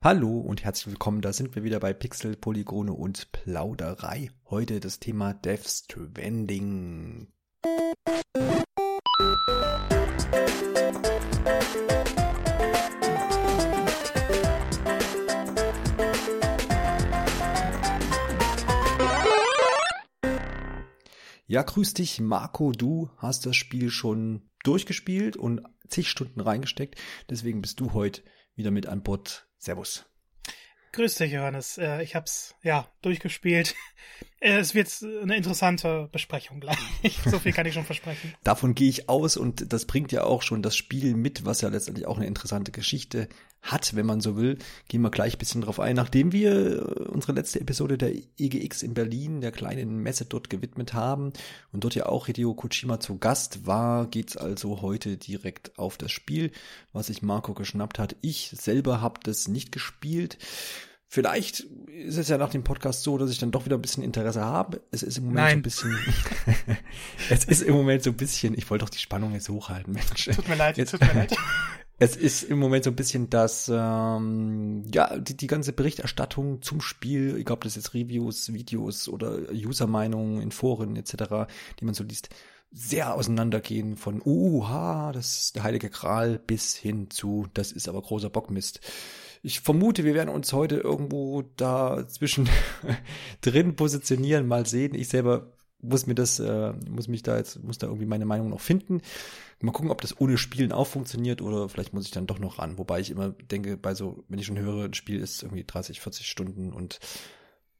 Hallo und herzlich willkommen, da sind wir wieder bei Pixel, Polygone und Plauderei. Heute das Thema Death Stranding. Ja, grüß dich, Marco. Du hast das Spiel schon durchgespielt und zig Stunden reingesteckt. Deswegen bist du heute wieder mit an Bord. Servus. Grüß dich, Johannes. Äh, ich hab's ja durchgespielt. Äh, es wird eine interessante Besprechung gleich. so viel kann ich schon versprechen. Davon gehe ich aus und das bringt ja auch schon das Spiel mit, was ja letztendlich auch eine interessante Geschichte hat, wenn man so will. Gehen wir gleich ein bisschen drauf ein. Nachdem wir äh, unsere letzte Episode der EGX in Berlin, der kleinen Messe dort gewidmet haben und dort ja auch Hideo Kojima zu Gast war, geht's also heute direkt auf das Spiel, was sich Marco geschnappt hat. Ich selber habe das nicht gespielt. Vielleicht ist es ja nach dem Podcast so, dass ich dann doch wieder ein bisschen Interesse habe. Es ist im Moment Nein. so ein bisschen, es ist im Moment so ein bisschen, ich wollte doch die Spannung jetzt hochhalten, Mensch. Tut mir leid, Jetzt- tut mir leid. Es ist im Moment so ein bisschen das, ähm, ja, die, die ganze Berichterstattung zum Spiel, egal ob das jetzt Reviews, Videos oder User-Meinungen in Foren etc., die man so liest, sehr auseinandergehen von, uha, das ist der heilige Gral bis hin zu, das ist aber großer Bockmist. Ich vermute, wir werden uns heute irgendwo da zwischen drin positionieren, mal sehen. Ich selber muss mir das, äh, muss mich da jetzt, muss da irgendwie meine Meinung noch finden. Mal gucken, ob das ohne Spielen auch funktioniert oder vielleicht muss ich dann doch noch ran. Wobei ich immer denke, bei so, wenn ich schon höre, ein Spiel ist irgendwie 30, 40 Stunden und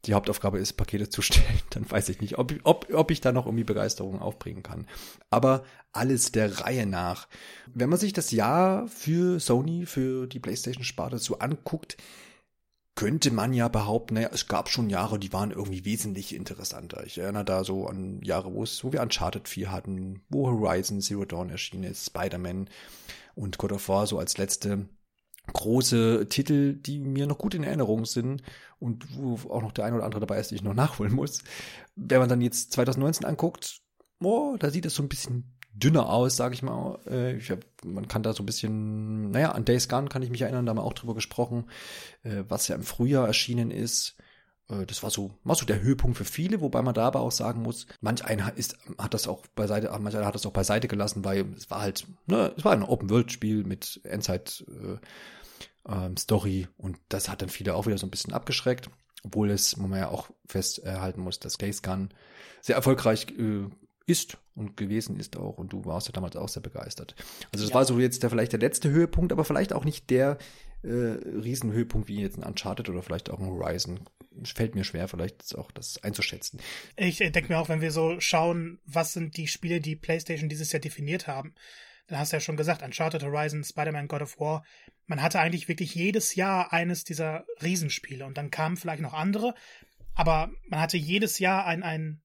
die Hauptaufgabe ist, Pakete zu stellen, dann weiß ich nicht, ob, ob, ob ich da noch irgendwie Begeisterung aufbringen kann. Aber alles der Reihe nach. Wenn man sich das Jahr für Sony, für die PlayStation-Sparte so anguckt, könnte man ja behaupten, naja, es gab schon Jahre, die waren irgendwie wesentlich interessanter. Ich erinnere da so an Jahre, wo es, wo wir Uncharted 4 hatten, wo Horizon Zero Dawn erschienen ist, Spider-Man und God of War so als letzte große Titel, die mir noch gut in Erinnerung sind und wo auch noch der ein oder andere dabei ist, die ich noch nachholen muss. Wenn man dann jetzt 2019 anguckt, oh, da sieht es so ein bisschen dünner aus, sage ich mal. Äh, ich hab, man kann da so ein bisschen, naja, an Days Gone kann ich mich erinnern, da haben wir auch drüber gesprochen, äh, was ja im Frühjahr erschienen ist. Äh, Das war so, war so der Höhepunkt für viele, wobei man da aber auch sagen muss, manch einer ist, hat das auch beiseite, manch einer hat das auch beiseite gelassen, weil es war halt, ne, es war ein Open-World-Spiel mit Endzeit, äh, ähm, Story und das hat dann viele auch wieder so ein bisschen abgeschreckt, obwohl es, wo man ja auch festhalten muss, dass Days Gone sehr erfolgreich äh, ist und gewesen ist auch und du warst ja damals auch sehr begeistert. Also das Ja. war so jetzt der vielleicht der letzte Höhepunkt, aber vielleicht auch nicht der äh, Riesenhöhepunkt wie jetzt ein Uncharted oder vielleicht auch ein Horizon. Fällt mir schwer, vielleicht auch das einzuschätzen. Ich denke mir auch, wenn wir so schauen, was sind die Spiele, die PlayStation dieses Jahr definiert haben, dann hast du ja schon gesagt, Uncharted, Horizon, Spider-Man, God of War. Man hatte eigentlich wirklich jedes Jahr eines dieser Riesenspiele und dann kamen vielleicht noch andere, aber man hatte jedes Jahr ein, ein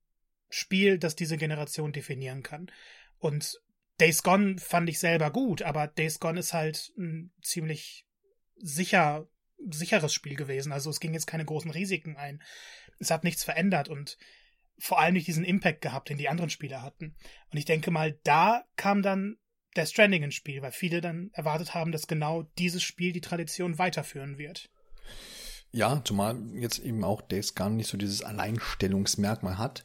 Spiel, das diese Generation definieren kann. Und Days Gone fand ich selber gut, aber Days Gone ist halt ein ziemlich sicher, sicheres Spiel gewesen. Also es ging jetzt keine großen Risiken ein. Es hat nichts verändert und vor allem nicht diesen Impact gehabt, den die anderen Spiele hatten. Und ich denke mal, da kam dann Death Stranding ins Spiel, weil viele dann erwartet haben, dass genau dieses Spiel die Tradition weiterführen wird. Ja, zumal jetzt eben auch Days Gone nicht so dieses Alleinstellungsmerkmal hat,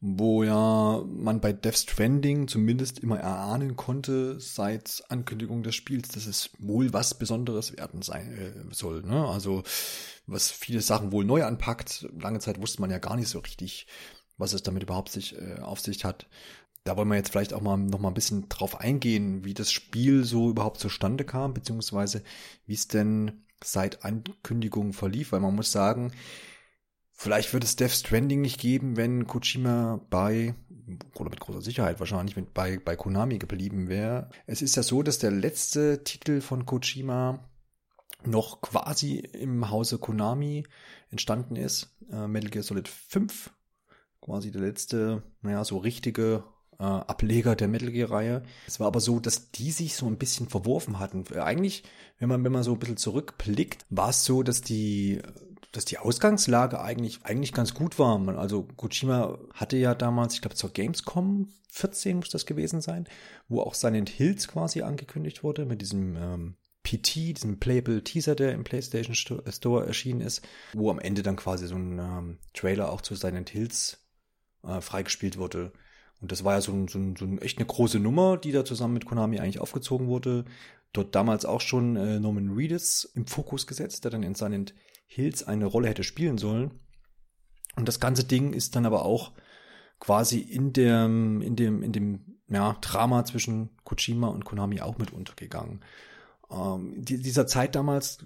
wo ja man bei Death Stranding zumindest immer erahnen konnte seit Ankündigung des Spiels, dass es wohl was Besonderes werden sein äh, soll. Ne? Also was viele Sachen wohl neu anpackt. Lange Zeit wusste man ja gar nicht so richtig, was es damit überhaupt sich äh, auf sich hat. Da wollen wir jetzt vielleicht auch mal noch mal ein bisschen drauf eingehen, wie das Spiel so überhaupt zustande kam, beziehungsweise wie es denn seit Ankündigung verlief, weil man muss sagen, vielleicht wird es Death Stranding nicht geben, wenn Kojima bei, oder mit großer Sicherheit wahrscheinlich, wenn bei, bei Konami geblieben wäre. Es ist ja so, dass der letzte Titel von Kojima noch quasi im Hause Konami entstanden ist. Äh, Metal Gear Solid 5, quasi der letzte, naja, so richtige äh, Ableger der Metal Gear-Reihe. Es war aber so, dass die sich so ein bisschen verworfen hatten. Äh, Eigentlich, wenn man, wenn man so ein bisschen zurückblickt, war es so, dass die, dass die Ausgangslage eigentlich, eigentlich ganz gut war. Also Kojima hatte ja damals, ich glaube zur Gamescom 14 muss das gewesen sein, wo auch Silent Hills quasi angekündigt wurde mit diesem ähm, PT, diesem Playable Teaser, der im PlayStation Store erschienen ist, wo am Ende dann quasi so ein ähm, Trailer auch zu Silent Hills äh, freigespielt wurde. Und das war ja so, ein, so, ein, so ein, echt eine große Nummer, die da zusammen mit Konami eigentlich aufgezogen wurde. Dort damals auch schon äh, Norman Reedus im Fokus gesetzt, der dann in Silent Hills eine Rolle hätte spielen sollen. Und das ganze Ding ist dann aber auch quasi in dem, in dem, in dem ja, Drama zwischen Kojima und Konami auch mit untergegangen. Ähm, die, dieser Zeit damals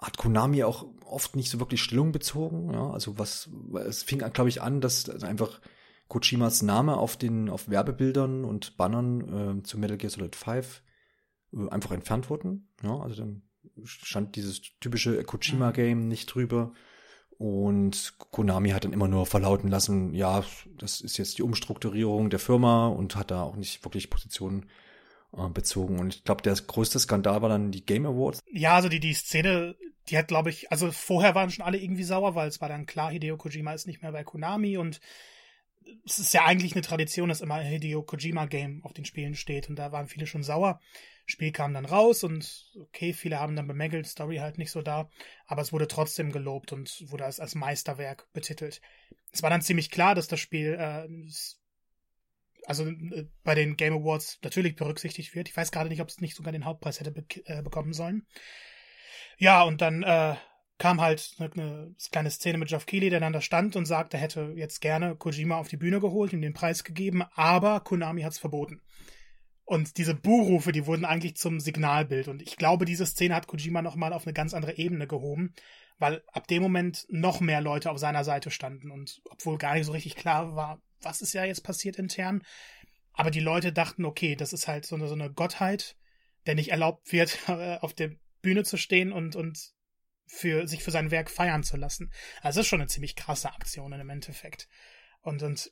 hat Konami auch oft nicht so wirklich Stellung bezogen. Ja, also was, es fing, glaube ich, an, dass einfach Kojimas Name auf den, auf Werbebildern und Bannern äh, zu Metal Gear Solid 5 äh, einfach entfernt wurden. Ja, also dann stand dieses typische Kojima-Game nicht drüber. Und Konami hat dann immer nur verlauten lassen, ja, das ist jetzt die Umstrukturierung der Firma und hat da auch nicht wirklich Positionen äh, bezogen. Und ich glaube, der größte Skandal war dann die Game Awards. Ja, also die, die Szene, die hat, glaube ich, also vorher waren schon alle irgendwie sauer, weil es war dann klar, Hideo Kojima ist nicht mehr bei Konami und es ist ja eigentlich eine Tradition, dass immer ein Hideo Kojima Game auf den Spielen steht und da waren viele schon sauer. Spiel kam dann raus und okay, viele haben dann bemängelt, Story halt nicht so da, aber es wurde trotzdem gelobt und wurde als, als Meisterwerk betitelt. Es war dann ziemlich klar, dass das Spiel äh, also äh, bei den Game Awards natürlich berücksichtigt wird. Ich weiß gerade nicht, ob es nicht sogar den Hauptpreis hätte be äh, bekommen sollen. Ja, und dann äh, kam halt eine, eine kleine Szene mit Geoff Keighley, der dann da stand und sagte, er hätte jetzt gerne Kojima auf die Bühne geholt, ihm den Preis gegeben, aber Konami hat es verboten. Und diese Buhrufe, die wurden eigentlich zum Signalbild. Und ich glaube, diese Szene hat Kojima nochmal auf eine ganz andere Ebene gehoben, weil ab dem Moment noch mehr Leute auf seiner Seite standen. Und obwohl gar nicht so richtig klar war, was ist ja jetzt passiert intern, aber die Leute dachten, okay, das ist halt so eine, so eine Gottheit, der nicht erlaubt wird, auf der Bühne zu stehen und, und für, sich für sein Werk feiern zu lassen. Also das ist schon eine ziemlich krasse Aktion im Endeffekt. Und, und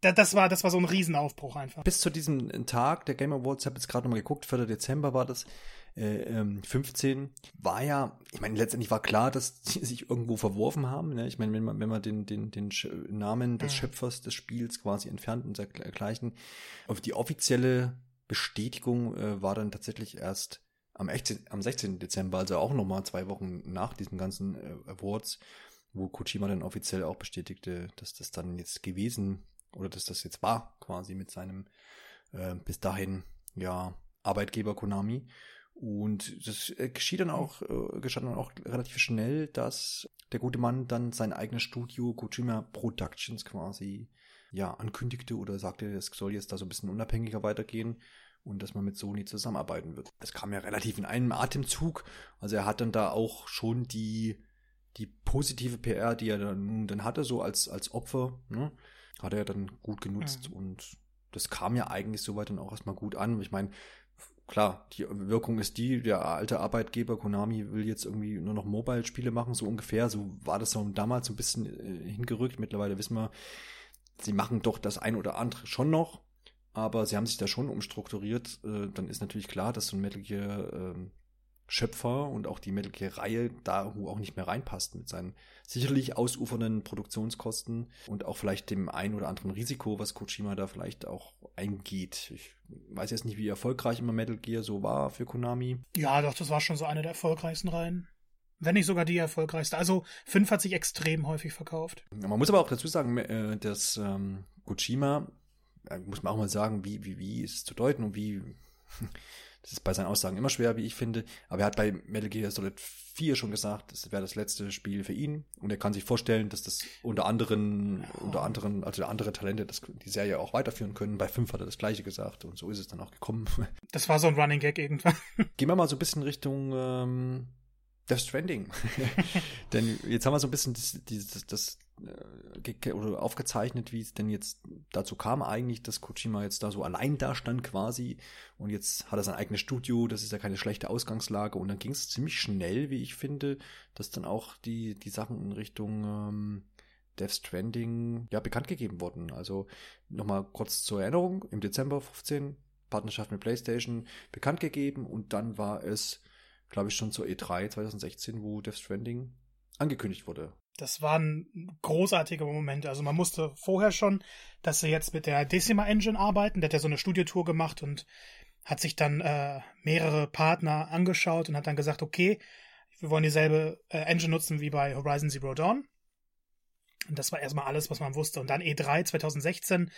das war, das war so ein Riesenaufbruch einfach. Bis zu diesem Tag der Game Awards, ich habe jetzt gerade nochmal geguckt, 4. Dezember war das, äh, 15, ähm, war ja, ich meine, letztendlich war klar, dass die sich irgendwo verworfen haben. Ne? Ich meine, wenn man, wenn man den, den, den Namen des mhm. Schöpfers des Spiels quasi entfernt und dergleichen, auf die offizielle Bestätigung äh, war dann tatsächlich erst am, 18, am 16. Dezember, also auch nochmal zwei Wochen nach diesen ganzen äh, Awards, wo Kojima dann offiziell auch bestätigte, dass das dann jetzt gewesen oder dass das jetzt war, quasi mit seinem äh, bis dahin ja Arbeitgeber Konami. Und das äh, geschieht dann auch, äh, geschah dann auch relativ schnell, dass der gute Mann dann sein eigenes Studio Kojima Productions quasi ja ankündigte oder sagte, es soll jetzt da so ein bisschen unabhängiger weitergehen und dass man mit Sony zusammenarbeiten wird. Das kam ja relativ in einem Atemzug. Also er hat dann da auch schon die die positive PR, die er dann dann hatte, so als als Opfer, ne, hat er dann gut genutzt mhm. und das kam ja eigentlich soweit dann auch erstmal gut an. Ich meine, klar, die Wirkung ist die, der alte Arbeitgeber Konami will jetzt irgendwie nur noch Mobile-Spiele machen, so ungefähr. So war das so damals so ein bisschen äh, hingerückt. Mittlerweile wissen wir, sie machen doch das ein oder andere schon noch, aber sie haben sich da schon umstrukturiert. Äh, dann ist natürlich klar, dass so ein Metal Gear ähm, Schöpfer und auch die Metal Gear-Reihe da auch nicht mehr reinpasst mit seinen sicherlich ausufernden Produktionskosten und auch vielleicht dem ein oder anderen Risiko, was Kojima da vielleicht auch eingeht. Ich weiß jetzt nicht, wie erfolgreich immer Metal Gear so war für Konami. Ja, doch, das war schon so eine der erfolgreichsten Reihen. Wenn nicht sogar die erfolgreichste. Also 5 hat sich extrem häufig verkauft. Man muss aber auch dazu sagen, äh, dass ähm, Kojima, muss man auch mal sagen, wie, wie, wie ist es zu deuten und wie das ist bei seinen Aussagen immer schwer, wie ich finde. Aber er hat bei Metal Gear Solid 4 schon gesagt, das wäre das letzte Spiel für ihn. Und er kann sich vorstellen, dass das unter anderem, ja. unter anderem, also andere Talente das, die Serie auch weiterführen können. Bei 5 hat er das gleiche gesagt und so ist es dann auch gekommen. Das war so ein Running Gag irgendwann. Gehen wir mal so ein bisschen Richtung ähm, Death Stranding. Denn jetzt haben wir so ein bisschen das, das, das oder aufgezeichnet, wie es denn jetzt dazu kam eigentlich, dass Kojima jetzt da so allein da stand quasi und jetzt hat er sein eigenes Studio, das ist ja keine schlechte Ausgangslage und dann ging es ziemlich schnell, wie ich finde, dass dann auch die, die Sachen in Richtung ähm, Death Stranding ja bekannt gegeben wurden. Also nochmal kurz zur Erinnerung, im Dezember 15 Partnerschaft mit PlayStation bekannt gegeben und dann war es glaube ich, schon zur E3 2016, wo Death Stranding angekündigt wurde. Das waren großartige Momente. Also man musste vorher schon, dass sie jetzt mit der Decima Engine arbeiten. Der hat ja so eine Studiotour gemacht und hat sich dann äh, mehrere Partner angeschaut und hat dann gesagt, okay, wir wollen dieselbe äh, Engine nutzen wie bei Horizon Zero Dawn. Und das war erstmal alles, was man wusste. Und dann E3 2016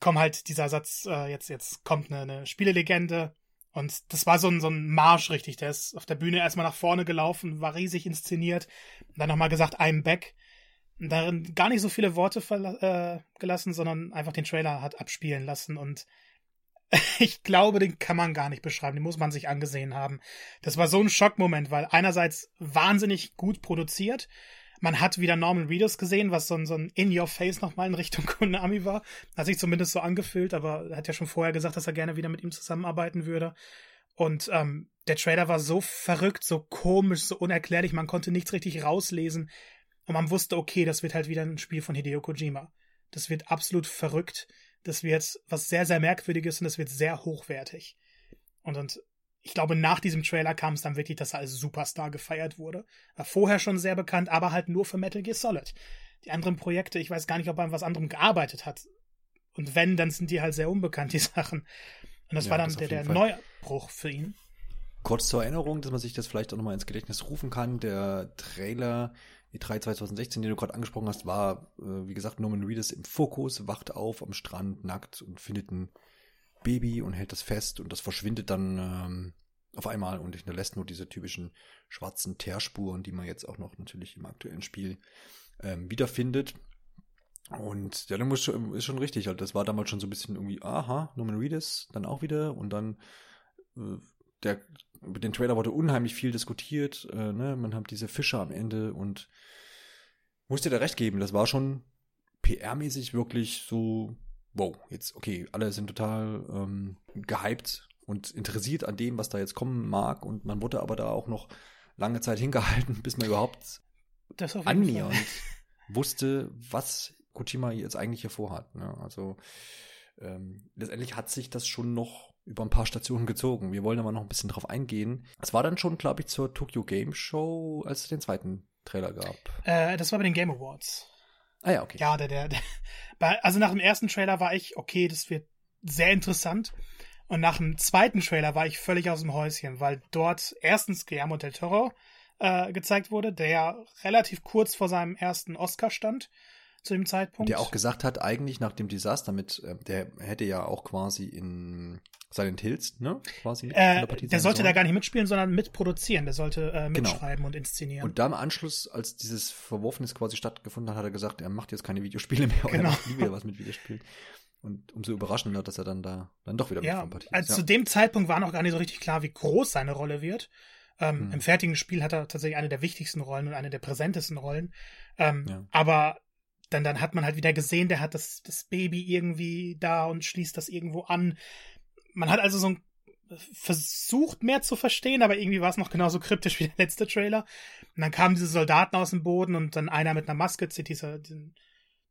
kommt halt dieser Satz, äh, jetzt, jetzt kommt eine, eine Spielelegende. Und das war so ein, so ein Marsch, richtig. Der ist auf der Bühne erstmal nach vorne gelaufen, war riesig inszeniert. Und dann nochmal gesagt, I'm back. Und darin gar nicht so viele Worte äh, gelassen, sondern einfach den Trailer hat abspielen lassen. Und ich glaube, den kann man gar nicht beschreiben. Den muss man sich angesehen haben. Das war so ein Schockmoment, weil einerseits wahnsinnig gut produziert. Man hat wieder Norman Reedus gesehen, was so ein, so ein In-Your-Face nochmal in Richtung Konami war. Hat sich zumindest so angefühlt, aber er hat ja schon vorher gesagt, dass er gerne wieder mit ihm zusammenarbeiten würde. Und ähm, der Trailer war so verrückt, so komisch, so unerklärlich, man konnte nichts richtig rauslesen. Und man wusste, okay, das wird halt wieder ein Spiel von Hideo Kojima. Das wird absolut verrückt. Das wird was sehr, sehr Merkwürdiges und das wird sehr hochwertig. Und, und ich glaube, nach diesem Trailer kam es dann wirklich, dass er als Superstar gefeiert wurde. War vorher schon sehr bekannt, aber halt nur für Metal Gear Solid. Die anderen Projekte, ich weiß gar nicht, ob er an was anderem gearbeitet hat. Und wenn, dann sind die halt sehr unbekannt, die Sachen. Und das ja, war dann das der, der Neubruch für ihn. Kurz zur Erinnerung, dass man sich das vielleicht auch nochmal ins Gedächtnis rufen kann. Der Trailer E3 2016, den du gerade angesprochen hast, war, äh, wie gesagt, Norman Reedus im Fokus, wacht auf am Strand, nackt und findet ein Baby und hält das fest und das verschwindet dann ähm, auf einmal und hinterlässt nur diese typischen schwarzen Teerspuren, die man jetzt auch noch natürlich im aktuellen Spiel ähm, wiederfindet. Und der Lung ist schon, ist schon richtig, halt. das war damals schon so ein bisschen irgendwie, aha, Norman Reedus, dann auch wieder und dann äh, der, über den Trailer wurde unheimlich viel diskutiert, äh, ne? man hat diese Fische am Ende und musste dir recht geben, das war schon PR-mäßig wirklich so wow, jetzt, okay, alle sind total ähm, gehypt und interessiert an dem, was da jetzt kommen mag. Und man wurde aber da auch noch lange Zeit hingehalten, bis man überhaupt annähernd wusste, was Kojima jetzt eigentlich hier vorhat. Ne? Also ähm, letztendlich hat sich das schon noch über ein paar Stationen gezogen. Wir wollen aber noch ein bisschen drauf eingehen. Es war dann schon, glaube ich, zur Tokyo Game Show, als es den zweiten Trailer gab. Äh, das war bei den Game Awards. Ah ja, okay. Ja, der, der, der, also nach dem ersten Trailer war ich, okay, das wird sehr interessant. Und nach dem zweiten Trailer war ich völlig aus dem Häuschen, weil dort erstens Guillermo del Toro äh, gezeigt wurde, der ja relativ kurz vor seinem ersten Oscar stand zu dem Zeitpunkt. Der auch gesagt hat, eigentlich nach dem Desaster mit, äh, der hätte ja auch quasi in Silent Hills, ne? Quasi äh, der sollte da gar nicht mitspielen, sondern mitproduzieren. Der sollte äh, genau. mitschreiben genau. und inszenieren. Und da im Anschluss, als dieses Verworfenes quasi stattgefunden hat, hat er gesagt, er macht jetzt keine Videospiele mehr genau. er macht nie wieder was mit Videospielen. Und umso überraschender, dass er dann da dann doch wieder ja, mit also ja. Zu dem Zeitpunkt war noch gar nicht so richtig klar, wie groß seine Rolle wird. Ähm, hm. Im fertigen Spiel hat er tatsächlich eine der wichtigsten Rollen und eine der präsentesten Rollen. Ähm, ja. Aber dann, dann hat man halt wieder gesehen, der hat das, das Baby irgendwie da und schließt das irgendwo an. Man hat also so ein versucht mehr zu verstehen, aber irgendwie war es noch genauso kryptisch wie der letzte Trailer. Und dann kamen diese Soldaten aus dem Boden und dann einer mit einer Maske zieht diese, diese,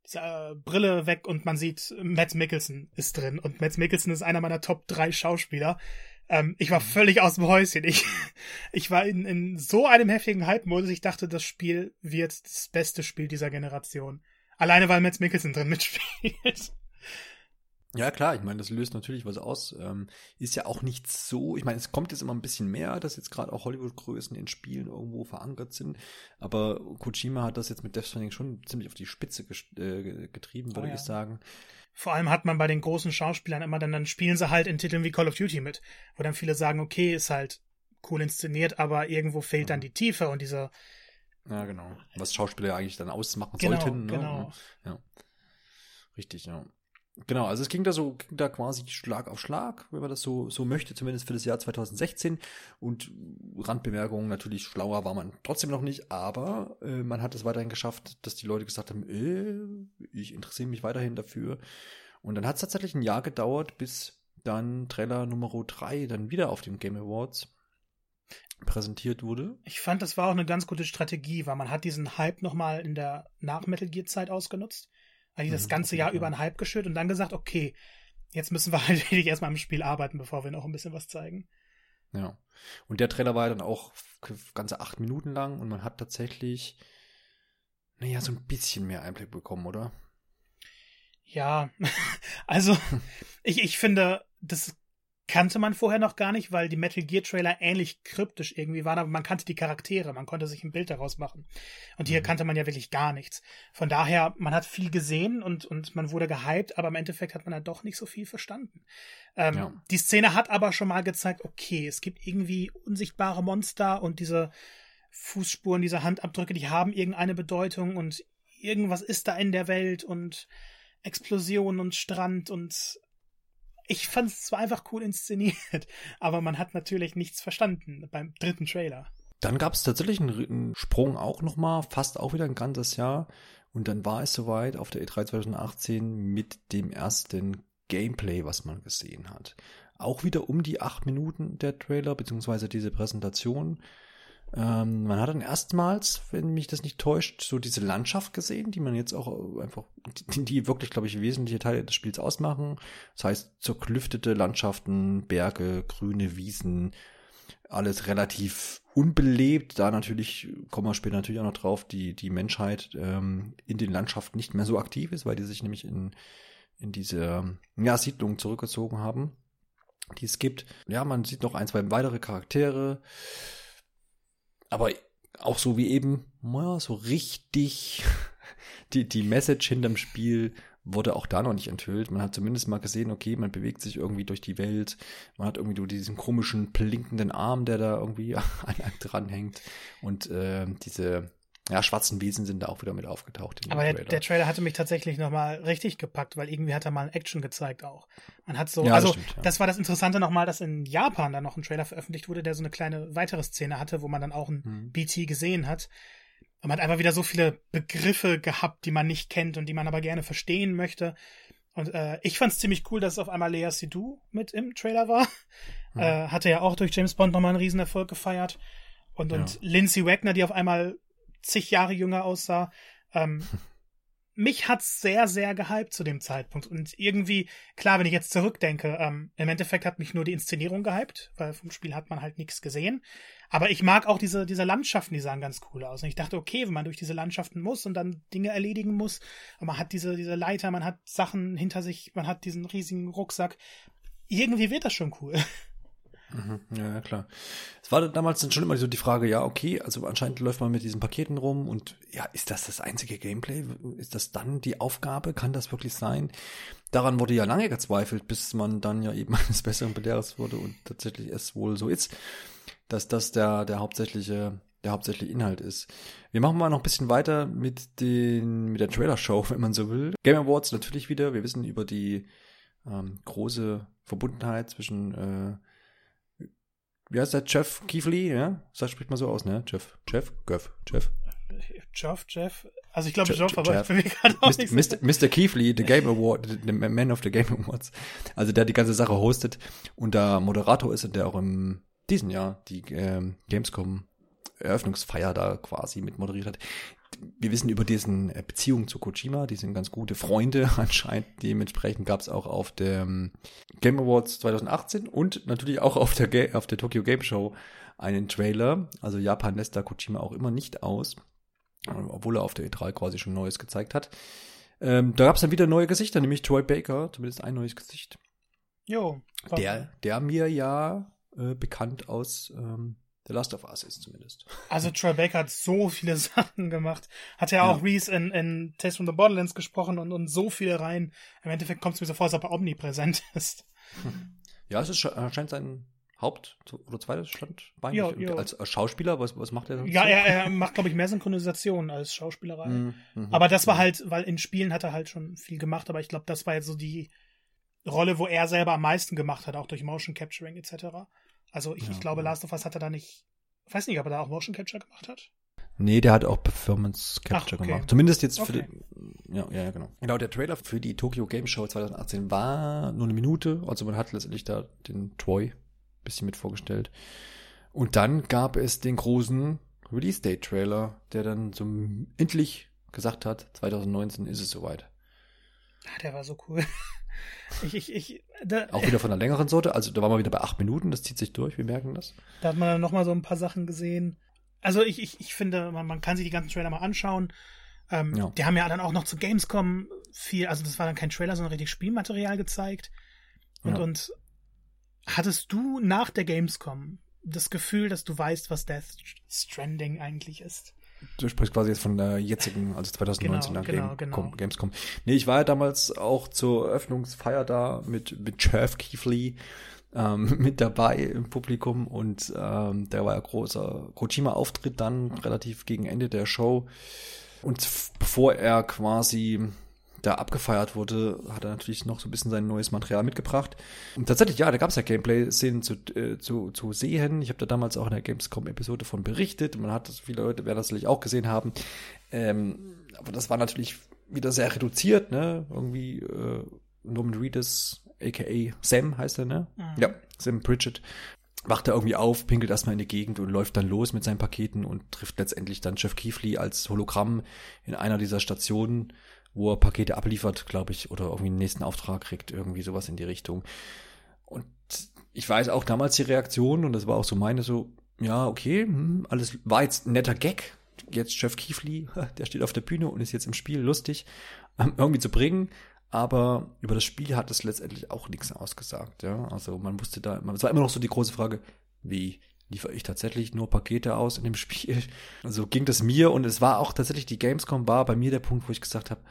diese äh, Brille weg und man sieht, Matt Mickelson ist drin. Und Matt Mickelson ist einer meiner Top 3 Schauspieler. Ähm, ich war mhm. völlig aus dem Häuschen. Ich, ich war in, in so einem heftigen Hype-Modus. Ich dachte, das Spiel wird das beste Spiel dieser Generation. Alleine weil Matt Mickelson drin mitspielt. Ja, klar, ich meine, das löst natürlich was aus. Ähm, ist ja auch nicht so, ich meine, es kommt jetzt immer ein bisschen mehr, dass jetzt gerade auch Hollywood-Größen in Spielen irgendwo verankert sind. Aber Kojima hat das jetzt mit Death Stranding schon ziemlich auf die Spitze äh, getrieben, würde oh, ja. ich sagen. Vor allem hat man bei den großen Schauspielern immer dann, dann spielen sie halt in Titeln wie Call of Duty mit, wo dann viele sagen, okay, ist halt cool inszeniert, aber irgendwo fehlt mhm. dann die Tiefe und dieser ja, genau. Was Schauspieler eigentlich dann ausmachen genau, sollten. Ne? Genau. Ja. Richtig, ja. Genau, also es ging da so, ging da quasi Schlag auf Schlag, wenn man das so, so möchte, zumindest für das Jahr 2016. Und Randbemerkungen, natürlich schlauer war man trotzdem noch nicht, aber äh, man hat es weiterhin geschafft, dass die Leute gesagt haben, äh, ich interessiere mich weiterhin dafür. Und dann hat es tatsächlich ein Jahr gedauert, bis dann Trailer Nummer 3 dann wieder auf dem Game Awards präsentiert wurde. Ich fand, das war auch eine ganz gute Strategie, weil man hat diesen Hype nochmal in der Nach-Metal Gear-Zeit ausgenutzt. Eigentlich das mhm, ganze Jahr über einen Hype geschürt und dann gesagt, okay, jetzt müssen wir halt wirklich erstmal im Spiel arbeiten, bevor wir noch ein bisschen was zeigen. Ja. Und der Trailer war ja dann auch ganze acht Minuten lang und man hat tatsächlich, naja, so ein bisschen mehr Einblick bekommen, oder? Ja, also ich, ich finde, das kannte man vorher noch gar nicht, weil die Metal Gear Trailer ähnlich kryptisch irgendwie waren, aber man kannte die Charaktere, man konnte sich ein Bild daraus machen. Und hier mhm. kannte man ja wirklich gar nichts. Von daher, man hat viel gesehen und, und man wurde gehypt, aber im Endeffekt hat man halt doch nicht so viel verstanden. Ähm, ja. Die Szene hat aber schon mal gezeigt, okay, es gibt irgendwie unsichtbare Monster und diese Fußspuren, diese Handabdrücke, die haben irgendeine Bedeutung und irgendwas ist da in der Welt und Explosion und Strand und ich fand es zwar einfach cool inszeniert, aber man hat natürlich nichts verstanden beim dritten Trailer. Dann gab es tatsächlich einen, Sprung auch nochmal, fast auch wieder ein ganzes Jahr. Und dann war es soweit auf der E3 2018 mit dem ersten Gameplay, was man gesehen hat. Auch wieder um die acht Minuten der Trailer, beziehungsweise diese Präsentation. Ähm, man hat dann erstmals, wenn mich das nicht täuscht, so diese Landschaft gesehen, die man jetzt auch einfach, die, die wirklich, glaube ich, wesentliche Teile des Spiels ausmachen. Das heißt, zerklüftete Landschaften, Berge, grüne Wiesen, alles relativ unbelebt. Da natürlich, kommen wir später natürlich auch noch drauf, die, die Menschheit ähm, in den Landschaften nicht mehr so aktiv ist, weil die sich nämlich in, in diese ja, Siedlungen zurückgezogen haben, die es gibt. Ja, man sieht noch ein, zwei weitere Charaktere aber auch so wie eben, naja, so richtig die, die Message hinterm Spiel wurde auch da noch nicht enthüllt. Man hat zumindest mal gesehen, okay, man bewegt sich irgendwie durch die Welt. Man hat irgendwie diesen komischen blinkenden Arm, der da irgendwie an einem dranhängt. Und äh, diese ja, schwarzen Wesen sind da auch wieder mit aufgetaucht. Aber der, der, Trailer hatte mich tatsächlich nochmal richtig gepackt, weil irgendwie hat er mal Action gezeigt auch. Man hat so, ja, also das, stimmt, ja. das, war das Interessante nochmal, dass in Japan dann noch ein Trailer veröffentlicht wurde, der so eine kleine weitere Szene hatte, wo man dann auch ein mhm. BT gesehen hat. Und man hat einfach wieder so viele Begriffe gehabt, die man nicht kennt und die man aber gerne verstehen möchte. Und äh, ich fand es ziemlich cool, dass auf einmal Lea Seydoux mit im Trailer war. Mhm. Äh, hatte ja auch durch James Bond nochmal einen Riesenerfolg gefeiert. Und, und ja. Lindsay Wagner, die auf einmal zig Jahre jünger aussah. Ähm, mich hat's sehr, sehr gehypt zu dem Zeitpunkt. Und irgendwie, klar, wenn ich jetzt zurückdenke, ähm, im Endeffekt hat mich nur die Inszenierung gehypt, weil vom Spiel hat man halt nichts gesehen. Aber ich mag auch diese, diese Landschaften, die sahen ganz cool aus. Und ich dachte, okay, wenn man durch diese Landschaften muss und dann Dinge erledigen muss, und man hat diese, diese Leiter, man hat Sachen hinter sich, man hat diesen riesigen Rucksack, irgendwie wird das schon cool. Mhm, ja, klar. Es war damals dann schon immer so die Frage, ja, okay, also anscheinend läuft man mit diesen Paketen rum und ja, ist das das einzige Gameplay? Ist das dann die Aufgabe? Kann das wirklich sein? Daran wurde ja lange gezweifelt, bis man dann ja eben eines Besseren belehrt wurde und tatsächlich es wohl so ist, dass das der, der hauptsächliche der hauptsächliche Inhalt ist. Wir machen mal noch ein bisschen weiter mit den mit der Trailer Show, wenn man so will. Game Awards natürlich wieder. Wir wissen über die ähm, große Verbundenheit zwischen äh, wie heißt der? Jeff Keefley, ja? Das spricht man so aus, ne? Jeff, Jeff, Göff, Jeff. Jeff, Jeff. Also ich glaube Jeff, aber Jeff. ich bin mir gerade auch Mr. nicht Mr. Keefley, the Game Award, the Man of the Game Awards. Also der die ganze Sache hostet und der Moderator ist und der auch im diesen Jahr die ähm, Gamescom Eröffnungsfeier da quasi mit moderiert hat wir wissen über diesen äh, Beziehung zu Kojima, die sind ganz gute Freunde anscheinend. Dementsprechend gab es auch auf der ähm, Game Awards 2018 und natürlich auch auf der, auf der Tokyo Game Show einen Trailer. Also Japan lässt da Kojima auch immer nicht aus, obwohl er auf der E3 quasi schon Neues gezeigt hat. Ähm, da gab es dann wieder neue Gesichter, nämlich Troy Baker, zumindest ein neues Gesicht. Jo. Der, der mir ja äh, bekannt aus ähm, The Last of Us ist zumindest. Also Troy Baker hat so viele Sachen gemacht. Hat ja auch ja. Reese in, in Tales from the Borderlands gesprochen und, und so viele rein. Im Endeffekt kommt es mir so vor, als ob er omnipräsent ist. Ja, es ist, scheint sein Haupt- oder zweites Standbein. Ja, ja. Als, als, Schauspieler, was, was macht er sonst? Ja, er, er macht, glaube ich, mehr Synchronisation als Schauspielerei. Mhm, aber das war mhm. halt, weil in Spielen hat er halt schon viel gemacht, aber ich glaube, das war jetzt so die Rolle, wo er selber am meisten gemacht hat, auch durch Motion Capturing etc. Also ich, ja, ich glaube, Last of Us hat er da nicht, weiß nicht, ob er da auch Motion Capture gemacht hat. Nee, der hat auch Performance Capture Ach, okay. gemacht. Zumindest jetzt für okay. den, ja, ja, genau. Genau, der Trailer für die Tokyo Game Show 2018 war nur eine Minute. Also man hat letztendlich da den Troy ein bisschen mit vorgestellt. Und dann gab es den großen Release Date Trailer, der dann so endlich gesagt hat, 2019 ist es soweit. Ah, der war so cool. Ich, ich, ich, da, auch wieder von einer längeren Sorte. Also da waren wir wieder bei acht Minuten. Das zieht sich durch. Wir merken das. Da hat man dann noch mal so ein paar Sachen gesehen. Also ich, ich, ich finde, man, man kann sich die ganzen Trailer mal anschauen. Ähm, ja. Die haben ja dann auch noch zu Gamescom viel, also das war dann kein Trailer, sondern richtig Spielmaterial gezeigt. Und, ja. und Hattest du nach der Gamescom das Gefühl, dass du weißt, was Death Stranding eigentlich ist? Du sprichst quasi jetzt von der jetzigen, also 2019 genau, genau, Game, genau. Gamescom. Nee, ich war ja damals auch zur Eröffnungsfeier da mit, mit Jeff Keefley ähm, mit dabei im Publikum und ähm, der war ja großer Kojima-Auftritt dann relativ gegen Ende der Show. Und bevor er quasi da abgefeiert wurde, hat er natürlich noch so ein bisschen sein neues Material mitgebracht. Und tatsächlich, ja, da gab es ja Gameplay-Szenen zu, äh, zu, zu sehen. Ich habe da damals auch in der Gamescom-Episode von berichtet. Man hat das, viele Leute werden das natürlich auch gesehen haben. Ähm, aber das war natürlich wieder sehr reduziert, ne? Irgendwie äh, Norman Reedus, aka Sam heißt er, ne? Mhm. Ja, Sam Pritchett. Wacht er irgendwie auf, pinkelt erstmal in die Gegend und läuft dann los mit seinen Paketen und trifft letztendlich dann Jeff Keefley als Hologramm in einer dieser Stationen wo er Pakete abliefert, glaube ich, oder irgendwie einen nächsten Auftrag kriegt, irgendwie sowas in die Richtung. Und ich weiß auch damals die Reaktion, und das war auch so meine, so, ja, okay, hm, alles war jetzt ein netter Gag. Jetzt Jeff Keefley, der steht auf der Bühne und ist jetzt im Spiel lustig, irgendwie zu bringen. Aber über das Spiel hat es letztendlich auch nichts ausgesagt, ja. Also man wusste da, es war immer noch so die große Frage, wie liefere ich tatsächlich nur Pakete aus in dem Spiel? Also ging das mir und es war auch tatsächlich die Gamescom war bei mir der Punkt, wo ich gesagt habe,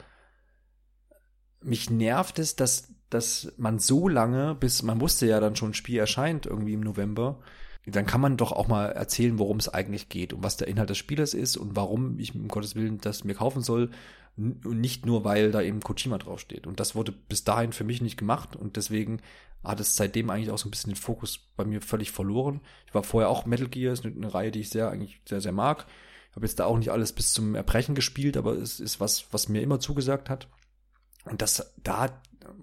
mich nervt es, dass, dass man so lange, bis man wusste ja dann schon, ein Spiel erscheint irgendwie im November, dann kann man doch auch mal erzählen, worum es eigentlich geht und was der Inhalt des Spielers ist und warum ich um Gottes Willen das mir kaufen soll und nicht nur, weil da eben Kojima draufsteht. Und das wurde bis dahin für mich nicht gemacht und deswegen hat es seitdem eigentlich auch so ein bisschen den Fokus bei mir völlig verloren. Ich war vorher auch Metal Gear, ist eine, eine Reihe, die ich sehr eigentlich sehr, sehr mag. Ich habe jetzt da auch nicht alles bis zum Erbrechen gespielt, aber es ist was, was mir immer zugesagt hat. Und das, da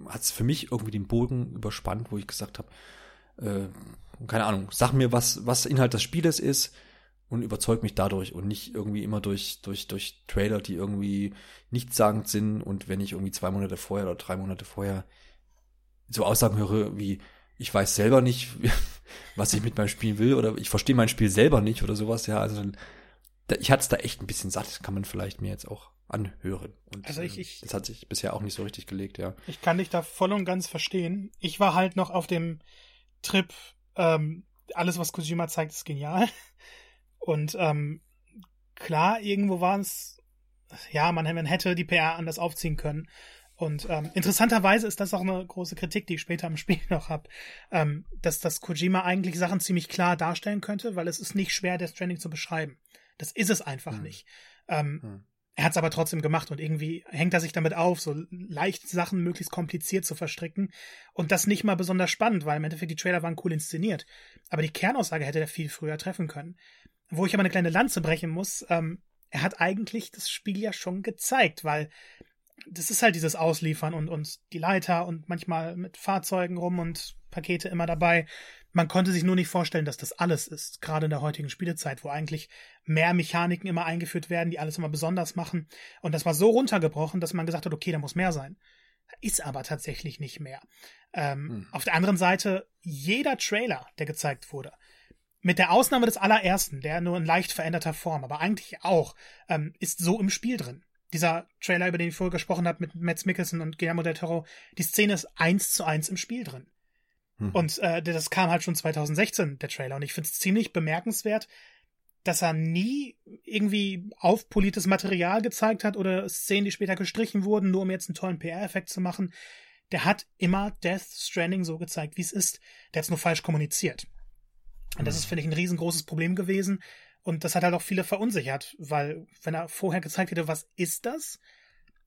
hat es für mich irgendwie den Boden überspannt, wo ich gesagt habe, äh, keine Ahnung, sag mir, was, was Inhalt des Spieles ist und überzeug mich dadurch und nicht irgendwie immer durch, durch, durch Trailer, die irgendwie nichtssagend sind und wenn ich irgendwie zwei Monate vorher oder drei Monate vorher so Aussagen höre wie, ich weiß selber nicht, was ich mit meinem Spiel will oder ich verstehe mein Spiel selber nicht oder sowas, ja, also ich hatte es da echt ein bisschen satt, kann man vielleicht mir jetzt auch anhören. Und, also ich, ähm, ich, das hat sich bisher auch nicht so richtig gelegt, ja. Ich kann dich da voll und ganz verstehen. Ich war halt noch auf dem Trip, ähm, alles, was Kojima zeigt, ist genial. Und ähm, klar, irgendwo war es, ja, man, man hätte die PR anders aufziehen können. Und ähm, interessanterweise ist das auch eine große Kritik, die ich später im Spiel noch habe, ähm, dass das Kojima eigentlich Sachen ziemlich klar darstellen könnte, weil es ist nicht schwer, Death Stranding zu beschreiben. Das ist es einfach hm. nicht. Ähm, hm. Er hat es aber trotzdem gemacht und irgendwie hängt er sich damit auf, so leicht Sachen möglichst kompliziert zu verstricken. Und das nicht mal besonders spannend, weil im Endeffekt die Trailer waren cool inszeniert. Aber die Kernaussage hätte er viel früher treffen können. Wo ich aber eine kleine Lanze brechen muss, ähm, er hat eigentlich das Spiel ja schon gezeigt, weil das ist halt dieses Ausliefern und, und die Leiter und manchmal mit Fahrzeugen rum und Pakete immer dabei. Man konnte sich nur nicht vorstellen, dass das alles ist, gerade in der heutigen Spielezeit, wo eigentlich mehr Mechaniken immer eingeführt werden, die alles immer besonders machen. Und das war so runtergebrochen, dass man gesagt hat, okay, da muss mehr sein. Ist aber tatsächlich nicht mehr. Ähm, hm. Auf der anderen Seite, jeder Trailer, der gezeigt wurde, mit der Ausnahme des allerersten, der nur in leicht veränderter Form, aber eigentlich auch, ähm, ist so im Spiel drin. Dieser Trailer, über den ich vorher gesprochen habe, mit Matt Mickelson und Guillermo del Toro, die Szene ist eins zu eins im Spiel drin. Mhm. Und äh, das kam halt schon 2016, der Trailer. Und ich finde es ziemlich bemerkenswert, dass er nie irgendwie aufpoliertes Material gezeigt hat oder Szenen, die später gestrichen wurden, nur um jetzt einen tollen PR-Effekt zu machen. Der hat immer Death Stranding so gezeigt, wie es ist. Der hat es nur falsch kommuniziert. Und das hm. ist, finde ich, ein riesengroßes Problem gewesen. Und das hat halt auch viele verunsichert, weil wenn er vorher gezeigt hätte, was ist das,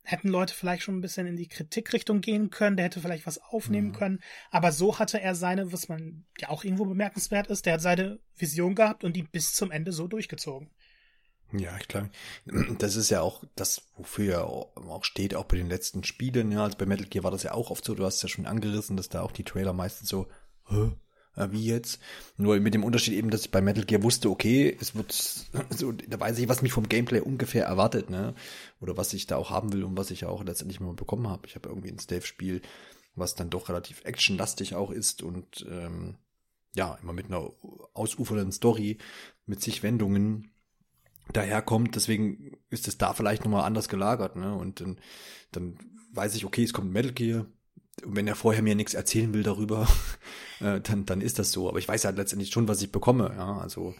hätten Leute vielleicht schon ein bisschen in die Kritikrichtung gehen können, der hätte vielleicht was aufnehmen mhm. können. Aber so hatte er seine, was man ja auch irgendwo bemerkenswert ist, der hat seine Vision gehabt und die bis zum Ende so durchgezogen. Ja, ich glaube, das ist ja auch das, wofür er auch steht, auch bei den letzten Spielen. Ja, also bei Metal Gear war das ja auch oft so, du hast es ja schon angerissen, dass da auch die Trailer meistens so, Hä? Äh, wie jetzt. Nur mit dem Unterschied eben, dass ich bei Metal Gear wusste, okay, es wird, so, da weiß ich, was mich vom Gameplay ungefähr erwartet, ne? Oder was ich da auch haben will und was ich auch letztendlich mal bekommen habe. Ich habe irgendwie ein Stealth-Spiel, was dann doch relativ actionlastig auch ist und ähm, ja, immer mit einer ausufernden Story, mit sich Wendungen daherkommt. Deswegen ist es da vielleicht nochmal anders gelagert, ne? Und dann, dann weiß ich, okay, es kommt Metal Gear, wenn er vorher mir nichts erzählen will darüber, äh, dann, dann ist das so. Aber ich weiß ja letztendlich schon, was ich bekomme. Ja, also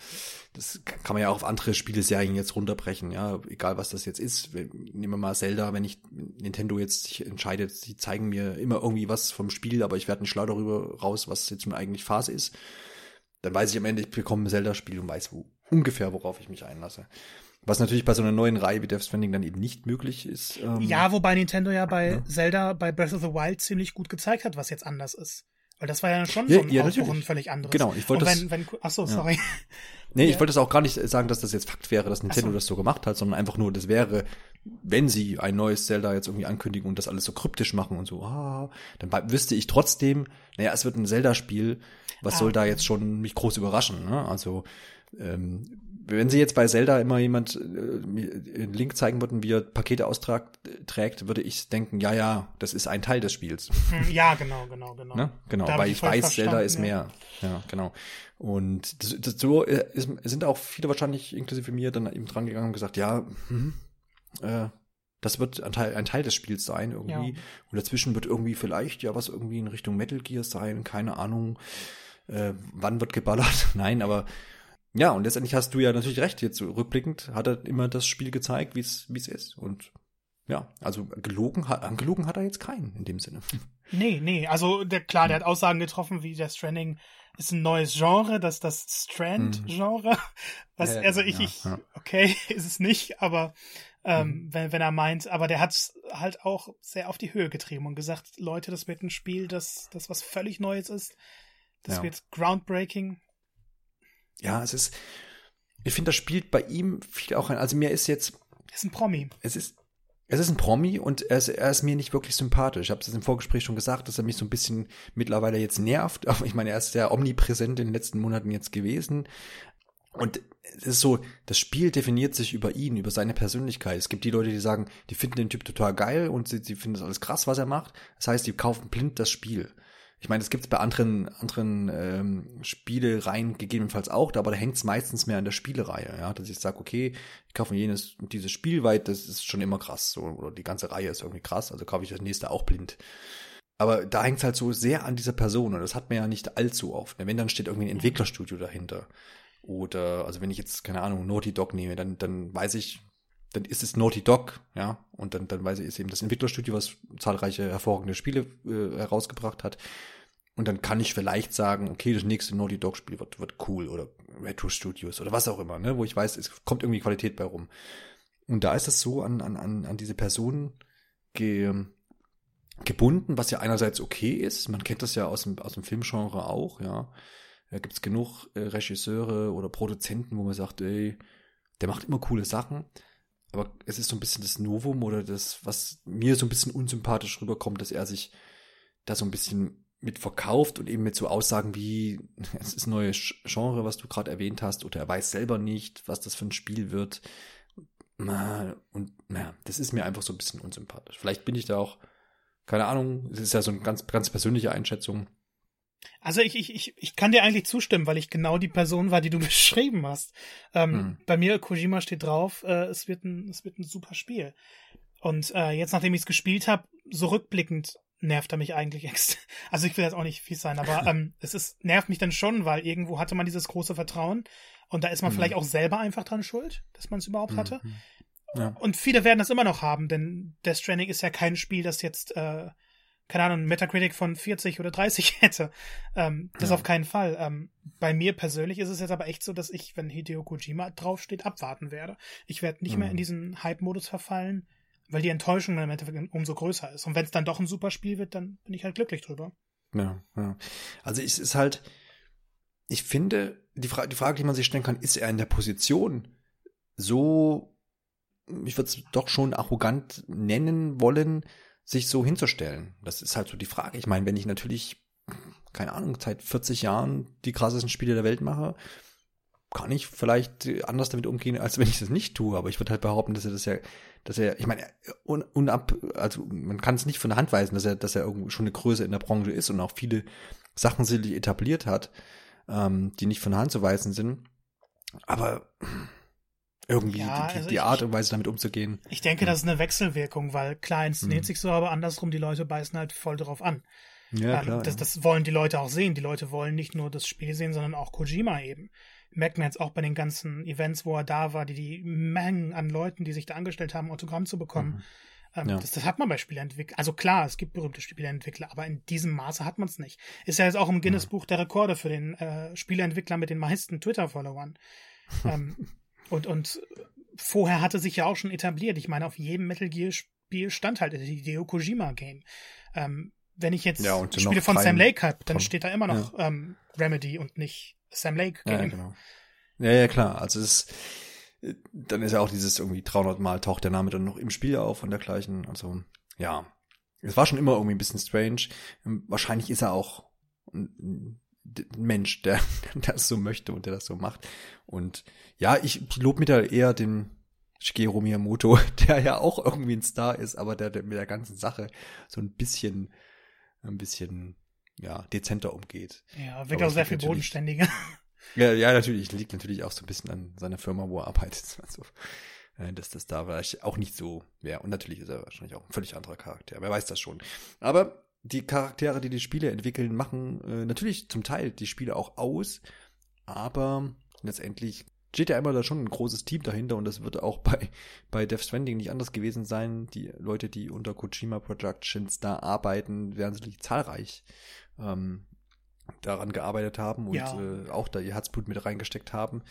das kann man ja auch auf andere Spieleserien jetzt runterbrechen. Ja, egal was das jetzt ist. Nehmen wir mal Zelda, wenn ich Nintendo jetzt sich entscheidet, sie zeigen mir immer irgendwie was vom Spiel, aber ich werde nicht schlau darüber raus, was jetzt nun eigentlich Phase ist. Dann weiß ich am Ende, ich bekomme ein Zelda-Spiel und weiß wo, ungefähr, worauf ich mich einlasse. Was natürlich bei so einer neuen Reihe wie Death Stranding dann eben nicht möglich ist. Ähm, ja, wobei Nintendo ja bei ja. Zelda, bei Breath of the Wild ziemlich gut gezeigt hat, was jetzt anders ist. Weil das war ja schon ja, so ein, ja, ein völlig anderes. Genau, ich wollte das. Wenn, wenn, ach so, sorry. Ja. Nee, ich wollte das auch gar nicht sagen, dass das jetzt Fakt wäre, dass Nintendo so. das so gemacht hat, sondern einfach nur, das wäre, wenn sie ein neues Zelda jetzt irgendwie ankündigen und das alles so kryptisch machen und so, ah, dann wüsste ich trotzdem, naja, es wird ein Zelda-Spiel, was ah. soll da jetzt schon mich groß überraschen, ne? Also, ähm, wenn sie jetzt bei Zelda immer jemand äh, einen Link zeigen würden, wie er Pakete austrägt, würde ich denken, ja, ja, das ist ein Teil des Spiels. Hm, ja, genau, genau, genau. Ne? Genau, da weil ich weiß, Zelda ist ja. mehr. Ja, genau. Und das, das, so äh, ist, sind auch viele wahrscheinlich, inklusive mir, dann eben dran gegangen und gesagt, ja, hm, äh, das wird ein Teil, ein Teil des Spiels sein irgendwie. Ja. Und dazwischen wird irgendwie vielleicht ja was irgendwie in Richtung Metal Gear sein, keine Ahnung. Äh, wann wird geballert? Nein, aber ja, und letztendlich hast du ja natürlich recht, jetzt rückblickend hat er immer das Spiel gezeigt, wie es ist. Und ja, also gelogen hat, gelogen hat er jetzt keinen in dem Sinne. Nee, nee, also der, klar, der hat Aussagen getroffen, wie der Stranding ist ein neues Genre, das das Strand-Genre. Was, ja, also ich, ja, ich, okay, ist es nicht, aber ähm, mhm. wenn, wenn er meint, aber der hat es halt auch sehr auf die Höhe getrieben und gesagt, Leute, das wird ein Spiel, das, das was völlig Neues ist. Das ja. wird groundbreaking ja, es ist, ich finde, das spielt bei ihm viel auch ein, also mir ist jetzt. Er ist ein Promi. Es ist, es ist ein Promi und er ist, er ist mir nicht wirklich sympathisch. Ich habe es im Vorgespräch schon gesagt, dass er mich so ein bisschen mittlerweile jetzt nervt. Aber ich meine, er ist ja omnipräsent in den letzten Monaten jetzt gewesen. Und es ist so, das Spiel definiert sich über ihn, über seine Persönlichkeit. Es gibt die Leute, die sagen, die finden den Typ total geil und sie, sie finden das alles krass, was er macht. Das heißt, die kaufen blind das Spiel. Ich meine, das gibt es bei anderen, anderen ähm, Spielereien gegebenenfalls auch, aber da hängt es meistens mehr an der Spielereihe, ja, dass ich sage, okay, ich kaufe jenes dieses Spiel, weil das ist schon immer krass, so, oder die ganze Reihe ist irgendwie krass, also kaufe ich das nächste auch blind. Aber da hängt es halt so sehr an dieser Person und das hat man ja nicht allzu oft. Wenn dann steht irgendwie ein Entwicklerstudio dahinter. Oder, also wenn ich jetzt, keine Ahnung, Naughty Dog nehme, dann, dann weiß ich, dann ist es Naughty Dog, ja, und dann, dann weiß ich, ist eben das Entwicklerstudio, was zahlreiche hervorragende Spiele äh, herausgebracht hat. Und dann kann ich vielleicht sagen, okay, das nächste Naughty Dog Spiel wird, wird cool oder Retro Studios oder was auch immer, ne, wo ich weiß, es kommt irgendwie Qualität bei rum. Und da ist es so an, an, an, an diese Personen ge, gebunden, was ja einerseits okay ist. Man kennt das ja aus dem, aus dem Filmgenre auch, ja. Da gibt's genug äh, Regisseure oder Produzenten, wo man sagt, ey, der macht immer coole Sachen aber es ist so ein bisschen das Novum oder das, was mir so ein bisschen unsympathisch rüberkommt, dass er sich da so ein bisschen mit verkauft und eben mit so Aussagen wie, es ist ein neues Genre, was du gerade erwähnt hast, oder er weiß selber nicht, was das für ein Spiel wird. Und naja, das ist mir einfach so ein bisschen unsympathisch. Vielleicht bin ich da auch, keine Ahnung, es ist ja so eine ganz, ganz persönliche Einschätzung. Also ich, ich, ich, ich kann dir eigentlich zustimmen, weil ich genau die Person war, die du beschrieben hast. Ähm, hm. Bei mir, Kojima steht drauf, äh, es, wird ein, es wird ein super Spiel. Und äh, jetzt, nachdem ich es gespielt habe, so rückblickend nervt er mich eigentlich extra. Also ich will jetzt auch nicht fies sein, aber ähm, es ist, nervt mich dann schon, weil irgendwo hatte man dieses große Vertrauen und da ist man mhm. vielleicht auch selber einfach dran schuld, dass man es überhaupt hatte. Mhm. Ja. Und viele werden das immer noch haben, denn Death Stranding ist ja kein Spiel, das jetzt äh, keine Ahnung, Metacritic von 40 oder 30 hätte. Ähm, das ja. auf keinen Fall. Ähm, bei mir persönlich ist es jetzt aber echt so, dass ich, wenn Hideo Kojima draufsteht, abwarten werde. Ich werde nicht mhm. mehr in mhm. diesen Hype-Modus verfallen, weil die Enttäuschung im Endeffekt umso größer ist. Und wenn es dann doch ein super Spiel wird, dann bin ich halt glücklich drüber. Ja, ja. Also es ist halt, ich finde, die, Fra die Frage, die man sich stellen kann, ist er in der Position so, ich würde es doch schon arrogant nennen wollen, sich so hinzustellen. Das ist halt so die Frage. Ich meine, wenn ich natürlich, keine Ahnung, seit 40 Jahren die krassesten Spiele der Welt mache, kann ich vielleicht anders damit umgehen, als wenn ich das nicht tue. Aber ich würde halt behaupten, dass er das ja, dass er, ich meine, un, unab, also man kann es nicht von der Hand weisen, dass er, dass er irgendwie schon eine Größe in der Branche ist und auch viele Sachen sicherlich etabliert hat, ähm, die nicht von der Hand zu weisen sind. Aber irgendwie ja, die, also die Art und Weise damit umzugehen. Ich denke, das ist eine Wechselwirkung, weil klar inszeniert mhm. sich so, aber andersrum, die Leute beißen halt voll drauf an. Ja, ähm, klar. Das, das wollen die Leute auch sehen. Die Leute wollen nicht nur das Spiel sehen, sondern auch Kojima eben. Merkt man jetzt auch bei den ganzen Events, wo er da war, die, die Mengen an Leuten, die sich da angestellt haben, Autogramm zu bekommen. Mhm. Ähm, ja. das, das, hat man bei Spieleentwicklern. Also klar, es gibt berühmte Spieleentwickler, aber in diesem Maße hat man es nicht. Ist ja jetzt auch im Guinness-Buch der Rekorde für den äh, Spieleentwickler mit den meisten Twitter-Followern. ähm, und, und vorher hatte sich ja auch schon etabliert. Ich meine, auf jedem Metal Gear-Spiel stand halt das Hideo Kojima-Game. Ähm, wenn ich jetzt ja, Spiele von Sam Lake habe, dann steht da immer noch ja. ähm, Remedy und nicht Sam Lake Game. Ja, genau. Ja, ja, klar. Also es dann ist ja auch dieses irgendwie 300 Mal taucht der Name dann noch im Spiel auf und dergleichen. Also, ja. Es war schon immer irgendwie ein bisschen strange. Wahrscheinlich ist er auch Mensch, der, der das so möchte und der das so macht. Und ja, ich lobe mir da eher den Shigeru Miyamoto, der ja auch irgendwie ein Star ist, aber der, der mit der ganzen Sache so ein bisschen, ein bisschen, ja, dezenter umgeht. Ja, wirkt auch sehr viel bodenständiger. Ja, ja, natürlich. Liegt natürlich auch so ein bisschen an seiner Firma, wo er arbeitet. Also, äh, dass das da vielleicht auch nicht so wäre. Und natürlich ist er wahrscheinlich auch ein völlig anderer Charakter. Wer weiß das schon. Aber die Charaktere, die die Spiele entwickeln, machen äh, natürlich zum Teil die Spiele auch aus. Aber letztendlich steht ja immer da schon ein großes Team dahinter und das wird auch bei, bei Death Stranding nicht anders gewesen sein. Die Leute, die unter Kojima Productions da arbeiten, werden sicherlich zahlreich. Ähm, daran gearbeitet haben und ja. äh, auch da ihr Herzblut mit reingesteckt haben.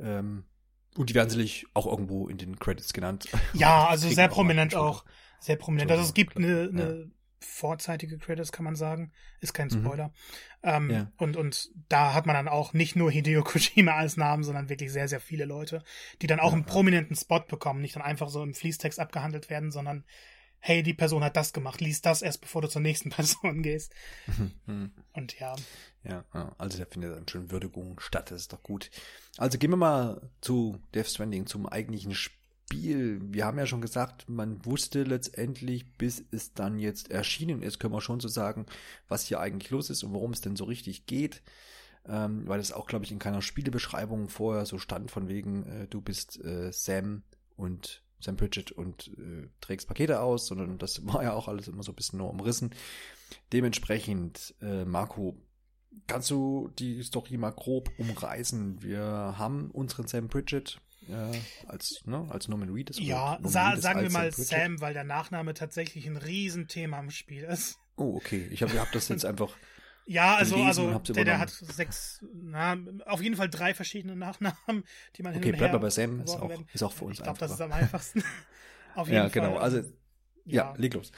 Ähm, und die werden sicherlich auch irgendwo in den Credits genannt. Ja, also sehr prominent auch. Sehr prominent. Also es gibt eine, eine. Vorzeitige Credits, kann man sagen. Ist kein mhm. Spoiler. Mhm. Ähm, ja. und, und da hat man dann auch nicht nur Hideo Kojima als Namen, sondern wirklich sehr, sehr viele Leute, die dann auch ja, einen prominenten Spot bekommen. Nicht dann einfach so im Fließtext abgehandelt werden, sondern hey, die Person hat das gemacht, lies das erst, bevor du zur nächsten Person gehst. Mhm. Und ja. Ja, also da findet dann schon Würdigung statt, das ist doch gut. Also gehen wir mal zu Death Stranding, zum eigentlichen Spiel. Wir haben ja schon gesagt, man wusste letztendlich, bis es dann jetzt erschienen ist, können wir schon so sagen, was hier eigentlich los ist und worum es denn so richtig geht. Ähm, weil es auch, glaube ich, in keiner Spielebeschreibung vorher so stand, von wegen, äh, du bist äh, Sam und Sam Pritchett und äh, trägst Pakete aus, sondern das war ja auch alles immer so ein bisschen nur umrissen. Dementsprechend, äh, Marco, kannst du die Story mal grob umreißen? Wir haben unseren Sam Pritchett äh, als, ne, als Norman Reed. Ja, sa Reed sagen wir mal Sam, weil der Nachname tatsächlich ein Riesenthema im Spiel ist. Oh, okay. Ich habe hab das jetzt einfach ja, also, also der, der hat sechs, na, auf jeden Fall drei verschiedene Nachnamen, die man Okay, bleib mal bei Sam, ist auch, ist auch für uns Ich glaube, das ist am einfachsten. auf jeden ja, genau, Fall. also, ja, ja, leg los.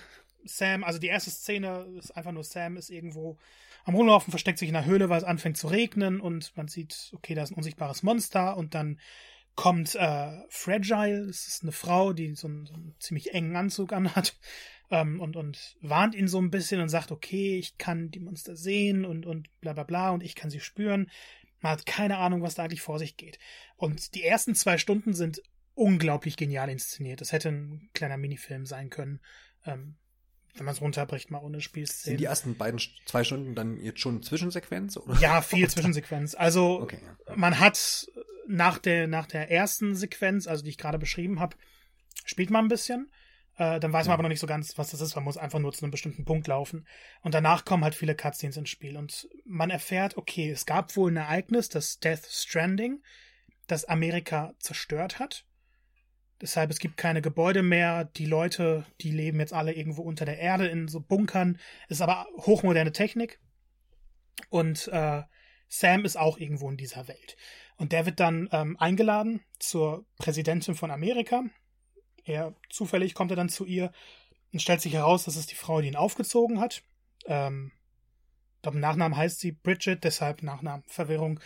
Sam, also die erste Szene ist einfach nur Sam ist irgendwo am Rumlaufen, versteckt sich in der Höhle, weil es anfängt zu regnen und man sieht, okay, da ist ein unsichtbares Monster und dann kommt äh, Fragile, das ist eine Frau, die so einen, so einen ziemlich engen Anzug anhat ähm, und, und warnt ihn so ein bisschen und sagt, okay, ich kann die Monster sehen und, und bla bla bla und ich kann sie spüren. Man hat keine Ahnung, was da eigentlich vor sich geht. Und die ersten zwei Stunden sind unglaublich genial inszeniert. Das hätte ein kleiner Minifilm sein können. Ähm, wenn man es runterbricht, mal ohne Spielszenen. Sind die ersten beiden zwei Stunden dann jetzt schon Zwischensequenz? Oder? Ja, viel Zwischensequenz. Also okay, ja. man hat nach der, nach der ersten Sequenz, also die ich gerade beschrieben habe, spielt man ein bisschen. Äh, dann weiß man aber noch nicht so ganz, was das ist. Man muss einfach nur zu einem bestimmten Punkt laufen. Und danach kommen halt viele Cutscenes ins Spiel. Und man erfährt, okay, es gab wohl ein Ereignis, das Death Stranding, das Amerika zerstört hat. Deshalb, es gibt keine Gebäude mehr. Die Leute, die leben jetzt alle irgendwo unter der Erde in so Bunkern. Es ist aber hochmoderne Technik. Und äh, Sam ist auch irgendwo in dieser Welt. Und der wird dann ähm, eingeladen zur Präsidentin von Amerika, er zufällig kommt er dann zu ihr und stellt sich heraus, dass es die Frau, die ihn aufgezogen hat. Ähm, ich glaube, Nachnamen heißt sie Bridget, deshalb Nachnamenverwirrung.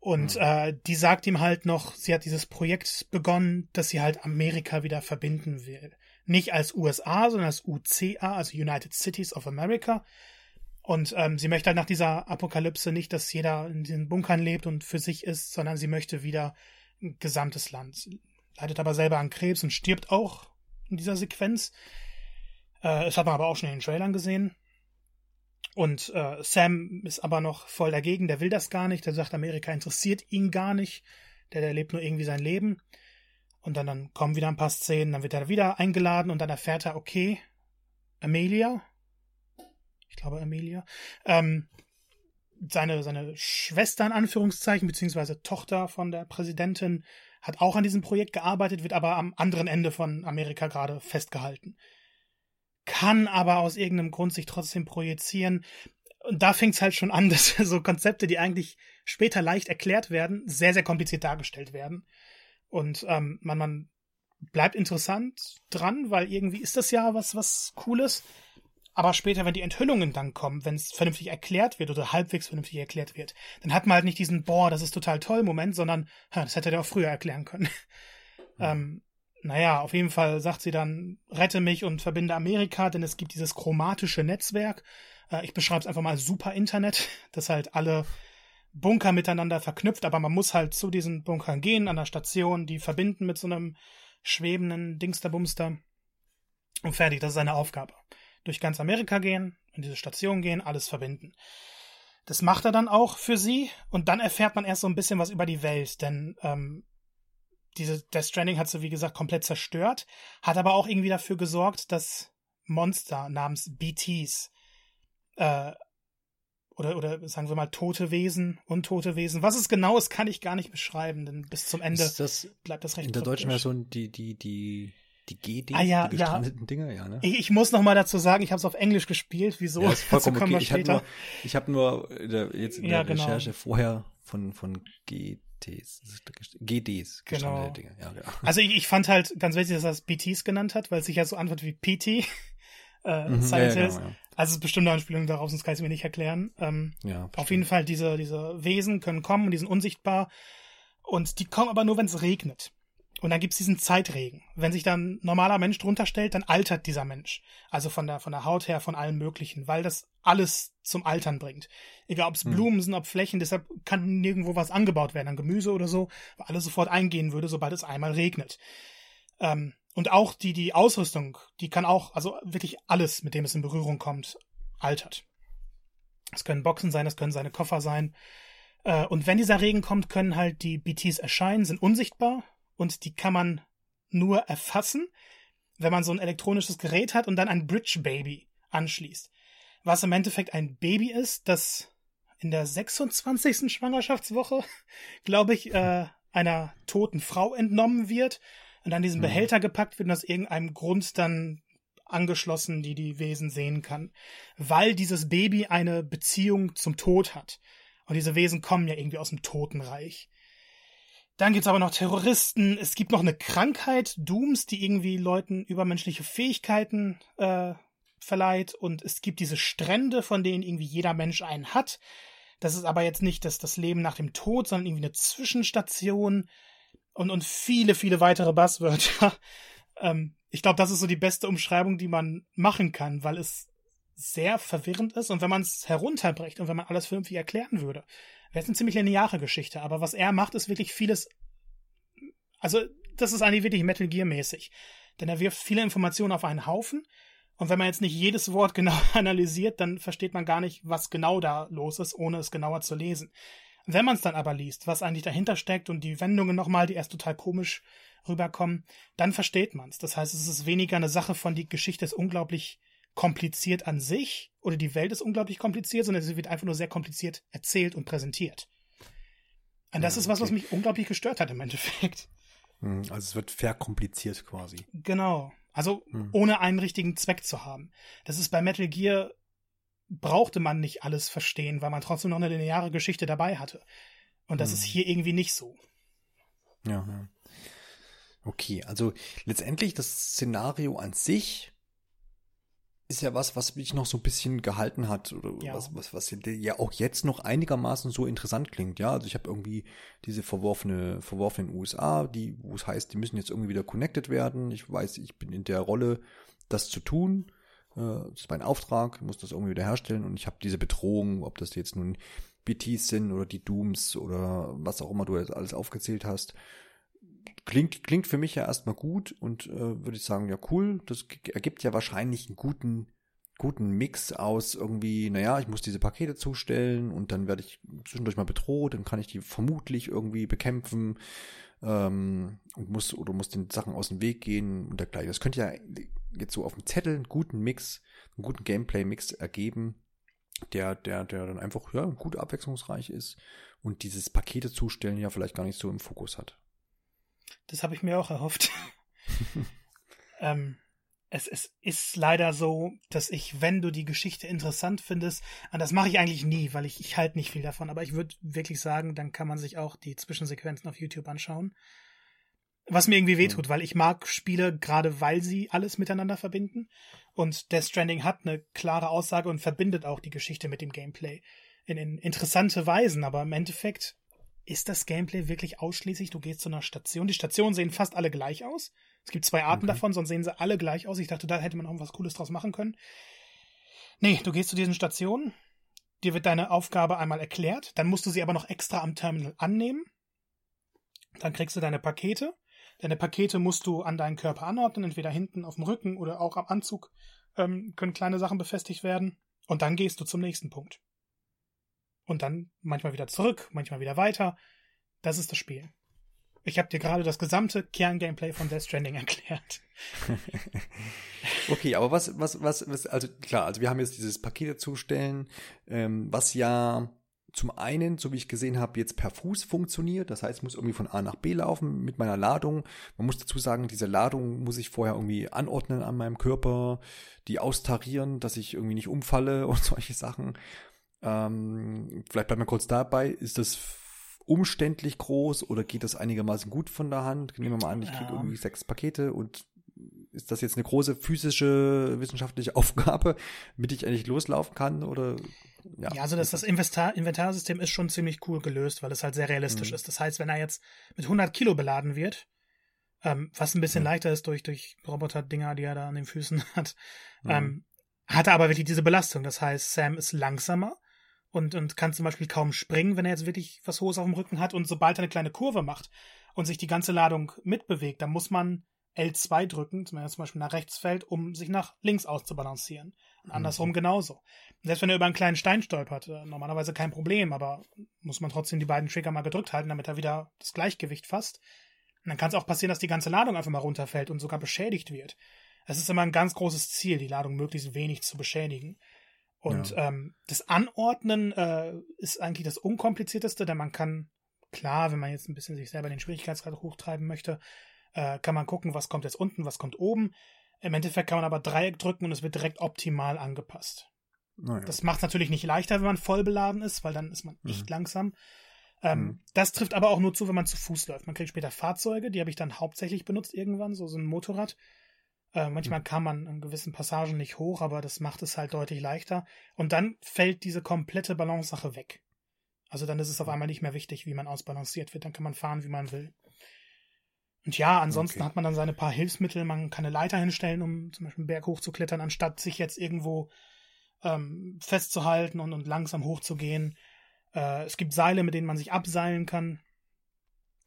Und mhm. äh, die sagt ihm halt noch, sie hat dieses Projekt begonnen, dass sie halt Amerika wieder verbinden will. Nicht als USA, sondern als UCA, also United Cities of America. Und ähm, sie möchte halt nach dieser Apokalypse nicht, dass jeder in den Bunkern lebt und für sich ist, sondern sie möchte wieder ein gesamtes Land leidet aber selber an Krebs und stirbt auch in dieser Sequenz. Äh, das hat man aber auch schon in den Trailern gesehen. Und äh, Sam ist aber noch voll dagegen, der will das gar nicht, der sagt, Amerika interessiert ihn gar nicht, der, der lebt nur irgendwie sein Leben. Und dann, dann kommen wieder ein paar Szenen, dann wird er wieder eingeladen und dann erfährt er, okay, Amelia, ich glaube Amelia, ähm, seine, seine Schwester in Anführungszeichen, beziehungsweise Tochter von der Präsidentin, hat auch an diesem Projekt gearbeitet, wird aber am anderen Ende von Amerika gerade festgehalten. Kann aber aus irgendeinem Grund sich trotzdem projizieren. Und da fängt es halt schon an, dass so Konzepte, die eigentlich später leicht erklärt werden, sehr, sehr kompliziert dargestellt werden. Und ähm, man, man bleibt interessant dran, weil irgendwie ist das ja was, was Cooles. Aber später, wenn die Enthüllungen dann kommen, wenn es vernünftig erklärt wird oder halbwegs vernünftig erklärt wird, dann hat man halt nicht diesen, boah, das ist total toll Moment, sondern, das hätte der auch früher erklären können. Ja. ähm, naja, auf jeden Fall sagt sie dann, rette mich und verbinde Amerika, denn es gibt dieses chromatische Netzwerk. Äh, ich beschreibe es einfach mal Super Internet, das halt alle Bunker miteinander verknüpft, aber man muss halt zu diesen Bunkern gehen, an der Station, die verbinden mit so einem schwebenden Dingsterbumster. Und fertig, das ist seine Aufgabe durch ganz Amerika gehen, in diese Station gehen, alles verbinden. Das macht er dann auch für sie und dann erfährt man erst so ein bisschen was über die Welt, denn ähm, diese Death Stranding hat sie, wie gesagt, komplett zerstört, hat aber auch irgendwie dafür gesorgt, dass Monster namens BTs äh, oder, oder sagen wir mal tote Wesen, untote Wesen. Was es genau ist, kann ich gar nicht beschreiben, denn bis zum Ende das bleibt das recht In der deutschen Version die, die, die die GD, ah, ja, die gestrandeten ja. Dinger, ja, ne? Ich, ich muss noch mal dazu sagen, ich habe es auf Englisch gespielt. Wieso? Ja, ist vollkommen okay. Ich habe nur, ich hab nur der, jetzt in ja, der genau. Recherche vorher von, von GTs, GDs, genau. Dinge. Ja, genau. Also ich, ich fand halt ganz wichtig, dass er es BTs genannt hat, weil es sich ja so anhört wie PT. Äh, mhm, ja, ja, genau, ja. Also es ist bestimmt eine Anspielung darauf, sonst kann ich es mir nicht erklären. Ähm, ja, auf jeden Fall, diese, diese Wesen können kommen und die sind unsichtbar. Und die kommen aber nur, wenn es regnet. Und dann gibt's diesen Zeitregen. Wenn sich dann ein normaler Mensch drunter stellt, dann altert dieser Mensch. Also von der, von der Haut her, von allem Möglichen, weil das alles zum Altern bringt. Egal ob es hm. Blumen sind, ob Flächen, deshalb kann nirgendwo was angebaut werden, an Gemüse oder so, weil alles sofort eingehen würde, sobald es einmal regnet. Ähm, und auch die, die Ausrüstung, die kann auch, also wirklich alles, mit dem es in Berührung kommt, altert. Es können Boxen sein, es können seine Koffer sein. Äh, und wenn dieser Regen kommt, können halt die BTs erscheinen, sind unsichtbar, und die kann man nur erfassen, wenn man so ein elektronisches Gerät hat und dann ein Bridge Baby anschließt. Was im Endeffekt ein Baby ist, das in der 26. Schwangerschaftswoche, glaube ich, äh, einer toten Frau entnommen wird und an diesen mhm. Behälter gepackt wird und aus irgendeinem Grund dann angeschlossen, die die Wesen sehen kann, weil dieses Baby eine Beziehung zum Tod hat. Und diese Wesen kommen ja irgendwie aus dem Totenreich. Dann gibt's aber noch Terroristen. Es gibt noch eine Krankheit, Dooms, die irgendwie Leuten übermenschliche Fähigkeiten äh, verleiht. Und es gibt diese Strände, von denen irgendwie jeder Mensch einen hat. Das ist aber jetzt nicht das, das Leben nach dem Tod, sondern irgendwie eine Zwischenstation und, und viele, viele weitere Buzzwörter. ähm, ich glaube, das ist so die beste Umschreibung, die man machen kann, weil es sehr verwirrend ist und wenn man es herunterbricht und wenn man alles vernünftig erklären würde, wäre es eine ziemlich lineare Geschichte. Aber was er macht, ist wirklich vieles. Also, das ist eigentlich wirklich Metal Gear mäßig. Denn er wirft viele Informationen auf einen Haufen. Und wenn man jetzt nicht jedes Wort genau analysiert, dann versteht man gar nicht, was genau da los ist, ohne es genauer zu lesen. Wenn man es dann aber liest, was eigentlich dahinter steckt und die Wendungen nochmal, die erst total komisch rüberkommen, dann versteht man es. Das heißt, es ist weniger eine Sache von, die Geschichte ist unglaublich kompliziert an sich oder die Welt ist unglaublich kompliziert, sondern sie wird einfach nur sehr kompliziert erzählt und präsentiert. Und das ja, ist was, was mich unglaublich gestört hat im Endeffekt. Hm, also es wird verkompliziert quasi. Genau. Also hm. ohne einen richtigen Zweck zu haben. Das ist bei Metal Gear brauchte man nicht alles verstehen, weil man trotzdem noch eine lineare Geschichte dabei hatte. Und das hm. ist hier irgendwie nicht so. Ja, ja. Okay, also letztendlich das Szenario an sich ist ja was, was mich noch so ein bisschen gehalten hat oder ja. was, was, was ja auch jetzt noch einigermaßen so interessant klingt. Ja, also ich habe irgendwie diese verworfene, verworfenen USA, die, wo es heißt, die müssen jetzt irgendwie wieder connected werden. Ich weiß, ich bin in der Rolle, das zu tun. Äh, das ist mein Auftrag, muss das irgendwie wieder herstellen und ich habe diese Bedrohung, ob das jetzt nun BTs sind oder die Dooms oder was auch immer du jetzt alles aufgezählt hast klingt, klingt für mich ja erstmal gut und äh, würde ich sagen, ja cool, das ergibt ja wahrscheinlich einen guten, guten Mix aus irgendwie, naja, ich muss diese Pakete zustellen und dann werde ich zwischendurch mal bedroht, dann kann ich die vermutlich irgendwie bekämpfen. ähm, und musst oder musst den Sachen aus dem Weg gehen und dergleichen. Das könnte ja jetzt so auf dem Zettel einen guten Mix, einen guten Gameplay-Mix ergeben, der, der, der dann einfach ja, gut abwechslungsreich ist und dieses Pakete zustellen ja vielleicht gar nicht so im Fokus hat. Das habe ich mir auch erhofft. ähm, es, es ist leider so, dass ich, wenn du die Geschichte interessant findest, und das mache ich eigentlich nie, weil ich, ich halte nicht viel davon, aber ich würde wirklich sagen, dann kann man sich auch die Zwischensequenzen auf YouTube anschauen. Was mir irgendwie wehtut, weil ich mag Spiele, gerade weil sie alles miteinander verbinden. Und Death Stranding hat eine klare Aussage und verbindet auch die Geschichte mit dem Gameplay in, in interessante Weisen, aber im Endeffekt ist das Gameplay wirklich ausschließlich, du gehst zu einer Station. Die Stationen sehen fast alle gleich aus. Es gibt zwei Arten okay. davon, sonst sehen sie alle gleich aus. Ich dachte, da hätte man auch was Cooles draus machen können. Nee, du gehst zu diesen Stationen, dir wird deine Aufgabe einmal erklärt, dann musst du sie aber noch extra am Terminal annehmen. Dann kriegst du deine Pakete. Deine Pakete musst du an deinen Körper anordnen, entweder hinten auf dem Rücken oder auch am Anzug ähm, können kleine Sachen befestigt werden. Und dann gehst du zum nächsten Punkt und dann manchmal wieder zurück, manchmal wieder weiter. Das ist das Spiel. Ich habe dir gerade das gesamte Kerngameplay von Death Stranding erklärt. okay, aber was, was, was, was, also klar, also wir haben jetzt dieses Paket dazustellen, ähm, was ja zum einen, so wie ich gesehen habe, jetzt per Fuß funktioniert. Das heißt, ich muss irgendwie von A nach B laufen mit meiner Ladung. Man muss dazu sagen, diese Ladung muss ich vorher irgendwie anordnen an meinem Körper, die austarieren, dass ich irgendwie nicht umfalle und solche Sachen. Ähm, vielleicht bleiben wir kurz dabei. Ist das umständlich groß oder geht das einigermaßen gut von der Hand? Nehmen wir mal an, ich kriege ja. irgendwie sechs Pakete und ist das jetzt eine große physische, wissenschaftliche Aufgabe, mit ich eigentlich loslaufen kann oder ja. ja, also das, das Inventar Inventarsystem ist schon ziemlich cool gelöst, weil es halt sehr realistisch mhm. ist. Das heißt, wenn er jetzt mit 100 Kilo beladen wird, ähm, was ein bisschen mhm. leichter ist durch, durch Roboter-Dinger, die er da an den Füßen hat, mhm. ähm, hat er aber wirklich diese Belastung. Das heißt, Sam ist langsamer, und, und kann zum Beispiel kaum springen, wenn er jetzt wirklich was Hohes auf dem Rücken hat. Und sobald er eine kleine Kurve macht und sich die ganze Ladung mitbewegt, dann muss man L2 drücken, wenn er zum Beispiel nach rechts fällt, um sich nach links auszubalancieren. Und andersrum mhm. genauso. selbst wenn er über einen kleinen Stein stolpert, äh, normalerweise kein Problem, aber muss man trotzdem die beiden Trigger mal gedrückt halten, damit er wieder das Gleichgewicht fasst. Und dann kann es auch passieren, dass die ganze Ladung einfach mal runterfällt und sogar beschädigt wird. Es ist immer ein ganz großes Ziel, die Ladung möglichst wenig zu beschädigen. Und ja. ähm, das Anordnen äh, ist eigentlich das unkomplizierteste, denn man kann, klar, wenn man jetzt ein bisschen sich selber den Schwierigkeitsgrad hochtreiben möchte, äh, kann man gucken, was kommt jetzt unten, was kommt oben. Im Endeffekt kann man aber Dreieck drücken und es wird direkt optimal angepasst. Naja. Das macht es natürlich nicht leichter, wenn man voll beladen ist, weil dann ist man mhm. echt langsam. Ähm, mhm. Das trifft aber auch nur zu, wenn man zu Fuß läuft. Man kriegt später Fahrzeuge, die habe ich dann hauptsächlich benutzt irgendwann, so, so ein Motorrad. Äh, manchmal hm. kann man in gewissen Passagen nicht hoch, aber das macht es halt deutlich leichter. Und dann fällt diese komplette Balance-Sache weg. Also dann ist es auf einmal nicht mehr wichtig, wie man ausbalanciert wird. Dann kann man fahren, wie man will. Und ja, ansonsten okay. hat man dann seine paar Hilfsmittel. Man kann eine Leiter hinstellen, um zum Beispiel einen Berg hochzuklettern, anstatt sich jetzt irgendwo ähm, festzuhalten und, und langsam hochzugehen. Äh, es gibt Seile, mit denen man sich abseilen kann.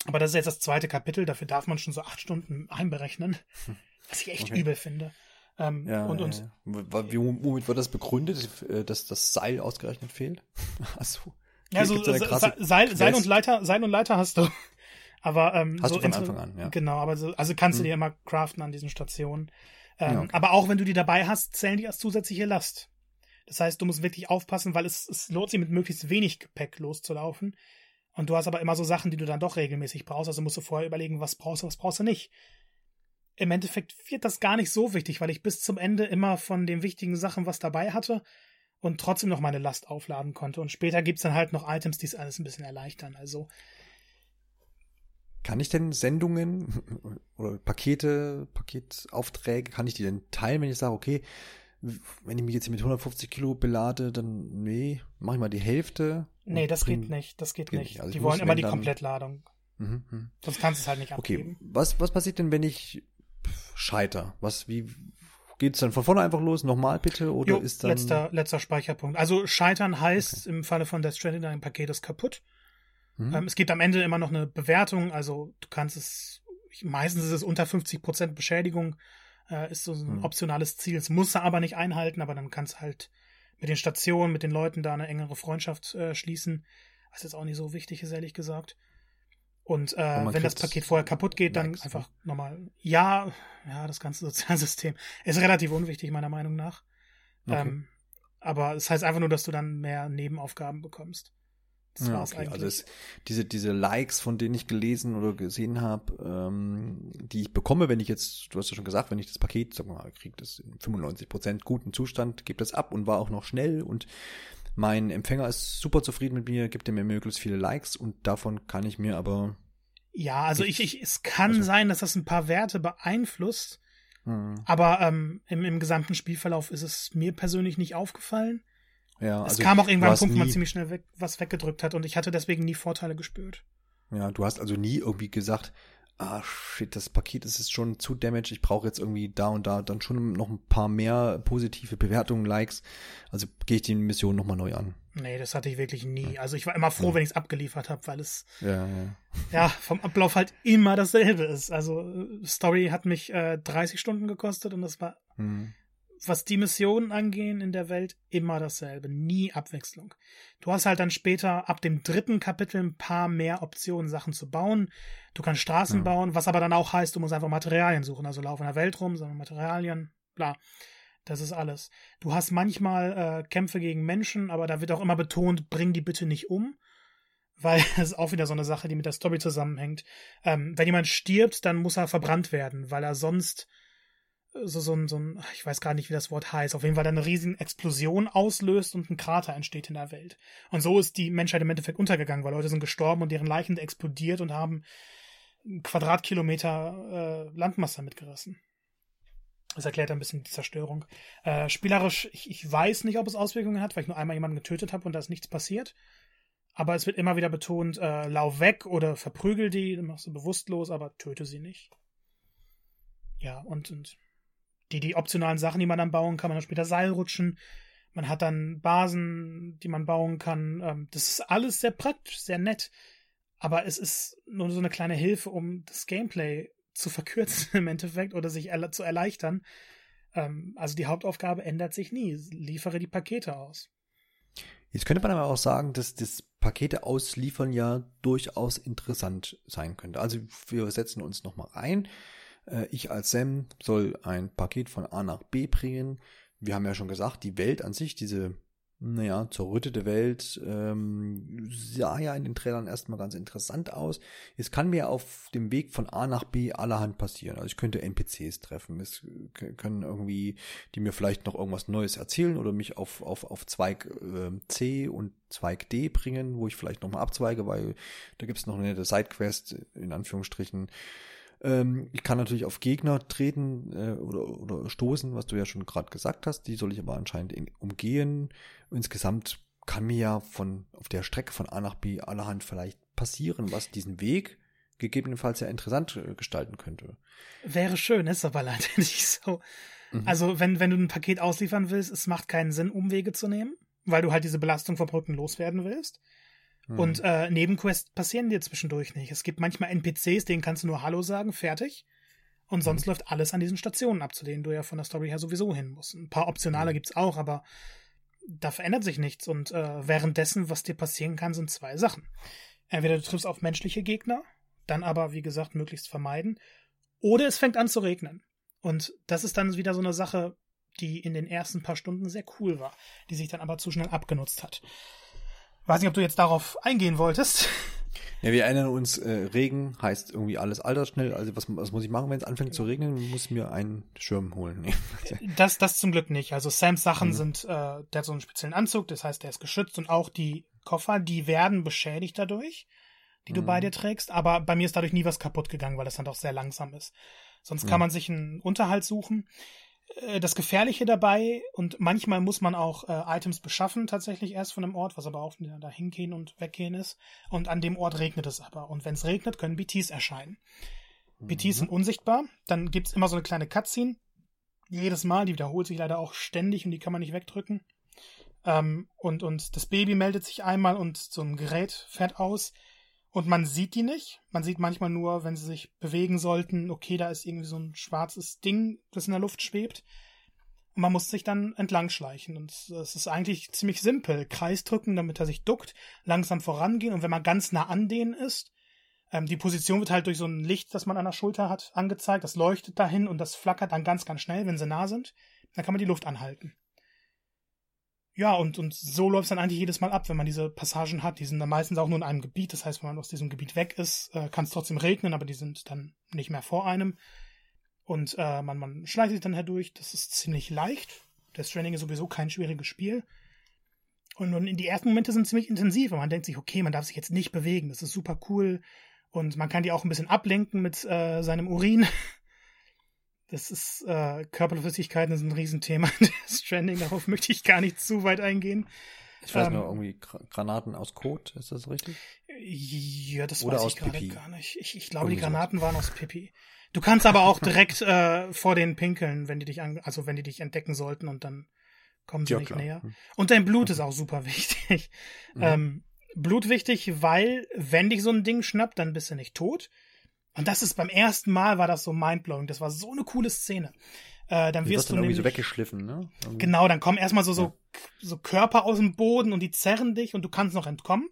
Aber das ist jetzt das zweite Kapitel. Dafür darf man schon so acht Stunden einberechnen. Hm. Was ich echt okay. übel finde. Ähm, ja, und, und, ja. Womit wird das begründet, äh, dass das Seil ausgerechnet fehlt? Achso. Ja, also Seil, Seil, und Leiter, Seil und Leiter hast du. Aber ähm, hast so du von Anfang an, ja. Genau, aber so, also kannst hm. du dir immer craften an diesen Stationen. Ähm, ja, okay. Aber auch wenn du die dabei hast, zählen die als zusätzliche Last. Das heißt, du musst wirklich aufpassen, weil es, es lohnt sich mit möglichst wenig Gepäck loszulaufen. Und du hast aber immer so Sachen, die du dann doch regelmäßig brauchst. Also musst du vorher überlegen, was brauchst du, was brauchst du nicht im Endeffekt wird das gar nicht so wichtig, weil ich bis zum Ende immer von den wichtigen Sachen was dabei hatte und trotzdem noch meine Last aufladen konnte. Und später gibt es dann halt noch Items, die es alles ein bisschen erleichtern. Also. Kann ich denn Sendungen oder Pakete, Paketaufträge, kann ich die denn teilen, wenn ich sage, okay, wenn ich mich jetzt mit 150 Kilo belade, dann nee, mach ich mal die Hälfte. Nee, das bring, geht nicht, das geht, geht nicht. Also die wollen immer die Komplettladung. Mhm, mh. Sonst kannst du es halt nicht abgeben. Okay, was, was passiert denn, wenn ich scheiter? Was, wie, geht's dann von vorne einfach los? Nochmal bitte? Oder jo, ist dann. Letzter, letzter Speicherpunkt. Also scheitern heißt okay. im Falle von Death Stranding, dein Paket ist kaputt. Mhm. Ähm, es gibt am Ende immer noch eine Bewertung, also du kannst es, meistens ist es unter 50% Beschädigung, äh, ist so ein mhm. optionales Ziel. Es muss er aber nicht einhalten, aber dann kannst halt mit den Stationen, mit den Leuten da eine engere Freundschaft äh, schließen. Was jetzt auch nicht so wichtig ist, ehrlich gesagt. Und äh, wenn das Paket vorher kaputt geht, dann Likes, einfach ne? nochmal. Ja, ja, das ganze Sozialsystem ist relativ unwichtig, meiner Meinung nach. Okay. Ähm, aber es das heißt einfach nur, dass du dann mehr Nebenaufgaben bekommst. Das ja, war's okay. eigentlich. Also es, diese, diese Likes, von denen ich gelesen oder gesehen habe, ähm, die ich bekomme, wenn ich jetzt, du hast ja schon gesagt, wenn ich das Paket, sag mal, kriege das in 95% guten Zustand, gebe das ab und war auch noch schnell und mein Empfänger ist super zufrieden mit mir, gibt mir möglichst viele Likes und davon kann ich mir aber. Ja, also ich, ich es kann also, sein, dass das ein paar Werte beeinflusst, mhm. aber ähm, im, im gesamten Spielverlauf ist es mir persönlich nicht aufgefallen. Ja, es also kam auch irgendwann ein Punkt, wo man ziemlich schnell weg, was weggedrückt hat und ich hatte deswegen nie Vorteile gespürt. Ja, du hast also nie irgendwie gesagt, ah shit, das Paket ist jetzt schon zu damaged, ich brauche jetzt irgendwie da und da dann schon noch ein paar mehr positive Bewertungen, Likes. Also gehe ich die Mission nochmal neu an. Nee, das hatte ich wirklich nie. Also ich war immer froh, ja. wenn ich es abgeliefert habe, weil es ja, ja. ja, vom Ablauf halt immer dasselbe ist. Also Story hat mich äh, 30 Stunden gekostet und das war mhm was die Missionen angehen in der Welt, immer dasselbe. Nie Abwechslung. Du hast halt dann später ab dem dritten Kapitel ein paar mehr Optionen, Sachen zu bauen. Du kannst Straßen ja. bauen, was aber dann auch heißt, du musst einfach Materialien suchen. Also lauf in der Welt rum, sondern Materialien, bla. Das ist alles. Du hast manchmal äh, Kämpfe gegen Menschen, aber da wird auch immer betont, bring die bitte nicht um. Weil das ist auch wieder so eine Sache, die mit der Story zusammenhängt. Ähm, wenn jemand stirbt, dann muss er verbrannt werden, weil er sonst so, so, ein, so ein, ich weiß gar nicht, wie das Wort heißt, auf jeden Fall dann eine riesige Explosion auslöst und ein Krater entsteht in der Welt. Und so ist die Menschheit im Endeffekt untergegangen, weil Leute sind gestorben und deren Leichen explodiert und haben Quadratkilometer äh, Landmasse mitgerissen. Das erklärt ein bisschen die Zerstörung. Äh, spielerisch, ich, ich weiß nicht, ob es Auswirkungen hat, weil ich nur einmal jemanden getötet habe und da ist nichts passiert. Aber es wird immer wieder betont, äh, lauf weg oder verprügel die, machst du bewusstlos, aber töte sie nicht. Ja, und, und die, die optionalen Sachen, die man dann bauen kann. Man hat später Seilrutschen. Man hat dann Basen, die man bauen kann. Ähm, das ist alles sehr praktisch, sehr nett. Aber es ist nur so eine kleine Hilfe, um das Gameplay zu verkürzen im Endeffekt oder sich zu erleichtern. Ähm, also die Hauptaufgabe ändert sich nie. Liefere die Pakete aus. Jetzt könnte man aber auch sagen, dass das Pakete ausliefern ja durchaus interessant sein könnte. Also wir setzen uns nochmal rein. Äh, ich als Sam soll ein Paket von A nach B bringen. Wir haben ja schon gesagt, die Welt an sich, diese, naja, zerrüttete Welt, ähm, sah ja in den Trailern erstmal ganz interessant aus. Es kann mir auf dem Weg von A nach B allerhand passieren. Also ich könnte NPCs treffen. Es können irgendwie, die mir vielleicht noch irgendwas Neues erzählen oder mich auf, auf, auf Zweig äh, C und Zweig D bringen, wo ich vielleicht nochmal abzweige, weil da gibt es noch eine nette Sidequest, in Anführungsstrichen. Ähm, ich kann natürlich auf Gegner treten äh, oder, oder stoßen, was du ja schon gerade gesagt hast. Die soll ich aber anscheinend in, umgehen. Insgesamt kann mir ja von auf der Strecke von A nach B allerhand vielleicht passieren, was diesen Weg gegebenenfalls ja interessant äh, gestalten könnte. Wäre schön, ist aber leider nicht so. Mhm. Also, wenn, wenn du ein Paket ausliefern willst, es macht keinen Sinn, Umwege zu nehmen, weil du halt diese Belastung von Brücken loswerden willst. Mhm. Und äh, Nebenquests passieren dir zwischendurch nicht. Es gibt manchmal NPCs, denen kannst du nur Hallo sagen, fertig. Und sonst mhm. läuft alles an diesen Stationen ab, zu denen du ja von der Story her sowieso hin musst. Ein paar optionale mhm. gibt's auch, aber da verändert sich nichts. Und äh, währenddessen, was dir passieren kann, sind zwei Sachen. Entweder du triffst auf menschliche Gegner, dann aber, wie gesagt, möglichst vermeiden. Oder es fängt an zu regnen. Und das ist dann wieder so eine Sache, die in den ersten paar Stunden sehr cool war, die sich dann aber zu schnell abgenutzt hat. Weiß nicht, ob du jetzt darauf eingehen wolltest. Ja, wir erinnern uns, äh, Regen heißt irgendwie alles altersschnell. Also was, was muss ich machen, wenn es anfängt zu regnen? Muss ich mir einen Schirm holen. das, das zum Glück nicht. Also Sams Sachen mhm. sind, äh, der hat so einen speziellen Anzug, das heißt, der ist geschützt und auch die Koffer, die werden beschädigt dadurch, die du mhm. bei dir trägst. Aber bei mir ist dadurch nie was kaputt gegangen, weil das dann doch sehr langsam ist. Sonst kann mhm. man sich einen Unterhalt suchen. Äh, das Gefährliche dabei und manchmal muss man auch äh, Items beschaffen, tatsächlich erst von einem Ort, was aber auch da hingehen und weggehen ist. Und an dem Ort regnet es aber. Und wenn es regnet, können BTs erscheinen. Mhm. BTs sind unsichtbar. Dann gibt es immer so eine kleine Cutscene. Jedes Mal, die wiederholt sich leider auch ständig und die kann man nicht wegdrücken. Ähm, und, und das Baby meldet sich einmal und so ein Gerät fährt aus. Und man sieht die nicht. Man sieht manchmal nur, wenn sie sich bewegen sollten, okay, da ist irgendwie so ein schwarzes Ding, das in der Luft schwebt. Und man muss sich dann entlang schleichen. Und es ist eigentlich ziemlich simpel. Kreis drücken, damit er sich duckt, langsam vorangehen. Und wenn man ganz nah an denen ist, Ähm, die Position wird halt durch so ein Licht, das man an der Schulter hat, angezeigt. Das leuchtet dahin und das flackert dann ganz, ganz schnell, wenn sie nah sind. Dann kann man die Luft anhalten. Ja, und, und so läuft es dann eigentlich jedes Mal ab, wenn man diese Passagen hat. Die sind dann meistens auch nur in einem Gebiet. Das heißt, wenn man aus diesem Gebiet weg ist, äh, kann es trotzdem regnen, aber die sind dann nicht mehr vor einem. Und äh, man, man schleicht sich dann herdurch. Das ist ziemlich leicht. Das Stranding ist sowieso kein schwieriges Spiel. Und, und die ersten Momente sind ziemlich intensiv, weil man denkt sich, okay, man darf sich jetzt nicht bewegen. Das ist super cool. Und man kann die auch ein bisschen ablenken mit äh, seinem Urin. Das ist, äh, Körperflüssigkeiten sind ein Riesenthema. Stranding, darauf möchte ich gar nicht zu weit eingehen. Ich weiß ähm, nur, irgendwie Granaten aus Kot, ist das richtig? Ja, das Oder weiß ich gerade gar nicht. Ich, ich glaube, irgendwie die Granaten sowas. waren aus Pipi. Du kannst aber auch direkt äh, vor den pinkeln, wenn die dich an, also wenn die dich entdecken sollten und dann kommen sie ja, nicht klar. näher. Hm. Und dein Blut okay. ist auch super wichtig. Mhm. Ähm, Blut wichtig, weil wenn dich so ein Ding schnappt, dann bist du nicht tot. Und das ist beim ersten Mal war das so mindblowing. Das war so eine coole Szene. Äh, dann wirst du dann nämlich so weggeschliffen, ne? Irgendwie. Genau, dann kommen erstmal so, so, so Körper aus dem Boden und die zerren dich und du kannst noch entkommen.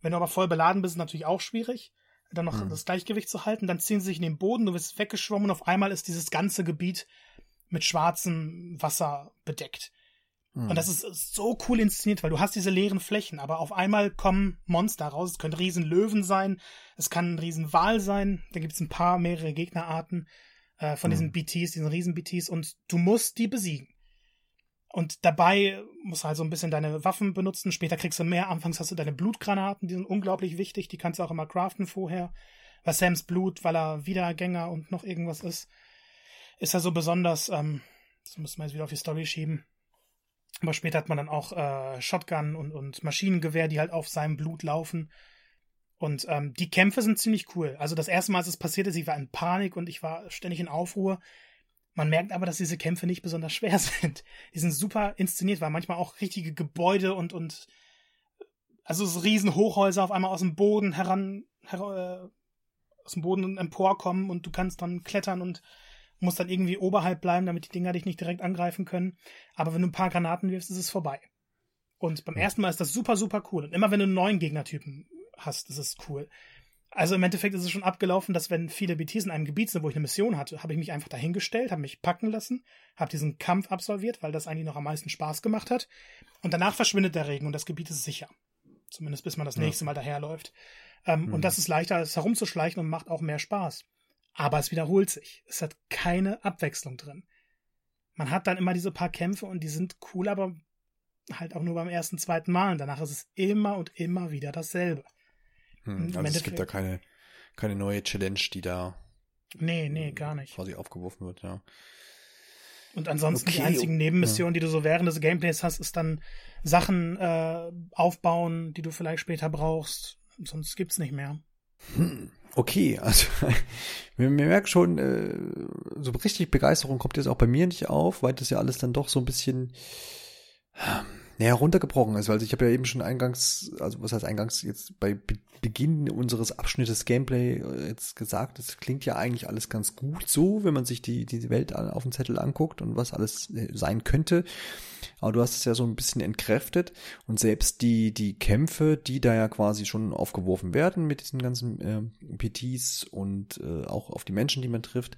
Wenn du aber voll beladen bist, ist natürlich auch schwierig, dann noch mhm. das Gleichgewicht zu halten. Dann ziehen sie sich in den Boden, du wirst weggeschwommen und auf einmal ist dieses ganze Gebiet mit schwarzem Wasser bedeckt. Mhm. Und das ist so cool inszeniert, weil du hast diese leeren Flächen, aber auf einmal kommen Monster raus. Es können riesen Löwen sein, es kann ein riesen Wal sein, da gibt es ein paar, mehrere Gegnerarten äh, von mhm. diesen BTs, diesen riesen BTs und du musst die besiegen. Und dabei musst du halt so ein bisschen deine Waffen benutzen. Später kriegst du mehr. Anfangs hast du deine Blutgranaten, die sind unglaublich wichtig. Die kannst du auch immer craften vorher. Weil Sams Blut, weil er Wiedergänger und noch irgendwas ist, ist er so besonders. Ähm, das müssen wir jetzt wieder auf die Story schieben. Aber später hat man dann auch äh, Shotgun und, und Maschinengewehr, die halt auf seinem Blut laufen. Und ähm, die Kämpfe sind ziemlich cool. Also das erste Mal, als es passiert ist, ich war in Panik und ich war ständig in Aufruhr. Man merkt aber, dass diese Kämpfe nicht besonders schwer sind. Die sind super inszeniert, weil manchmal auch richtige Gebäude und, und also so riesen auf einmal aus dem Boden heran, her, äh, aus dem Boden emporkommen und du kannst dann klettern und musst dann irgendwie oberhalb bleiben, damit die Dinger dich nicht direkt angreifen können. Aber wenn du ein paar Granaten wirfst, ist es vorbei. Und beim ersten Mal ist das super, super cool. Und immer wenn du einen neuen Gegnertypen hast, ist es cool. Also im Endeffekt ist es schon abgelaufen, dass wenn viele BTs in einem Gebiet sind, wo ich eine Mission hatte, habe ich mich einfach dahingestellt, habe mich packen lassen, habe diesen Kampf absolviert, weil das eigentlich noch am meisten Spaß gemacht hat. Und danach verschwindet der Regen und das Gebiet ist sicher. Zumindest bis man das nächste Mal daherläuft. Ähm, mhm. Und das ist leichter, als herumzuschleichen und macht auch mehr Spaß. Aber es wiederholt sich. Es hat keine Abwechslung drin. Man hat dann immer diese paar Kämpfe und die sind cool, aber halt auch nur beim ersten, zweiten Mal. Und danach ist es immer und immer wieder dasselbe. Hm, also es gibt da keine, keine neue Challenge, die da nee, nee, gar nicht. quasi aufgeworfen wird, ja. Und ansonsten okay. die einzigen Nebenmissionen, ja. die du so während des Gameplays hast, ist dann Sachen äh, aufbauen, die du vielleicht später brauchst. Sonst gibt's nicht mehr. Hm. Okay, also mir merkt schon, äh, so richtig Begeisterung kommt jetzt auch bei mir nicht auf, weil das ja alles dann doch so ein bisschen näher runtergebrochen ist. Also ich habe ja eben schon eingangs, also was heißt eingangs jetzt bei Be Beginn unseres Abschnittes Gameplay äh, jetzt gesagt, es klingt ja eigentlich alles ganz gut so, wenn man sich die, die Welt auf dem Zettel anguckt und was alles äh, sein könnte. Aber du hast es ja so ein bisschen entkräftet und selbst die, die Kämpfe, die da ja quasi schon aufgeworfen werden mit diesen ganzen äh, PTs und äh, auch auf die Menschen, die man trifft,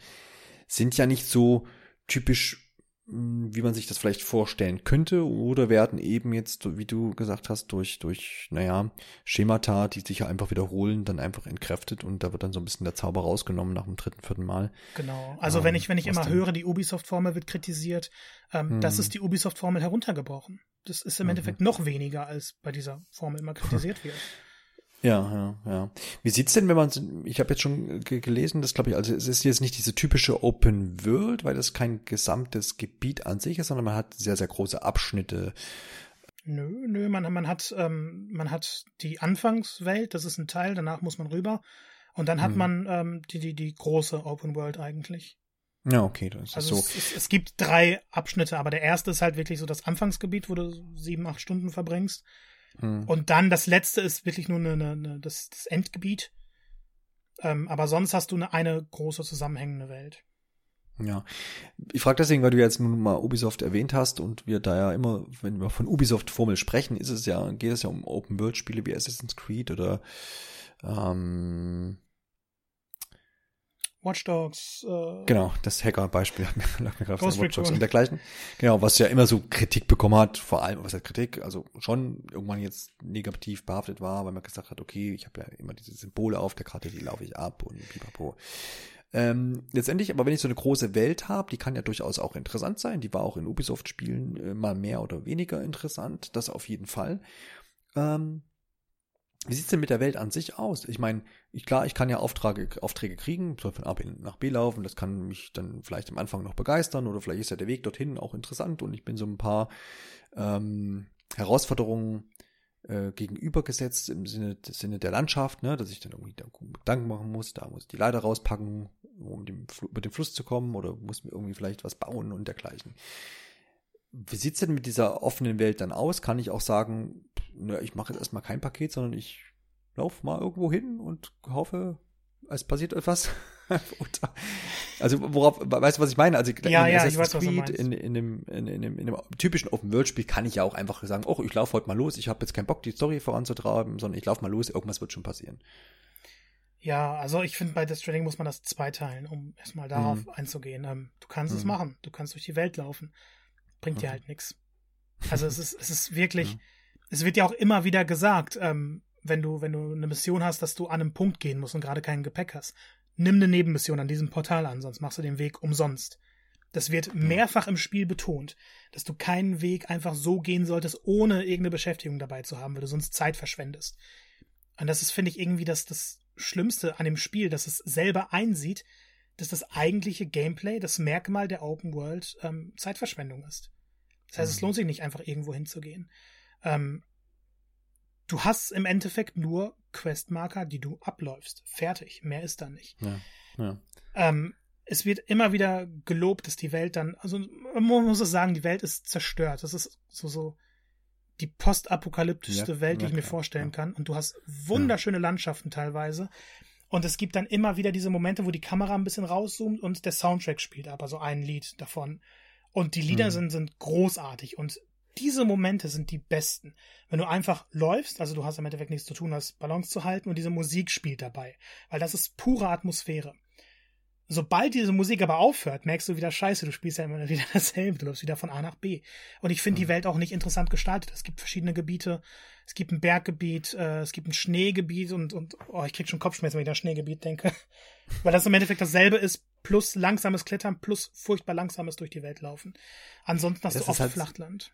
sind ja nicht so typisch wie man sich das vielleicht vorstellen könnte, oder werden eben jetzt, wie du gesagt hast, durch, durch, naja, Schemata, die sich ja einfach wiederholen, dann einfach entkräftet und da wird dann so ein bisschen der Zauber rausgenommen nach dem dritten, vierten Mal. Genau. Also ähm, wenn ich, wenn ich immer denn? höre, die Ubisoft-Formel wird kritisiert, ähm, hm. das ist die Ubisoft-Formel heruntergebrochen. Das ist im mhm. Endeffekt noch weniger, als bei dieser Formel immer kritisiert wird. Ja, ja, ja. Wie sieht's denn, wenn man, ich habe jetzt schon gelesen, das glaube ich, also es ist jetzt nicht diese typische Open World, weil das kein gesamtes Gebiet an sich ist, sondern man hat sehr, sehr große Abschnitte. Nö, nö, man, man hat, ähm, man hat die Anfangswelt, das ist ein Teil, danach muss man rüber. Und dann hat hm. man ähm, die, die, die große Open World eigentlich. Ja, okay, das also ist so. Es, es, es, gibt drei Abschnitte, aber der erste ist halt wirklich so das Anfangsgebiet, wo du sieben, acht Stunden verbringst. Mhm. Und dann das letzte ist wirklich nur eine, eine, eine das, das Endgebiet. Ähm, aber sonst hast du eine, eine große zusammenhängende Welt. Ja, ich frage deswegen, weil du jetzt nun mal Ubisoft erwähnt hast und wir da ja immer, wenn wir von Ubisoft-Formel sprechen, ist es ja, geht es ja um Open-World-Spiele wie Assassin's Creed oder Ähm, Watch Dogs. Äh, genau, das Hacker-Beispiel hat mir, lag mir gerade Watch Dogs und dergleichen. Genau, was ja immer so Kritik bekommen hat, vor allem, was heißt Kritik, also schon irgendwann jetzt negativ behaftet war, weil man gesagt hat, okay, ich habe ja immer diese Symbole auf der Karte, die laufe ich ab und pipapo. Ähm, letztendlich, aber wenn ich so eine große Welt habe, die kann ja durchaus auch interessant sein. Die war auch in Ubisoft-Spielen äh, mal mehr oder weniger interessant, das auf jeden Fall. Ähm, wie sieht's denn mit der Welt an sich aus? Ich meine, ich, klar, ich kann ja Aufträge, Aufträge kriegen, soll von A nach B laufen, das kann mich dann vielleicht am Anfang noch begeistern oder vielleicht ist ja der Weg dorthin auch interessant und ich bin so ein paar ähm, Herausforderungen äh, gegenübergesetzt im Sinne, Sinne der Landschaft, ne, dass ich dann irgendwie Gedanken machen muss, da muss ich die Leiter rauspacken, um dem, über den Fluss zu kommen oder muss mir irgendwie vielleicht was bauen und dergleichen. Wie sieht's denn mit dieser offenen Welt dann aus? Kann ich auch sagen, na, ich mache jetzt erstmal kein Paket, sondern ich laufe mal irgendwo hin und hoffe, es passiert etwas. also worauf, weißt du, was ich meine? Also ja, in ja, ich weiß, Creed, in, in, dem, in, in, dem, in dem typischen Open-World-Spiel kann ich ja auch einfach sagen, oh, ich laufe heute mal los, ich habe jetzt keinen Bock, die Story voranzutreiben, sondern ich laufe mal los, irgendwas wird schon passieren. Ja, also ich finde, bei Death Stranding muss man das zweiteilen, um erstmal darauf mhm. einzugehen. Ähm, du kannst mhm. es machen, du kannst durch die Welt laufen. Bringt mhm. dir halt nichts. Also es ist, es ist wirklich, mhm. es wird ja auch immer wieder gesagt, ähm, wenn du, wenn du eine Mission hast, dass du an einem Punkt gehen musst und gerade kein Gepäck hast nimm eine Nebenmission an diesem Portal an, sonst machst du den Weg umsonst. Das wird mehrfach im Spiel betont, dass du keinen Weg einfach so gehen solltest, ohne irgendeine Beschäftigung dabei zu haben, weil du sonst Zeit verschwendest. Und das ist, finde ich, irgendwie das, das Schlimmste an dem Spiel, dass es selber einsieht, dass das eigentliche Gameplay, das Merkmal der Open World, ähm, Zeitverschwendung ist. Das heißt, mhm. es lohnt sich nicht einfach irgendwo hinzugehen. Ähm, du hast im Endeffekt nur Questmarker, die du abläufst. Fertig. Mehr ist da nicht. Ja, ja. Ähm, es wird immer wieder gelobt, dass die Welt dann, also man muss es sagen, die Welt ist zerstört. Das ist so, so die postapokalyptischste ja, Welt, die ich mir vorstellen kann. Und du hast wunderschöne Landschaften teilweise. Und es gibt dann immer wieder diese Momente, wo die Kamera ein bisschen rauszoomt und der Soundtrack spielt ab, also ein Lied davon. Und die Lieder mhm. sind, sind großartig. Und diese Momente sind die besten. Wenn du einfach läufst, also du hast im Endeffekt nichts zu tun, als Balance zu halten und diese Musik spielt dabei. Weil das ist pure Atmosphäre. Sobald diese Musik aber aufhört, merkst du wieder Scheiße, du spielst ja immer wieder dasselbe, du läufst wieder von A nach B. Und ich finde mhm. die Welt auch nicht interessant gestaltet. Es gibt verschiedene Gebiete, es gibt ein Berggebiet, äh, es gibt ein Schneegebiet und, und oh, ich krieg schon Kopfschmerzen, wenn ich an Schneegebiet denke. Weil das im Endeffekt dasselbe ist, plus langsames Klettern, plus furchtbar langsames durch die Welt laufen. Ansonsten hast das du oft halt, Flachland.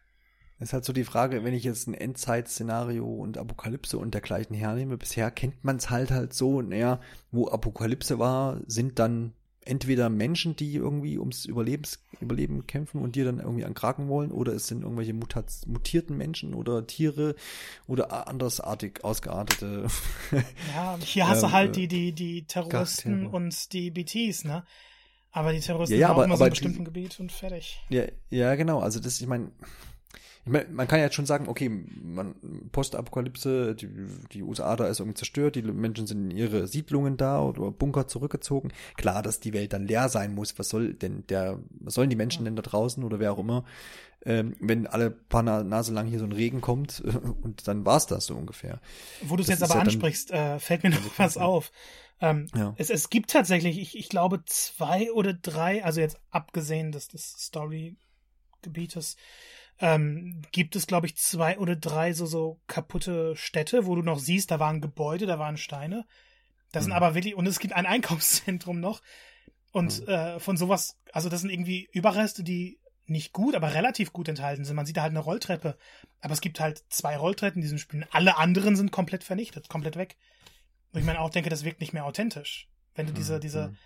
Ist halt so die Frage, wenn ich jetzt ein Endzeit-Szenario und Apokalypse und dergleichen hernehme, bisher kennt man es halt halt so, naja, wo Apokalypse war, sind dann entweder Menschen, die irgendwie ums Überlebens, Überleben kämpfen und dir dann irgendwie ankraken wollen, oder es sind irgendwelche mutat, mutierten Menschen oder Tiere oder andersartig ausgeartete. Ja, hier hast du halt ähm, die, die, die Terroristen und die BTs, ne? Aber die Terroristen ja, ja, aber, immer aber so einem bestimmten Gebiet und fertig. Ja, ja, genau. Also das, ich meine, ich meine, man kann ja jetzt schon sagen, okay, man, Postapokalypse, die, die USA da ist irgendwie zerstört, die Menschen sind in ihre Siedlungen da oder Bunker zurückgezogen. Klar, dass die Welt dann leer sein muss. Was soll denn der, was sollen die Menschen denn da draußen oder wer auch immer, ähm, wenn alle paar Nase lang hier so ein Regen kommt und dann war's das so ungefähr. Wo du es jetzt aber ja ansprichst, äh, fällt mir noch was auf. Ähm, ja. es, es gibt tatsächlich, ich, ich glaube, zwei oder drei, also jetzt abgesehen des, des Story-Gebietes, ähm, gibt es, glaube ich, zwei oder drei so, so kaputte Städte, wo du noch siehst, da waren Gebäude, da waren Steine. Das mhm. sind aber wirklich, und es gibt ein Einkaufszentrum noch. Und mhm. äh, von sowas, also das sind irgendwie Überreste, die nicht gut, aber relativ gut enthalten sind. Man sieht da halt eine Rolltreppe. Aber es gibt halt zwei Rolltreppen in diesem Spiel. Alle anderen sind komplett vernichtet, komplett weg. Und ich meine auch denke, das wirkt nicht mehr authentisch. Wenn du diese, mhm. diese, mhm.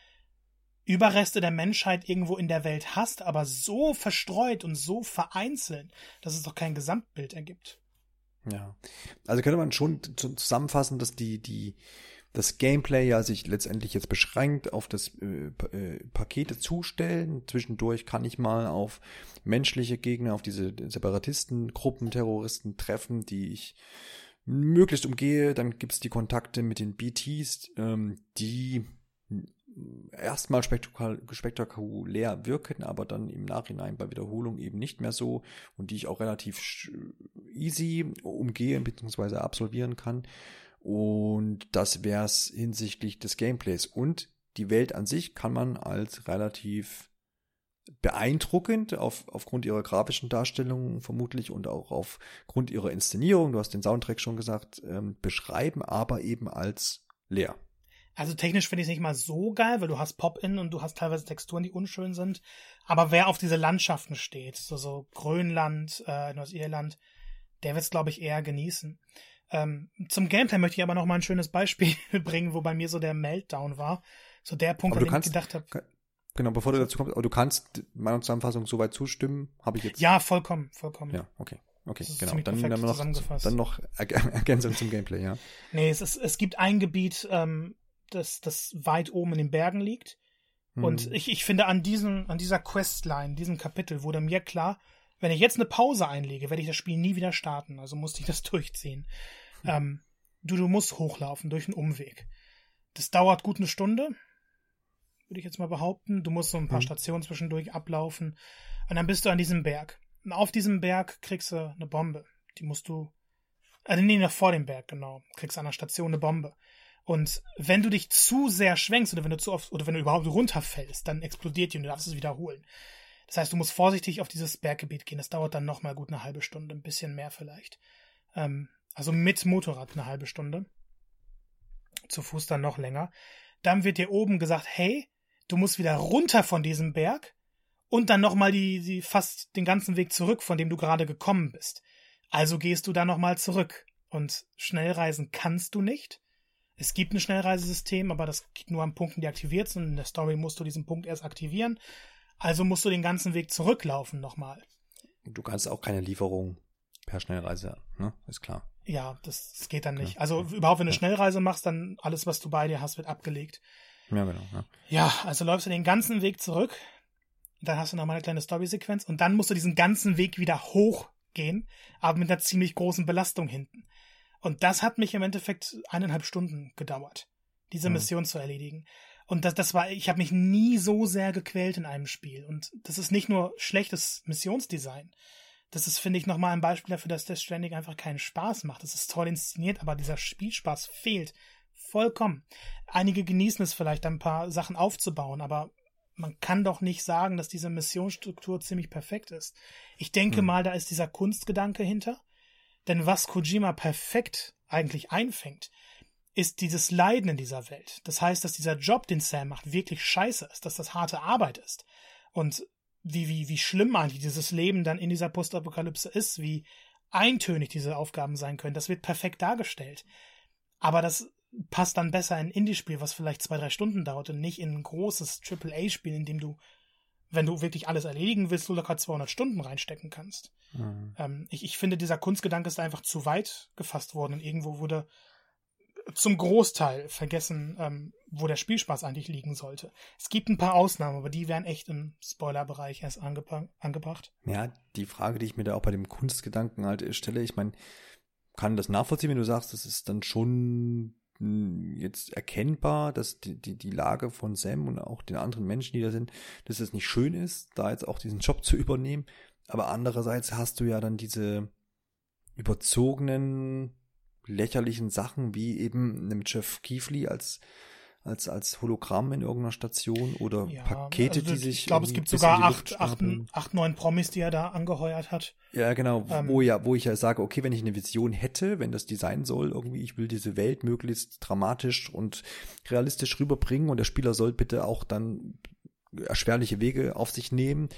Überreste der Menschheit irgendwo in der Welt hast, aber so verstreut und so vereinzelt, dass es doch kein Gesamtbild ergibt. Ja. Also könnte man schon zusammenfassen, dass die, die, das Gameplay ja sich letztendlich jetzt beschränkt auf das äh, äh, Pakete zustellen. Zwischendurch kann ich mal auf menschliche Gegner, auf diese Separatisten, Gruppen, Terroristen treffen, die ich möglichst umgehe. Dann gibt's die Kontakte mit den BTs, ähm, die erstmal spektakulär wirken, aber dann im Nachhinein bei Wiederholung eben nicht mehr so und die ich auch relativ easy umgehen bzw. absolvieren kann. Und das wäre es hinsichtlich des Gameplays. Und die Welt an sich kann man als relativ beeindruckend auf, aufgrund ihrer grafischen Darstellung vermutlich und auch aufgrund ihrer Inszenierung, du hast den Soundtrack schon gesagt, ähm, beschreiben, aber eben als leer. Also technisch finde ich es nicht mal so geil, weil du hast Pop-In und du hast teilweise Texturen, die unschön sind. Aber wer auf diese Landschaften steht, so, so Grönland, äh, Nordirland, der wird es, glaube ich, eher genießen. Ähm, zum Gameplay möchte ich aber noch mal ein schönes Beispiel bringen, wo bei mir so der Meltdown war. So der Punkt, an dem ich gedacht habe. Genau, bevor du dazu kommst, aber du kannst meiner Zusammenfassung soweit zustimmen, habe ich jetzt. Ja, vollkommen, vollkommen. Ja, okay. Okay, genau. Dann, dann, noch, dann noch Ergänzung zum Gameplay, ja. Nee, es, ist, es gibt ein Gebiet, ähm, das, das weit oben in den Bergen liegt. Hm. Und ich, ich finde, an, diesem, an dieser Questline, diesem Kapitel, wurde mir klar, wenn ich jetzt eine Pause einlege, werde ich das Spiel nie wieder starten. Also musste ich das durchziehen. Hm. Ähm, du, du musst hochlaufen durch einen Umweg. Das dauert gut eine Stunde, würde ich jetzt mal behaupten. Du musst so ein paar hm. Stationen zwischendurch ablaufen. Und dann bist du an diesem Berg. Und auf diesem Berg kriegst du eine Bombe. Die musst du. Also nee, noch vor dem Berg, genau. Kriegst an einer Station eine Bombe. Und wenn du dich zu sehr schwenkst oder wenn du zu oft oder wenn du überhaupt runterfällst, dann explodiert die und du darfst es wiederholen. Das heißt, du musst vorsichtig auf dieses Berggebiet gehen. Das dauert dann nochmal gut eine halbe Stunde, ein bisschen mehr vielleicht. Ähm, also mit Motorrad eine halbe Stunde. Zu Fuß dann noch länger. Dann wird dir oben gesagt, hey, du musst wieder runter von diesem Berg und dann nochmal die, die fast den ganzen Weg zurück, von dem du gerade gekommen bist. Also gehst du da nochmal zurück. Und Schnellreisen kannst du nicht. Es gibt ein Schnellreisesystem, aber das geht nur an Punkten, die aktiviert sind. In der Story musst du diesen Punkt erst aktivieren. Also musst du den ganzen Weg zurücklaufen nochmal. Du kannst auch keine Lieferung per Schnellreise, ne? Ist klar. Ja, das, das geht dann nicht. Ja. Also überhaupt, wenn du ja. Schnellreise machst, dann alles, was du bei dir hast, wird abgelegt. Ja, genau. Ja, ja also läufst du den ganzen Weg zurück. Dann hast du nochmal eine kleine Story-Sequenz und dann musst du diesen ganzen Weg wieder hochgehen, aber mit einer ziemlich großen Belastung hinten. Und das hat mich im Endeffekt eineinhalb Stunden gedauert, diese Mission zu erledigen. Und das, das war, ich habe mich nie so sehr gequält in einem Spiel. Und das ist nicht nur schlechtes Missionsdesign. Das ist, finde ich, nochmal ein Beispiel dafür, dass Death Stranding einfach keinen Spaß macht. Das ist toll inszeniert, aber dieser Spielspaß fehlt vollkommen. Einige genießen es vielleicht, ein paar Sachen aufzubauen, aber man kann doch nicht sagen, dass diese Missionsstruktur ziemlich perfekt ist. Ich denke hm. mal, da ist dieser Kunstgedanke hinter. Denn was Kojima perfekt eigentlich einfängt, ist dieses Leiden in dieser Welt. Das heißt, dass dieser Job, den Sam macht, wirklich scheiße ist, dass das harte Arbeit ist. Und wie, wie, wie schlimm eigentlich dieses Leben dann in dieser Postapokalypse ist, wie eintönig diese Aufgaben sein können, das wird perfekt dargestellt. Aber das passt dann besser in ein Indie-Spiel, was vielleicht zwei, drei Stunden dauert und nicht in ein großes AAA-Spiel, in dem du wenn du wirklich alles erledigen willst, du locker 200 Stunden reinstecken kannst. Mhm. Ähm, ich, ich finde, dieser Kunstgedanke ist einfach zu weit gefasst worden und irgendwo wurde zum Großteil vergessen, ähm, wo der Spielspaß eigentlich liegen sollte. Es gibt ein paar Ausnahmen, aber die wären echt im Spoilerbereich erst angepa angebracht. Ja, die Frage, die ich mir da auch bei dem Kunstgedanken halt stelle, ich meine, kann das nachvollziehen, wenn du sagst, das ist dann schon jetzt erkennbar, dass die, die, die Lage von Sam und auch den anderen Menschen, die da sind, dass es nicht schön ist, da jetzt auch diesen Job zu übernehmen. Aber andererseits hast du ja dann diese überzogenen, lächerlichen Sachen, wie eben einem Jeff Keefley als als, als Hologramm in irgendeiner Station oder ja, Pakete, also, die sich. Ich glaube, es gibt sogar acht, acht, acht, neun Promis, die er da angeheuert hat. Ja, genau, ähm, wo ja, wo ich ja sage, okay, wenn ich eine Vision hätte, wenn das Design soll, irgendwie, ich will diese Welt möglichst dramatisch und realistisch rüberbringen und der Spieler soll bitte auch dann erschwerliche Wege auf sich nehmen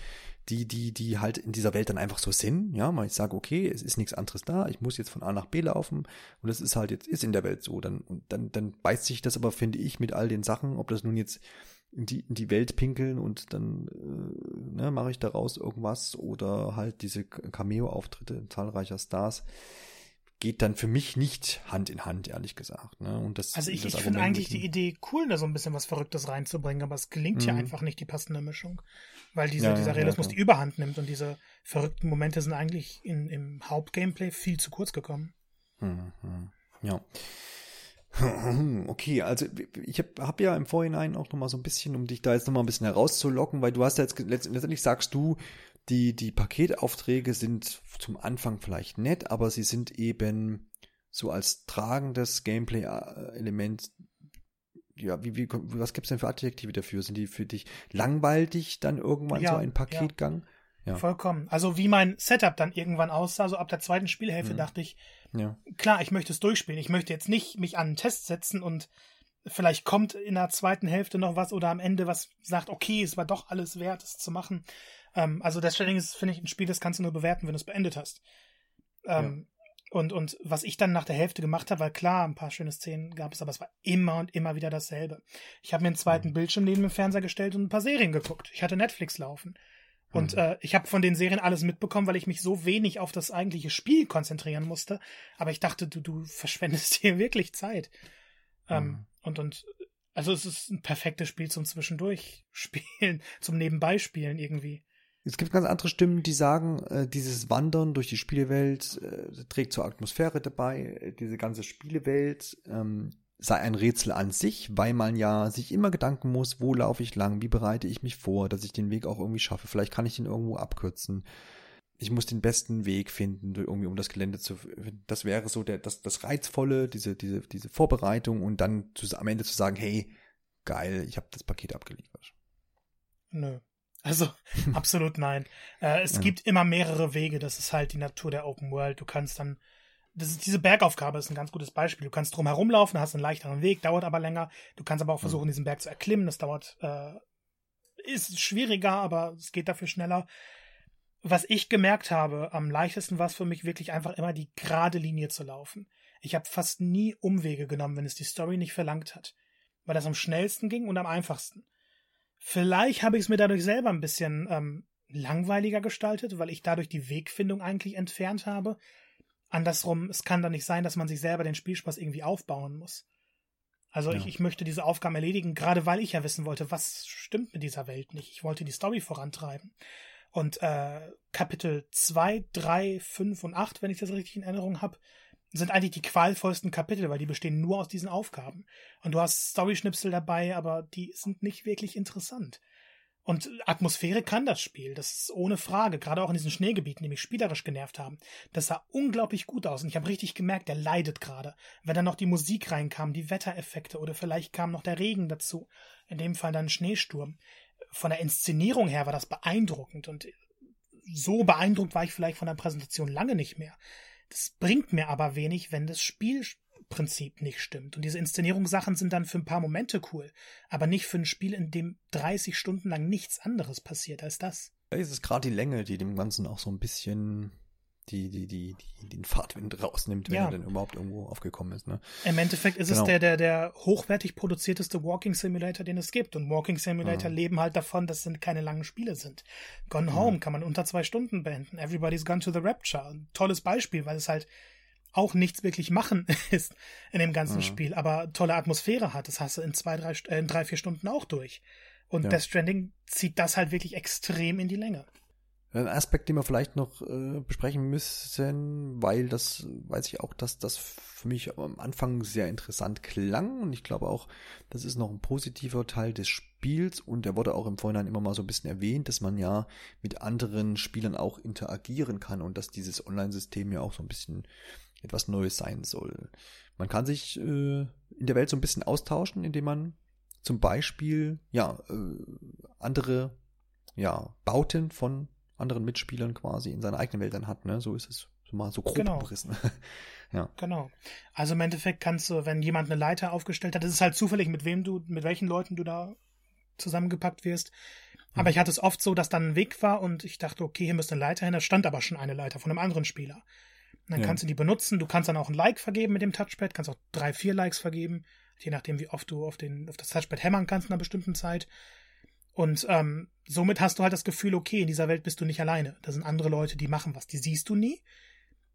die, die, die halt in dieser Welt dann einfach so sind, ja, weil ich sage, okay, es ist nichts anderes da, ich muss jetzt von A nach B laufen und das ist halt jetzt, ist in der Welt so, dann, und dann, dann beißt sich das aber, finde ich, mit all den Sachen, ob das nun jetzt in die, in die Welt pinkeln und dann äh, ne, mache ich daraus irgendwas oder halt diese Cameo-Auftritte zahlreicher Stars geht dann für mich nicht Hand in Hand, ehrlich gesagt. Ne? Und das, also ich, ich finde eigentlich die Idee cool, da so ein bisschen was Verrücktes reinzubringen, aber es gelingt mhm. hier einfach nicht die passende Mischung. Weil diese, ja, dieser Realismus ja, die Überhand nimmt und diese verrückten Momente sind eigentlich in, im Hauptgameplay viel zu kurz gekommen. Mhm. Ja. Okay, also ich habe hab ja im Vorhinein auch noch mal so ein bisschen, um dich da jetzt noch mal ein bisschen herauszulocken, weil du hast ja jetzt letztendlich sagst du, die, die Paketaufträge sind zum Anfang vielleicht nett, aber sie sind eben so als tragendes Gameplay-Element, ja, wie, wie, was gibt's denn für Adjektive dafür? Sind die für dich langweilig dann irgendwann Ja, so ein Paketgang? Ja. Vollkommen. Also wie mein Setup dann irgendwann aussah, so ab der zweiten Spielhälfte Mhm. dachte ich, Ja. klar, ich möchte es durchspielen. Ich möchte jetzt nicht mich an einen Test setzen und vielleicht kommt in der zweiten Hälfte noch was oder am Ende was sagt, okay, es war doch alles wert, es zu machen. Ähm, also Stranding ist, finde ich, ein Spiel, das kannst du nur bewerten, wenn du es beendet hast. Ähm, und, und was ich dann nach der Hälfte gemacht habe, weil klar, ein paar schöne Szenen gab es, aber es war immer und immer wieder dasselbe. Ich habe mir einen zweiten Mhm. Bildschirm neben dem Fernseher gestellt und ein paar Serien geguckt. Ich hatte Netflix laufen. Und Mhm. äh, ich habe von den Serien alles mitbekommen, weil ich mich so wenig auf das eigentliche Spiel konzentrieren musste. Aber ich dachte, du, du verschwendest hier wirklich Zeit. Ähm, Mhm. und, und also es ist ein perfektes Spiel zum Zwischendurch spielen, zum Nebenbeispielen irgendwie. Es gibt ganz andere Stimmen, die sagen, äh, dieses Wandern durch die Spielewelt äh, trägt zur Atmosphäre dabei. Äh, Diese ganze Spielewelt ähm, sei ein Rätsel an sich, weil man ja sich immer Gedanken muss, wo laufe ich lang, wie bereite ich mich vor, dass ich den Weg auch irgendwie schaffe. Vielleicht kann ich den irgendwo abkürzen. Ich muss den besten Weg finden, irgendwie um das Gelände zu finden. Das wäre so der, das, das Reizvolle, diese, diese, diese Vorbereitung und dann zu, am Ende zu sagen, hey, geil, ich habe das Paket abgeliefert. Nö. Also absolut nein. Äh, es Ja. gibt immer mehrere Wege. Das ist halt die Natur der Open World. Du kannst dann das ist, diese Bergaufgabe ist ein ganz gutes Beispiel. Du kannst drum herum laufen, hast einen leichteren Weg, dauert aber länger. Du kannst aber auch versuchen, diesen Berg zu erklimmen. Das dauert, äh, ist schwieriger, aber es geht dafür schneller. Was ich gemerkt habe, am leichtesten war es für mich wirklich einfach immer die gerade Linie zu laufen. Ich habe fast nie Umwege genommen, wenn es die Story nicht verlangt hat. Weil das am schnellsten ging und am einfachsten. Vielleicht habe ich es mir dadurch selber ein bisschen ähm, langweiliger gestaltet, weil ich dadurch die Wegfindung eigentlich entfernt habe. Andersrum, es kann doch nicht sein, dass man sich selber den Spielspaß irgendwie aufbauen muss. Also Ja. ich, ich möchte diese Aufgaben erledigen, gerade weil ich ja wissen wollte, was stimmt mit dieser Welt nicht. Ich wollte die Story vorantreiben. Und äh, Kapitel 2, 3, 5 und 8, wenn ich das richtig in Erinnerung habe, sind eigentlich die qualvollsten Kapitel, weil die bestehen nur aus diesen Aufgaben. Und du hast Story-Schnipsel dabei, aber die sind nicht wirklich interessant. Und Atmosphäre kann das Spiel, das ist ohne Frage, gerade auch in diesen Schneegebieten, die mich spielerisch genervt haben. Das sah unglaublich gut aus und ich habe richtig gemerkt, der leidet gerade. Wenn dann noch die Musik reinkam, die Wettereffekte oder vielleicht kam noch der Regen dazu, in dem Fall dann Schneesturm. Von der Inszenierung her war das beeindruckend und so beeindruckt war ich vielleicht von der Präsentation lange nicht mehr. Das bringt mir aber wenig, wenn das Spielprinzip nicht stimmt. Und diese Inszenierungssachen sind dann für ein paar Momente cool, aber nicht für ein Spiel, in dem 30 Stunden lang nichts anderes passiert als das. Es ist gerade die Länge, die dem Ganzen auch so ein bisschen die, die, die, die den Fahrtwind rausnimmt, wenn Ja. er denn überhaupt irgendwo aufgekommen ist. Ne? Im Endeffekt ist Genau. es der, der, der hochwertig produzierteste Walking Simulator, den es gibt. Und Walking Simulator Mhm. leben halt davon, dass es keine langen Spiele sind. Gone Home kann man unter zwei Stunden beenden. Everybody's Gone to the Rapture. Ein tolles Beispiel, weil es halt auch nichts wirklich machen ist in dem ganzen Mhm. Spiel, aber tolle Atmosphäre hat. Das hast du in zwei, drei, äh, in drei, vier Stunden auch durch. Und Ja. Death Stranding zieht das halt wirklich extrem in die Länge. Ein Aspekt, den wir vielleicht noch äh, besprechen müssen, weil das weiß ich auch, dass das für mich am Anfang sehr interessant klang und ich glaube auch, das ist noch ein positiver Teil des Spiels und der wurde auch im Vorhinein immer mal so ein bisschen erwähnt, dass man ja mit anderen Spielern auch interagieren kann und dass dieses Online-System ja auch so ein bisschen etwas Neues sein soll. Man kann sich äh, in der Welt so ein bisschen austauschen, indem man zum Beispiel ja äh, andere ja Bauten von anderen Mitspielern quasi in seiner eigenen Welt dann hat. Ne? So ist es mal so grob Genau. umrissen. ja. Genau. Also im Endeffekt kannst du, wenn jemand eine Leiter aufgestellt hat, das ist halt zufällig, mit wem du, mit welchen Leuten du da zusammengepackt wirst. Aber ich hatte es oft so, dass dann ein Weg war und ich dachte, okay, hier müsste eine Leiter hin, da stand aber schon eine Leiter von einem anderen Spieler. Und dann Ja. kannst du die benutzen, du kannst dann auch ein Like vergeben mit dem Touchpad, kannst auch drei, vier Likes vergeben, je nachdem, wie oft du auf, den, auf das Touchpad hämmern kannst in einer bestimmten Zeit. Und ähm, somit hast du halt das Gefühl, okay, in dieser Welt bist du nicht alleine. Da sind andere Leute, die machen was. Die siehst du nie,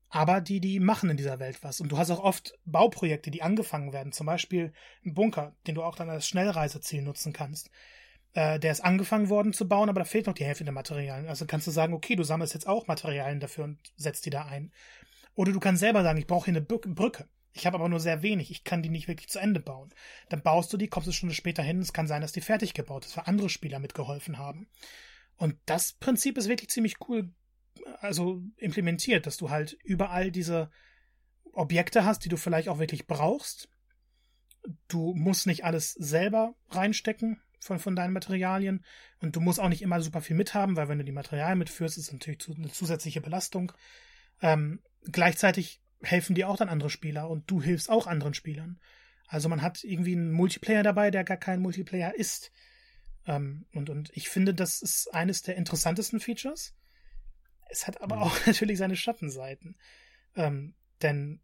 aber die, die machen in dieser Welt was. Und du hast auch oft Bauprojekte, die angefangen werden. Zum Beispiel ein Bunker, den du auch dann als Schnellreiseziel nutzen kannst. Äh, der ist angefangen worden zu bauen, aber da fehlt noch die Hälfte der Materialien. Also kannst du sagen, okay, du sammelst jetzt auch Materialien dafür und setzt die da ein. Oder du kannst selber sagen, ich brauche hier eine Brück- Brücke. Ich habe aber nur sehr wenig. Ich kann die nicht wirklich zu Ende bauen. Dann baust du die, kommst eine Stunde später hin. Es kann sein, dass die fertig gebaut ist, weil andere Spieler mitgeholfen haben. Und das Prinzip ist wirklich ziemlich cool, also implementiert, dass du halt überall diese Objekte hast, die du vielleicht auch wirklich brauchst. Du musst nicht alles selber reinstecken von, von deinen Materialien und du musst auch nicht immer super viel mithaben, weil wenn du die Materialien mitführst, ist natürlich eine zusätzliche Belastung. Ähm, gleichzeitig helfen dir auch dann andere Spieler und du hilfst auch anderen Spielern. Also man hat irgendwie einen Multiplayer dabei, der gar kein Multiplayer ist. Ähm, und, und ich finde, das ist eines der interessantesten Features. Es hat aber mhm. auch natürlich seine Schattenseiten. Ähm, denn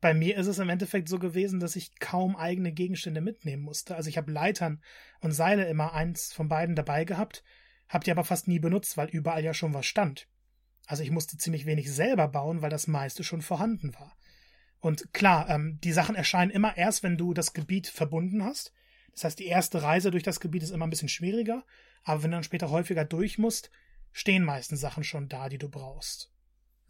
bei mir ist es im Endeffekt so gewesen, dass ich kaum eigene Gegenstände mitnehmen musste. Also ich habe Leitern und Seile immer eins von beiden dabei gehabt, hab die aber fast nie benutzt, weil überall ja schon was stand. Also ich musste ziemlich wenig selber bauen, weil das meiste schon vorhanden war. Und klar, ähm, die Sachen erscheinen immer erst, wenn du das Gebiet verbunden hast. Das heißt, die erste Reise durch das Gebiet ist immer ein bisschen schwieriger, aber wenn du dann später häufiger durch musst, stehen meistens Sachen schon da, die du brauchst.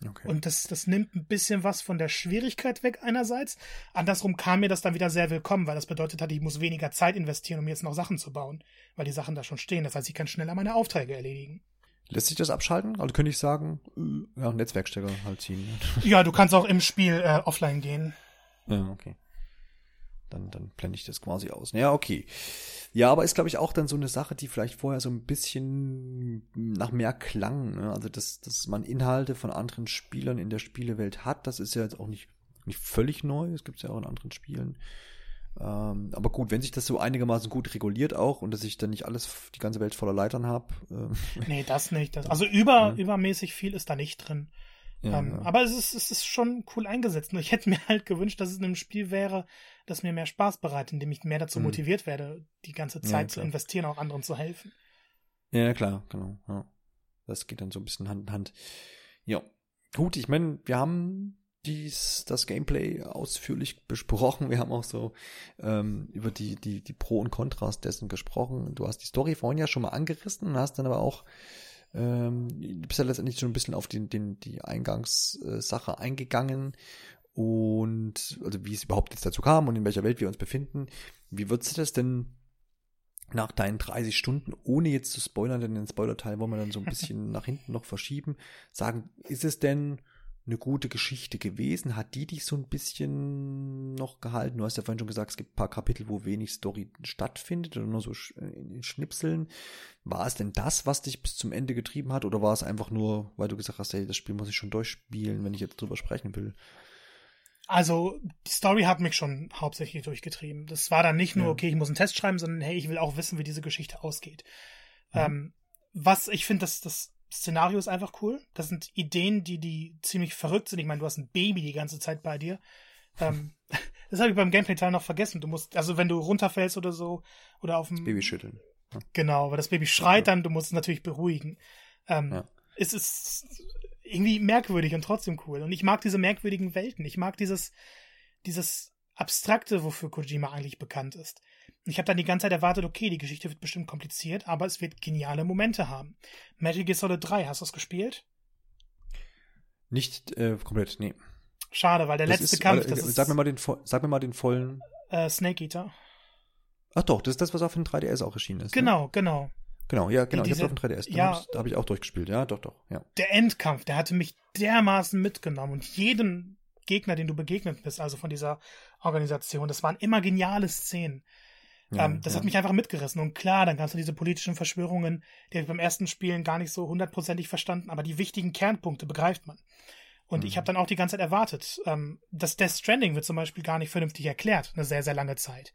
Okay. Und das, das nimmt ein bisschen was von der Schwierigkeit weg einerseits. Andersrum kam mir das dann wieder sehr willkommen, weil das bedeutet hat, ich muss weniger Zeit investieren, um jetzt noch Sachen zu bauen, weil die Sachen da schon stehen. Das heißt, ich kann schneller meine Aufträge erledigen. Lässt sich das abschalten? Also könnte ich sagen, äh, ja, Netzwerkstecker halt ziehen. Ja, du kannst auch im Spiel äh, offline gehen. Ja, okay. Dann, dann blende ich das quasi aus. Ja, okay. Ja, aber ist, glaube ich, auch dann so eine Sache, die vielleicht vorher so ein bisschen nach mehr klang. Ne? Also, dass, dass man Inhalte von anderen Spielern in der Spielewelt hat, das ist ja jetzt auch nicht, nicht völlig neu. Das gibt es ja auch in anderen Spielen. Ähm, aber gut, wenn sich das so einigermaßen gut reguliert auch und dass ich dann nicht alles, die ganze Welt voller Leitern habe. Äh, nee, das nicht. Das, also über, ja. übermäßig viel ist da nicht drin. Ja, ähm, ja. Aber es ist, es ist schon cool eingesetzt. Nur ich hätte mir halt gewünscht, dass es in einem Spiel wäre, das mir mehr Spaß bereitet, indem ich mehr dazu mhm. motiviert werde, die ganze Zeit zu investieren, auch anderen zu helfen. Ja, klar, genau. Das geht dann so ein bisschen Hand in Hand. Ja. Gut, ich meine, wir haben dies, das Gameplay ausführlich besprochen. Wir haben auch so ähm, über die, die, die Pro und Kontras dessen gesprochen. Du hast die Story vorhin ja schon mal angerissen, hast dann aber auch ähm, du bist ja letztendlich schon ein bisschen auf den, den, die Eingangssache eingegangen und also wie es überhaupt jetzt dazu kam und in welcher Welt wir uns befinden. Wie würdest du das denn nach deinen 30 Stunden, ohne jetzt zu spoilern, denn den Spoiler-Teil wollen wir dann so ein bisschen nach hinten noch verschieben, sagen, ist es denn eine gute Geschichte gewesen? Hat die dich so ein bisschen noch gehalten? Du hast ja vorhin schon gesagt, es gibt ein paar Kapitel, wo wenig Story stattfindet oder nur so in Schnipseln. War es denn das, was dich bis zum Ende getrieben hat? Oder war es einfach nur, weil du gesagt hast, hey, das Spiel muss ich schon durchspielen, wenn ich jetzt drüber sprechen will? Also, die Story hat mich schon hauptsächlich durchgetrieben. Das war dann nicht nur, ja. okay, ich muss einen Test schreiben, sondern hey, ich will auch wissen, wie diese Geschichte ausgeht. Mhm. Ähm, was ich finde, dass das Szenario ist einfach cool. Das sind Ideen, die, die ziemlich verrückt sind. Ich meine, du hast ein Baby die ganze Zeit bei dir. Ähm, das habe ich beim Gameplay-Teil noch vergessen. Du musst, also wenn du runterfällst oder so, oder auf dem. Das Baby schütteln. Ja. Genau, weil das Baby schreit dann, du musst es natürlich beruhigen. Ähm, ja. Es ist irgendwie merkwürdig und trotzdem cool. Und ich mag diese merkwürdigen Welten. Ich mag dieses, dieses Abstrakte, wofür Kojima eigentlich bekannt ist. Ich habe dann die ganze Zeit erwartet, okay, die Geschichte wird bestimmt kompliziert, aber es wird geniale Momente haben. Metal Gear Solid 3, hast du es gespielt? Nicht äh, komplett, nee. Schade, weil der das letzte ist, Kampf, das ist, sag mir mal den, sag mir mal den vollen. Äh, Snake Eater. Ach doch, das ist das, was auf dem 3DS auch erschienen ist. Genau, ne? genau. Genau, ja, genau. Diese, ich habe auf dem 3DS. Ja, da habe ich auch durchgespielt. Ja, doch, doch. Ja. Der Endkampf, der hatte mich dermaßen mitgenommen und jeden Gegner, den du begegnet bist, also von dieser Organisation, das waren immer geniale Szenen. Ja, ähm, das ja. hat mich einfach mitgerissen. Und klar, dann kannst du diese politischen Verschwörungen, die habe ich beim ersten Spielen gar nicht so hundertprozentig verstanden, aber die wichtigen Kernpunkte begreift man. Und mhm. ich habe dann auch die ganze Zeit erwartet. Ähm, das Death Stranding wird zum Beispiel gar nicht vernünftig erklärt, eine sehr, sehr lange Zeit.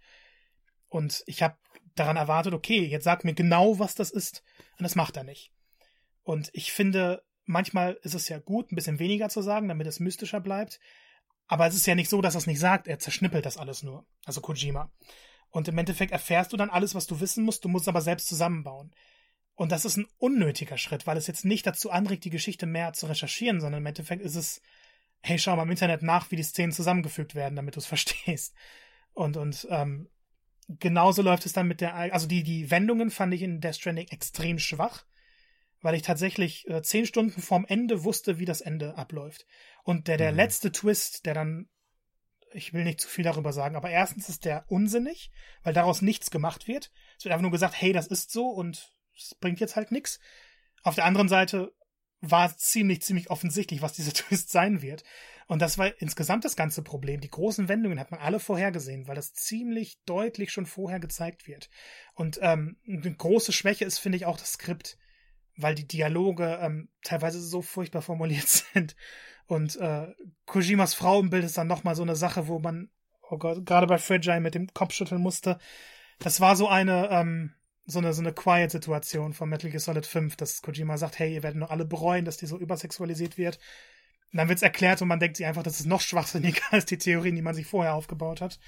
Und ich habe daran erwartet, okay, jetzt sag mir genau, was das ist. Und das macht er nicht. Und ich finde, manchmal ist es ja gut, ein bisschen weniger zu sagen, damit es mystischer bleibt. Aber es ist ja nicht so, dass er es nicht sagt. Er zerschnippelt das alles nur. Also Kojima. Und im Endeffekt erfährst du dann alles, was du wissen musst, du musst es aber selbst zusammenbauen. Und das ist ein unnötiger Schritt, weil es jetzt nicht dazu anregt, die Geschichte mehr zu recherchieren, sondern im Endeffekt ist es, hey, schau mal im Internet nach, wie die Szenen zusammengefügt werden, damit du es verstehst. Und, und ähm, genauso läuft es dann mit der, also die, die Wendungen fand ich in Death Stranding extrem schwach, weil ich tatsächlich äh, zehn Stunden vorm Ende wusste, wie das Ende abläuft. Und der, der mhm. letzte Twist, der dann ich will nicht zu viel darüber sagen, aber erstens ist der unsinnig, weil daraus nichts gemacht wird. Es wird einfach nur gesagt, hey, das ist so und es bringt jetzt halt nichts. Auf der anderen Seite war ziemlich, ziemlich offensichtlich, was dieser Twist sein wird. Und das war insgesamt das ganze Problem. Die großen Wendungen hat man alle vorhergesehen, weil das ziemlich deutlich schon vorher gezeigt wird. Und ähm, eine große Schwäche ist, finde ich, auch das Skript, weil die Dialoge ähm, teilweise so furchtbar formuliert sind. Und äh, Kojimas Frauenbild ist dann nochmal so eine Sache, wo man, oh Gott, gerade bei Fragile mit dem Kopf schütteln musste. Das war so eine, ähm, so eine, so eine Quiet-Situation von Metal Gear Solid 5, dass Kojima sagt, hey, ihr werdet nur alle bereuen, dass die so übersexualisiert wird. Und dann wird's erklärt und man denkt sich einfach, das ist noch schwachsinniger als die Theorien, die man sich vorher aufgebaut hat.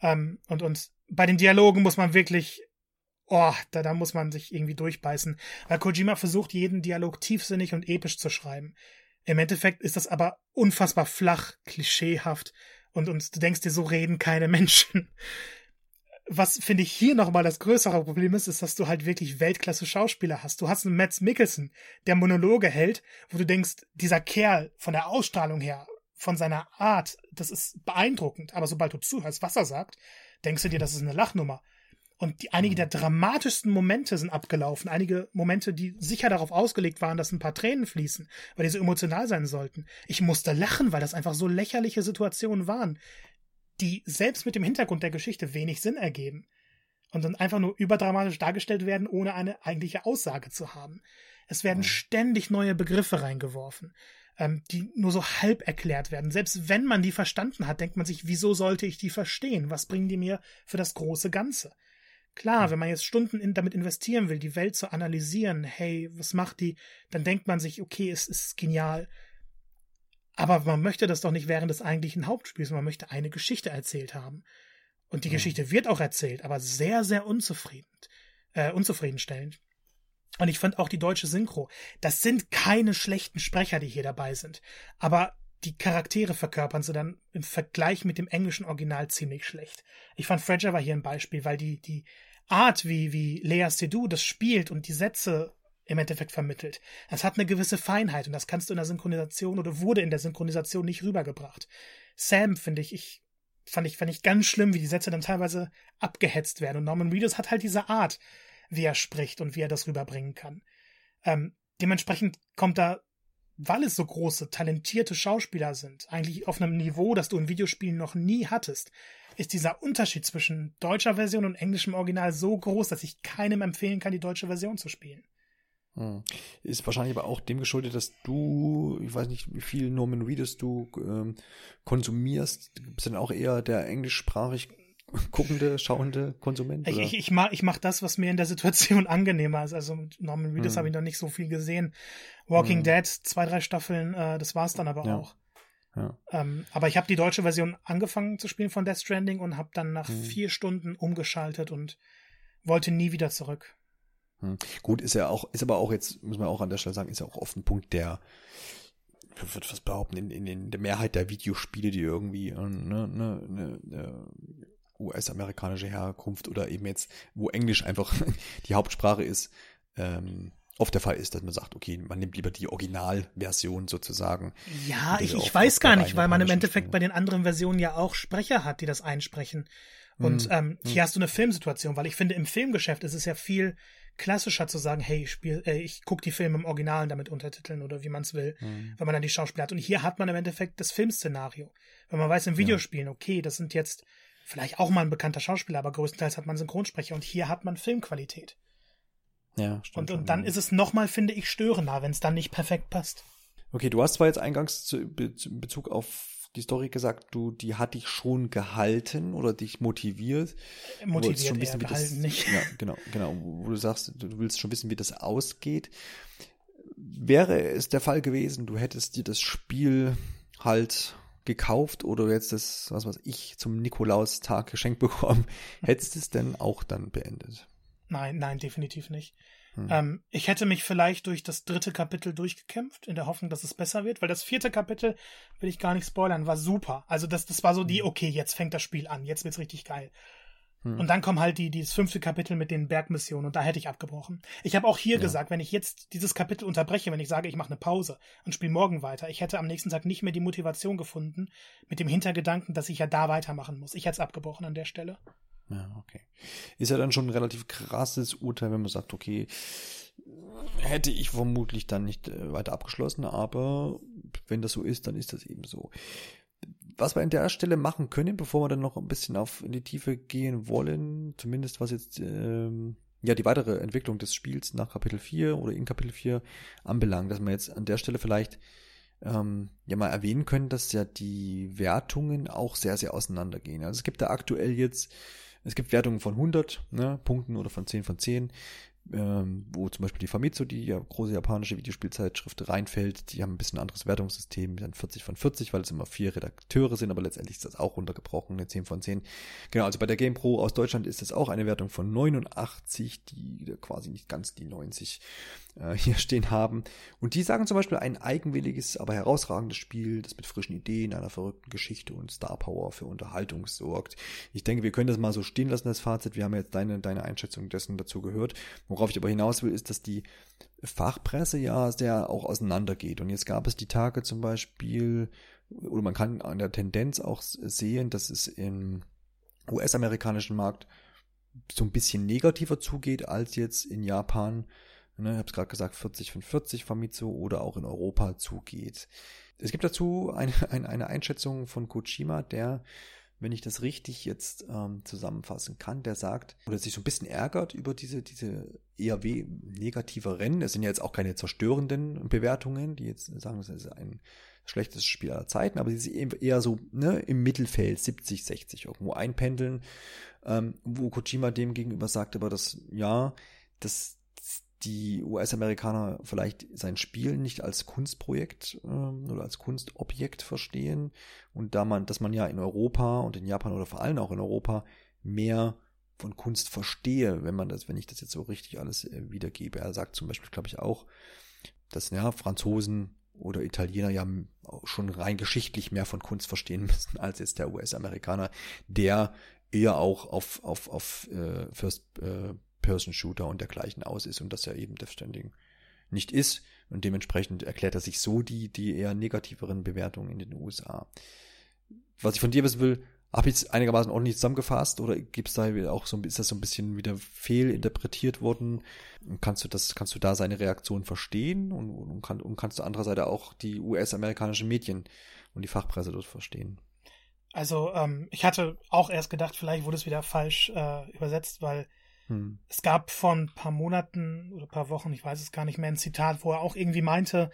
Ähm, und, und bei den Dialogen muss man wirklich, oh, da, da muss man sich irgendwie durchbeißen. Weil Kojima versucht, jeden Dialog tiefsinnig und episch zu schreiben. Im Endeffekt ist das aber unfassbar flach, klischeehaft und, und du denkst dir, so reden keine Menschen was finde ich hier nochmal das größere Problem ist, ist, dass du halt wirklich Weltklasse Schauspieler hast. Du hast einen Mads Mikkelsen, der Monologe hält, wo du denkst, dieser Kerl von der Ausstrahlung her, von seiner Art, das ist beeindruckend. Aber sobald du zuhörst, was er sagt, denkst du dir, das ist eine Lachnummer. Und die, einige der dramatischsten Momente sind abgelaufen. Einige Momente, die sicher darauf ausgelegt waren, dass ein paar Tränen fließen, weil die so emotional sein sollten. Ich musste lachen, weil das einfach so lächerliche Situationen waren die selbst mit dem Hintergrund der Geschichte wenig Sinn ergeben und dann einfach nur überdramatisch dargestellt werden, ohne eine eigentliche Aussage zu haben. Es werden mhm. ständig neue Begriffe reingeworfen, ähm, die nur so halb erklärt werden. Selbst wenn man die verstanden hat, denkt man sich, wieso sollte ich die verstehen? Was bringen die mir für das große Ganze? Klar, mhm. wenn man jetzt Stunden in, damit investieren will, die Welt zu analysieren, hey, was macht die, dann denkt man sich, okay, es ist genial. Aber man möchte das doch nicht während des eigentlichen Hauptspiels. Man möchte eine Geschichte erzählt haben. Und die mhm. Geschichte wird auch erzählt, aber sehr, sehr unzufrieden, äh, unzufriedenstellend. Und ich fand auch die deutsche Synchro. Das sind keine schlechten Sprecher, die hier dabei sind. Aber die Charaktere verkörpern sie dann im Vergleich mit dem englischen Original ziemlich schlecht. Ich fand Fredger war hier ein Beispiel, weil die, die Art, wie, wie Lea Seydoux das spielt und die Sätze im Endeffekt vermittelt. Das hat eine gewisse Feinheit und das kannst du in der Synchronisation oder wurde in der Synchronisation nicht rübergebracht. Sam, finde ich, ich fand ich, fand ich ganz schlimm, wie die Sätze dann teilweise abgehetzt werden. Und Norman Reedus hat halt diese Art, wie er spricht und wie er das rüberbringen kann. Ähm, dementsprechend kommt da, weil es so große, talentierte Schauspieler sind, eigentlich auf einem Niveau, das du in Videospielen noch nie hattest, ist dieser Unterschied zwischen deutscher Version und englischem Original so groß, dass ich keinem empfehlen kann, die deutsche Version zu spielen. Hm. Ist wahrscheinlich aber auch dem geschuldet, dass du, ich weiß nicht, wie viel Norman Reedus du ähm, konsumierst. Bist dann auch eher der englischsprachig guckende, schauende Konsument? Ich, ich, ich, mach, ich mach das, was mir in der Situation angenehmer ist. Also mit Norman Reedus hm. habe ich noch nicht so viel gesehen. Walking hm. Dead, zwei, drei Staffeln, äh, das war's dann aber ja. auch. Ja. Ähm, aber ich habe die deutsche Version angefangen zu spielen von Death Stranding und habe dann nach hm. vier Stunden umgeschaltet und wollte nie wieder zurück. Hm. Gut, ist ja auch, ist aber auch jetzt, muss man auch an der Stelle sagen, ist ja auch oft ein Punkt, der, ich würde was behaupten, in, in, in der Mehrheit der Videospiele, die irgendwie ne, ne, ne, US-amerikanische Herkunft oder eben jetzt, wo Englisch einfach die Hauptsprache ist, ähm, oft der Fall ist, dass man sagt, okay, man nimmt lieber die Originalversion sozusagen. Ja, ich, ich weiß gar nicht, weil man im Endeffekt bei den anderen Versionen ja auch Sprecher hat, die das einsprechen. Und hm, ähm, hier hm. hast du eine Filmsituation, weil ich finde, im Filmgeschäft ist es ja viel klassischer zu sagen, hey, ich, spiel, äh, ich gucke die Filme im Original damit Untertiteln oder wie man es will, mhm. wenn man dann die Schauspieler hat. Und hier hat man im Endeffekt das Filmszenario. Wenn man weiß, im Videospielen, okay, das sind jetzt vielleicht auch mal ein bekannter Schauspieler, aber größtenteils hat man Synchronsprecher und hier hat man Filmqualität. Ja, stimmt. Und, und dann ja. ist es nochmal, finde ich, störender, wenn es dann nicht perfekt passt. Okay, du hast zwar jetzt eingangs zu, in Bezug auf die Story gesagt, du, die hat dich schon gehalten oder dich motiviert. Motiviert schon wissen, eher, das, nicht. Ja, genau, genau, wo du sagst, du willst schon wissen, wie das ausgeht. Wäre es der Fall gewesen, du hättest dir das Spiel halt gekauft oder jetzt das, was weiß ich, zum Nikolaustag geschenkt bekommen, hättest du es denn auch dann beendet? Nein, nein, definitiv nicht. Hm. Ähm, ich hätte mich vielleicht durch das dritte Kapitel durchgekämpft, in der Hoffnung, dass es besser wird, weil das vierte Kapitel, will ich gar nicht spoilern, war super. Also das, das war so die, hm. okay, jetzt fängt das Spiel an, jetzt wird's richtig geil. Hm. Und dann kommt halt die, dieses fünfte Kapitel mit den Bergmissionen und da hätte ich abgebrochen. Ich habe auch hier ja. gesagt, wenn ich jetzt dieses Kapitel unterbreche, wenn ich sage, ich mache eine Pause und spiele morgen weiter, ich hätte am nächsten Tag nicht mehr die Motivation gefunden, mit dem Hintergedanken, dass ich ja da weitermachen muss. Ich hätte es abgebrochen an der Stelle. Ja, okay. Ist ja dann schon ein relativ krasses Urteil, wenn man sagt, okay, hätte ich vermutlich dann nicht äh, weiter abgeschlossen, aber wenn das so ist, dann ist das eben so. Was wir an der Stelle machen können, bevor wir dann noch ein bisschen auf in die Tiefe gehen wollen, zumindest was jetzt ähm, ja die weitere Entwicklung des Spiels nach Kapitel 4 oder in Kapitel 4 anbelangt, dass wir jetzt an der Stelle vielleicht ähm, ja mal erwähnen können, dass ja die Wertungen auch sehr, sehr auseinandergehen. Also es gibt da aktuell jetzt, es gibt Wertungen von 100 ne, Punkten oder von 10 von 10 ähm, wo zum Beispiel die Famitsu, die ja große japanische Videospielzeitschrift reinfällt, die haben ein bisschen anderes Wertungssystem, sind 40 von 40, weil es immer vier Redakteure sind, aber letztendlich ist das auch runtergebrochen, eine 10 von 10. Genau, also bei der GamePro aus Deutschland ist das auch eine Wertung von 89, die quasi nicht ganz die 90 äh, hier stehen haben. Und die sagen zum Beispiel ein eigenwilliges, aber herausragendes Spiel, das mit frischen Ideen, einer verrückten Geschichte und Star Power für Unterhaltung sorgt. Ich denke, wir können das mal so stehen lassen, das Fazit. Wir haben jetzt deine, deine Einschätzung dessen dazu gehört. Worauf ich aber hinaus will, ist, dass die Fachpresse ja sehr auch auseinandergeht. Und jetzt gab es die Tage zum Beispiel, oder man kann an der Tendenz auch sehen, dass es im US-amerikanischen Markt so ein bisschen negativer zugeht als jetzt in Japan ne, ich habe es gerade gesagt, 40 von 40 Famitsu oder auch in Europa zugeht. Es gibt dazu eine, eine, eine Einschätzung von Kojima, der, wenn ich das richtig jetzt ähm, zusammenfassen kann, der sagt, oder sich so ein bisschen ärgert über diese, diese eher negative Rennen. Es sind ja jetzt auch keine zerstörenden Bewertungen, die jetzt sagen, das ist ein schlechtes Spiel aller Zeiten, aber sie sind eher so ne, im Mittelfeld 70, 60 irgendwo einpendeln, ähm, wo Kojima dem gegenüber sagt, aber das, ja, das, die US-Amerikaner vielleicht sein Spiel nicht als Kunstprojekt ähm, oder als Kunstobjekt verstehen und da man, dass man ja in Europa und in Japan oder vor allem auch in Europa mehr von Kunst verstehe, wenn man das, wenn ich das jetzt so richtig alles äh, wiedergebe. Er sagt zum Beispiel, glaube ich, auch, dass ja Franzosen oder Italiener ja schon rein geschichtlich mehr von Kunst verstehen müssen als jetzt der US-Amerikaner, der eher auch auf, auf, auf äh, First äh, Person-Shooter und dergleichen aus ist und das ja eben Death Stranding nicht ist. Und dementsprechend erklärt er sich so die, die eher negativeren Bewertungen in den USA. Was ich von dir wissen will, habe ich es einigermaßen ordentlich zusammengefasst oder gibt's da auch so, ist das so ein bisschen wieder fehlinterpretiert worden? Kannst du das, kannst du da seine Reaktion verstehen und, und, kann, und kannst du andererseits auch die US-amerikanischen Medien und die Fachpresse dort verstehen? Also ähm, ich hatte auch erst gedacht, vielleicht wurde es wieder falsch äh, übersetzt, weil hm. Es gab vor ein paar Monaten oder ein paar Wochen, ich weiß es gar nicht mehr, ein Zitat, wo er auch irgendwie meinte,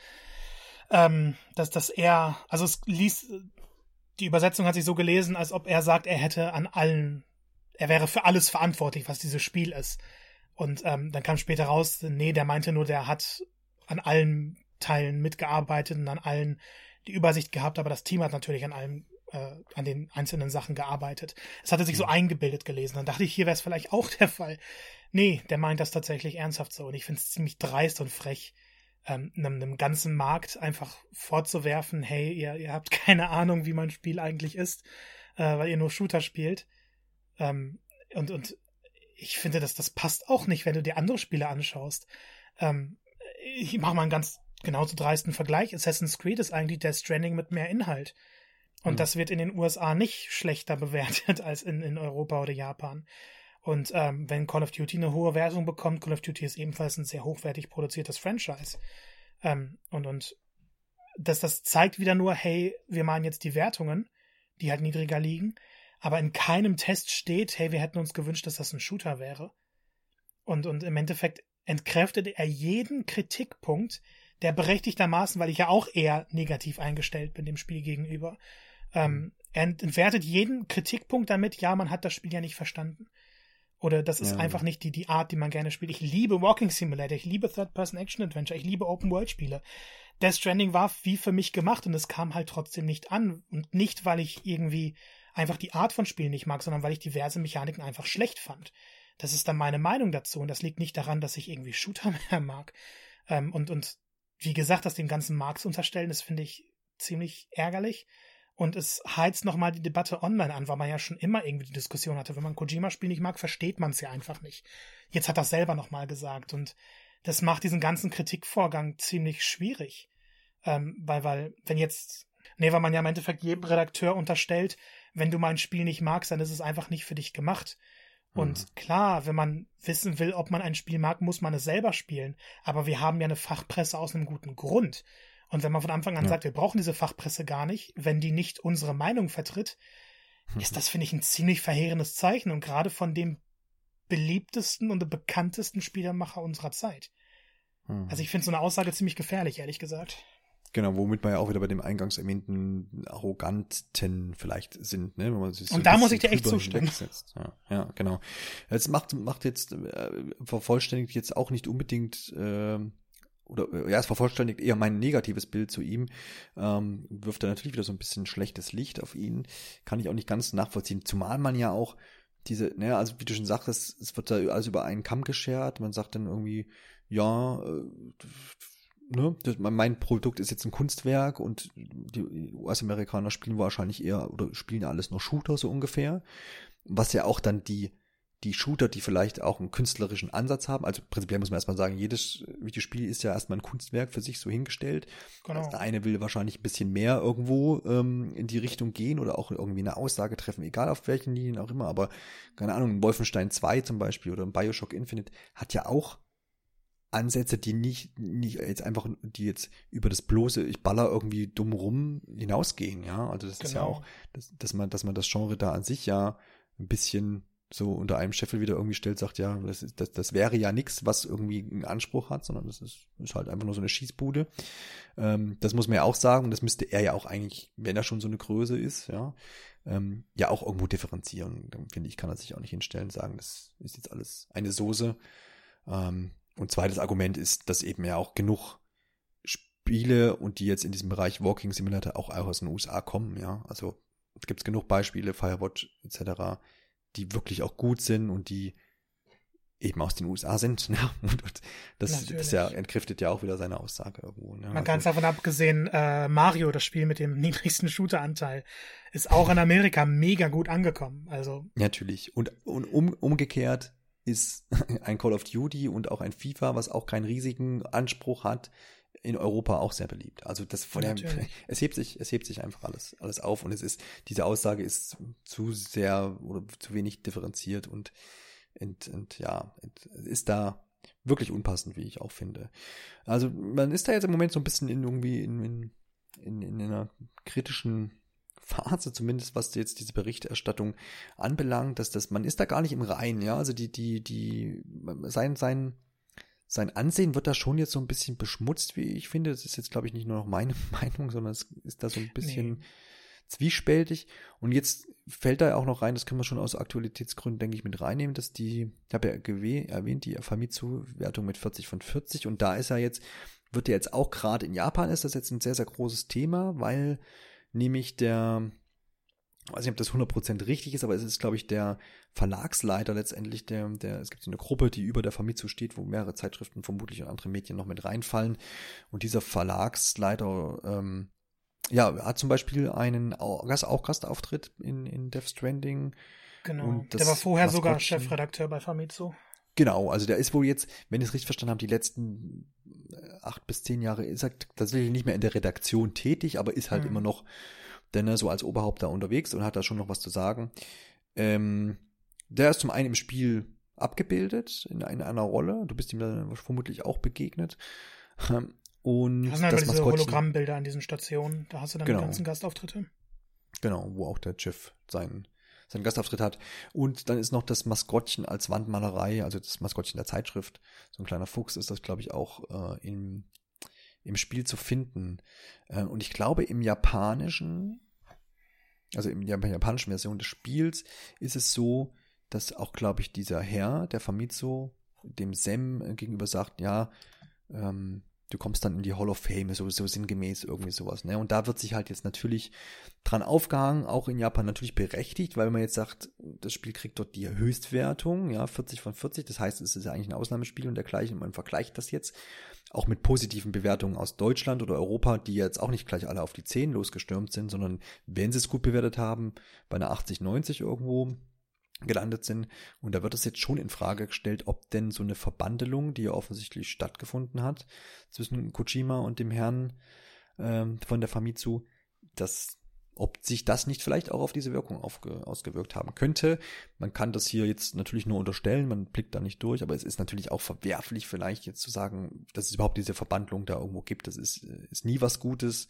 ähm, dass, dass er, also es ließ, die Übersetzung hat sich so gelesen, als ob er sagt, er hätte an allen, er wäre für alles verantwortlich, was dieses Spiel ist. Und ähm, dann kam später raus, nee, der meinte nur, der hat an allen Teilen mitgearbeitet und an allen die Übersicht gehabt, aber das Team hat natürlich an allem äh, an den einzelnen Sachen gearbeitet. Es hatte sich so mhm. eingebildet gelesen. Dann dachte ich, hier wäre es vielleicht auch der Fall. Nee, der meint das tatsächlich ernsthaft so. Und ich finde es ziemlich dreist und frech, ähm, einem, einem ganzen Markt einfach vorzuwerfen, hey, ihr, ihr habt keine Ahnung, wie mein Spiel eigentlich ist, äh, weil ihr nur Shooter spielt. Ähm, und, und ich finde, dass das passt auch nicht, wenn du dir andere Spiele anschaust. Ähm, ich mache mal einen ganz genauso dreisten Vergleich. Assassin's Creed ist eigentlich der Stranding mit mehr Inhalt. Und mhm. das wird in den USA nicht schlechter bewertet als in, in Europa oder Japan. Und ähm, wenn Call of Duty eine hohe Wertung bekommt, Call of Duty ist ebenfalls ein sehr hochwertig produziertes Franchise. Ähm, und, und das, das zeigt wieder nur, hey, wir machen jetzt die Wertungen, die halt niedriger liegen, aber in keinem Test steht, hey, wir hätten uns gewünscht, dass das ein Shooter wäre. Und, und im Endeffekt entkräftet er jeden Kritikpunkt, der berechtigtermaßen, weil ich ja auch eher negativ eingestellt bin dem Spiel gegenüber, ähm, er entwertet jeden Kritikpunkt damit, ja, man hat das Spiel ja nicht verstanden. Oder das ist ja. einfach nicht die, die Art, die man gerne spielt. Ich liebe Walking Simulator, ich liebe Third-Person-Action-Adventure, ich liebe Open-World-Spiele. Death Stranding war wie für mich gemacht und es kam halt trotzdem nicht an. Und nicht, weil ich irgendwie einfach die Art von Spielen nicht mag, sondern weil ich diverse Mechaniken einfach schlecht fand. Das ist dann meine Meinung dazu und das liegt nicht daran, dass ich irgendwie Shooter mehr mag. Ähm, und, und wie gesagt, das dem ganzen zu unterstellen, das finde ich ziemlich ärgerlich. Und es heizt nochmal die Debatte online an, weil man ja schon immer irgendwie die Diskussion hatte. Wenn man Kojima-Spiel nicht mag, versteht man es ja einfach nicht. Jetzt hat er selber nochmal gesagt. Und das macht diesen ganzen Kritikvorgang ziemlich schwierig. Ähm, weil, weil, wenn jetzt, nee, weil man ja im Endeffekt jedem Redakteur unterstellt, wenn du mein Spiel nicht magst, dann ist es einfach nicht für dich gemacht. Und mhm. klar, wenn man wissen will, ob man ein Spiel mag, muss man es selber spielen. Aber wir haben ja eine Fachpresse aus einem guten Grund. Und wenn man von Anfang an ja. sagt, wir brauchen diese Fachpresse gar nicht, wenn die nicht unsere Meinung vertritt, ist das, finde ich, ein ziemlich verheerendes Zeichen und gerade von dem beliebtesten und bekanntesten Spielermacher unserer Zeit. Hm. Also ich finde so eine Aussage ziemlich gefährlich, ehrlich gesagt. Genau, womit wir ja auch wieder bei dem eingangs erwähnten Arroganten vielleicht sind, ne? Wenn man sich so Und da muss ich dir echt zustimmen. Ja, ja, genau. Es macht, macht jetzt, äh, vervollständigt jetzt auch nicht unbedingt, äh, oder ja, es vervollständigt eher mein negatives Bild zu ihm, ähm, wirft er natürlich wieder so ein bisschen schlechtes Licht auf ihn. Kann ich auch nicht ganz nachvollziehen. Zumal man ja auch diese, ne, also wie du schon sagtest, es wird da alles über einen Kamm geschert. Man sagt dann irgendwie, ja, äh, ne, das, mein Produkt ist jetzt ein Kunstwerk und die US-Amerikaner spielen wahrscheinlich eher oder spielen alles nur Shooter so ungefähr. Was ja auch dann die, die Shooter, die vielleicht auch einen künstlerischen Ansatz haben, also prinzipiell muss man erstmal sagen, jedes Videospiel ist ja erstmal ein Kunstwerk für sich so hingestellt. Genau. Also der eine will wahrscheinlich ein bisschen mehr irgendwo ähm, in die Richtung gehen oder auch irgendwie eine Aussage treffen, egal auf welchen Linien auch immer, aber keine Ahnung, ein Wolfenstein 2 zum Beispiel oder Bioshock Infinite hat ja auch Ansätze, die nicht, nicht jetzt einfach, die jetzt über das bloße, ich baller irgendwie dumm rum hinausgehen, ja. Also das genau. ist ja genau. auch, dass, dass man, dass man das Genre da an sich ja ein bisschen so unter einem Scheffel wieder irgendwie stellt, sagt, ja, das, ist, das, das wäre ja nichts, was irgendwie einen Anspruch hat, sondern das ist, ist halt einfach nur so eine Schießbude. Ähm, das muss man ja auch sagen, und das müsste er ja auch eigentlich, wenn er schon so eine Größe ist, ja, ähm, ja auch irgendwo differenzieren. Dann finde ich, kann er sich auch nicht hinstellen und sagen, das ist jetzt alles eine Soße. Ähm, und zweites Argument ist, dass eben ja auch genug Spiele und die jetzt in diesem Bereich Walking Simulator auch aus den USA kommen, ja. Also gibt es genug Beispiele, Firewatch etc., die wirklich auch gut sind und die eben aus den USA sind. Ne? Und, und das, das ja entkräftet ja auch wieder seine Aussage irgendwo. Ne? Man also, ganz davon abgesehen, äh, Mario, das Spiel mit dem niedrigsten Shooter-Anteil, ist auch in Amerika mega gut angekommen. Also natürlich. Und, und um, umgekehrt ist ein Call of Duty und auch ein FIFA, was auch keinen riesigen Anspruch hat, in Europa auch sehr beliebt. Also das von der, es hebt sich, es hebt sich einfach alles, alles auf und es ist, diese Aussage ist zu sehr oder zu wenig differenziert und, und, und ja, ist da wirklich unpassend, wie ich auch finde. Also man ist da jetzt im Moment so ein bisschen in irgendwie in, in, in, in einer kritischen Phase, zumindest was jetzt diese Berichterstattung anbelangt, dass das, man ist da gar nicht im Reinen, ja, also die, die, die, sein, sein, sein Ansehen wird da schon jetzt so ein bisschen beschmutzt, wie ich finde. Das ist jetzt, glaube ich, nicht nur noch meine Meinung, sondern es ist da so ein bisschen nee. zwiespältig. Und jetzt fällt da auch noch rein, das können wir schon aus Aktualitätsgründen, denke ich, mit reinnehmen, dass die, ich habe ja erwähnt, die Famitsu-Wertung mit 40 von 40 und da ist er jetzt, wird ja jetzt auch gerade in Japan ist das jetzt ein sehr, sehr großes Thema, weil nämlich der, ich weiß nicht, ob das 100% richtig ist, aber es ist, glaube ich, der Verlagsleiter letztendlich, der, der, es gibt so eine Gruppe, die über der Famitsu steht, wo mehrere Zeitschriften vermutlich und andere Medien noch mit reinfallen. Und dieser Verlagsleiter, ähm, ja, hat zum Beispiel einen auch Gastauftritt in, in Death Stranding. Genau. der war vorher sogar Chefredakteur bei Famitsu. Genau, also der ist wohl jetzt, wenn ich es richtig verstanden habe, die letzten äh, acht bis zehn Jahre ist er tatsächlich nicht mehr in der Redaktion tätig, aber ist halt mhm. immer noch denn er so als Oberhaupt da unterwegs und hat da schon noch was zu sagen. Ähm, der ist zum einen im Spiel abgebildet in, in einer Rolle. Du bist ihm dann vermutlich auch begegnet. Und das sind halt diese Hologrammbilder an diesen Stationen. Da hast du dann genau. die ganzen Gastauftritte. Genau, wo auch der Jeff seinen seinen Gastauftritt hat. Und dann ist noch das Maskottchen als Wandmalerei, also das Maskottchen der Zeitschrift. So ein kleiner Fuchs ist das, glaube ich, auch äh, im, im Spiel zu finden. Äh, und ich glaube, im Japanischen, also in der japanischen Version des Spiels, ist es so, dass auch, glaube ich, dieser Herr, der Famitsu, dem Sem gegenüber sagt, ja, ähm, du kommst dann in die Hall of Fame, so, so sinngemäß irgendwie sowas. Ne? Und da wird sich halt jetzt natürlich dran aufgehangen, auch in Japan natürlich berechtigt, weil man jetzt sagt, das Spiel kriegt dort die Höchstwertung, ja, 40 von 40, das heißt, es ist ja eigentlich ein Ausnahmespiel und dergleichen, man vergleicht das jetzt auch mit positiven Bewertungen aus Deutschland oder Europa, die jetzt auch nicht gleich alle auf die 10 losgestürmt sind, sondern wenn sie es gut bewertet haben, bei einer 80, 90 irgendwo, gelandet sind. Und da wird es jetzt schon in Frage gestellt, ob denn so eine Verbandelung, die ja offensichtlich stattgefunden hat, zwischen Kojima und dem Herrn ähm, von der Famitsu, dass ob sich das nicht vielleicht auch auf diese Wirkung aufge, ausgewirkt haben könnte. Man kann das hier jetzt natürlich nur unterstellen, man blickt da nicht durch, aber es ist natürlich auch verwerflich, vielleicht jetzt zu sagen, dass es überhaupt diese Verbandlung da irgendwo gibt. Das ist, ist nie was Gutes.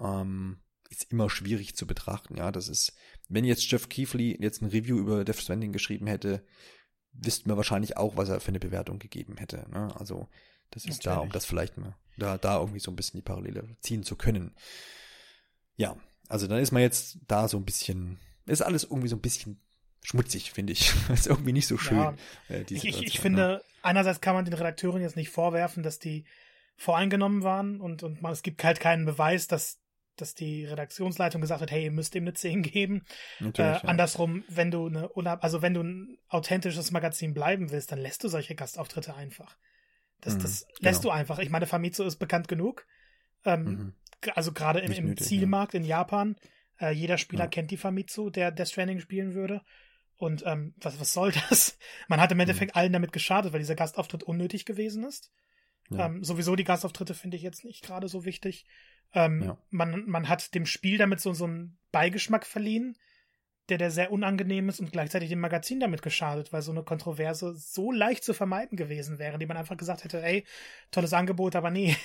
Ähm, ist immer schwierig zu betrachten. Ja, das ist, wenn jetzt Jeff Keefley jetzt ein Review über Death Stranding geschrieben hätte, wüssten wir wahrscheinlich auch, was er für eine Bewertung gegeben hätte. Ne? Also das ist Natürlich. da, um das vielleicht mal da, da irgendwie so ein bisschen die Parallele ziehen zu können. Ja, also dann ist man jetzt da so ein bisschen, ist alles irgendwie so ein bisschen schmutzig, finde ich. ist irgendwie nicht so schön. Ja, äh, ich, ich, ich finde, ja. einerseits kann man den Redakteuren jetzt nicht vorwerfen, dass die voreingenommen waren und, und man, es gibt halt keinen Beweis, dass, dass die Redaktionsleitung gesagt hat, hey, ihr müsst ihm eine 10 geben. Äh, ja. Andersrum, wenn du eine, also wenn du ein authentisches Magazin bleiben willst, dann lässt du solche Gastauftritte einfach. Das, mhm, das lässt genau. du einfach. Ich meine, Famitsu ist bekannt genug. Ähm, mhm also gerade im, im nötig, Zielmarkt ja. in Japan, äh, jeder Spieler ja. kennt die Famitsu, der Death Stranding spielen würde. Und ähm, was, was soll das? Man hat im Endeffekt mhm. allen damit geschadet, weil dieser Gastauftritt unnötig gewesen ist. Ja. Ähm, sowieso die Gastauftritte finde ich jetzt nicht gerade so wichtig. Ähm, ja. man, man hat dem Spiel damit so, so einen Beigeschmack verliehen, der, der sehr unangenehm ist und gleichzeitig dem Magazin damit geschadet, weil so eine Kontroverse so leicht zu vermeiden gewesen wäre, die man einfach gesagt hätte, ey, tolles Angebot, aber nee,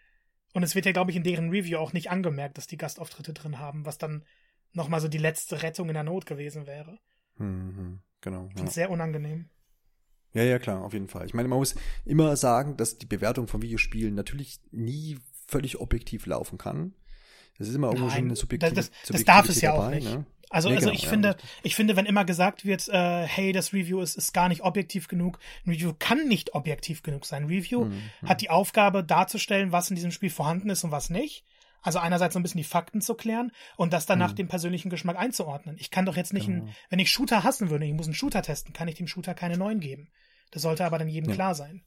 und es wird ja, glaube ich, in deren Review auch nicht angemerkt, dass die Gastauftritte drin haben, was dann nochmal so die letzte Rettung in der Not gewesen wäre. Mhm, genau. Ich ja. sehr unangenehm. Ja, ja, klar, auf jeden Fall. Ich meine, man muss immer sagen, dass die Bewertung von Videospielen natürlich nie völlig objektiv laufen kann. Das ist immer irgendwo schon eine Subjektiv das, das, das darf es ja dabei, auch nicht. Ne? Also, nee, also genau, ich ja, finde, ich finde, wenn immer gesagt wird, äh, hey, das Review ist, ist gar nicht objektiv genug, ein Review kann nicht objektiv genug sein. Ein Review mhm. hat die Aufgabe darzustellen, was in diesem Spiel vorhanden ist und was nicht. Also einerseits so ein bisschen die Fakten zu klären und das dann nach mhm. dem persönlichen Geschmack einzuordnen. Ich kann doch jetzt nicht, genau. ein, wenn ich Shooter hassen würde, ich muss einen Shooter testen, kann ich dem Shooter keine neuen geben. Das sollte aber dann jedem ja. klar sein.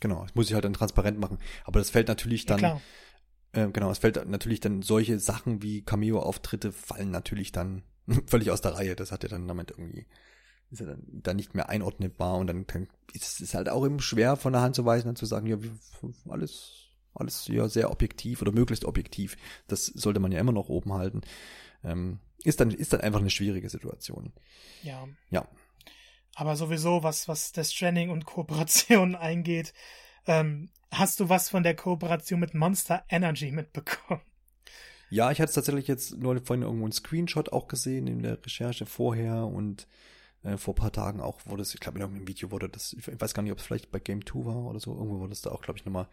Genau, das muss ich halt dann transparent machen. Aber das fällt natürlich dann, ja, äh, genau, es fällt natürlich dann solche Sachen wie Cameo-Auftritte fallen natürlich dann völlig aus der Reihe. Das hat er dann damit irgendwie, ist er dann, dann nicht mehr einordnbar und dann kann, ist es halt auch eben schwer von der Hand zu weisen und zu sagen, ja, alles, alles ja sehr objektiv oder möglichst objektiv. Das sollte man ja immer noch oben halten. Ähm, ist dann, ist dann einfach eine schwierige Situation. Ja. Ja. Aber sowieso, was, was das Stranding und Kooperation eingeht, ähm, hast du was von der Kooperation mit Monster Energy mitbekommen? Ja, ich hatte tatsächlich jetzt nur vorhin irgendwo einen Screenshot auch gesehen in der Recherche vorher und äh, vor paar Tagen auch wurde es, ich glaube in irgendeinem Video wurde das, ich weiß gar nicht, ob es vielleicht bei Game 2 war oder so, irgendwo wurde es da auch, glaube ich, nochmal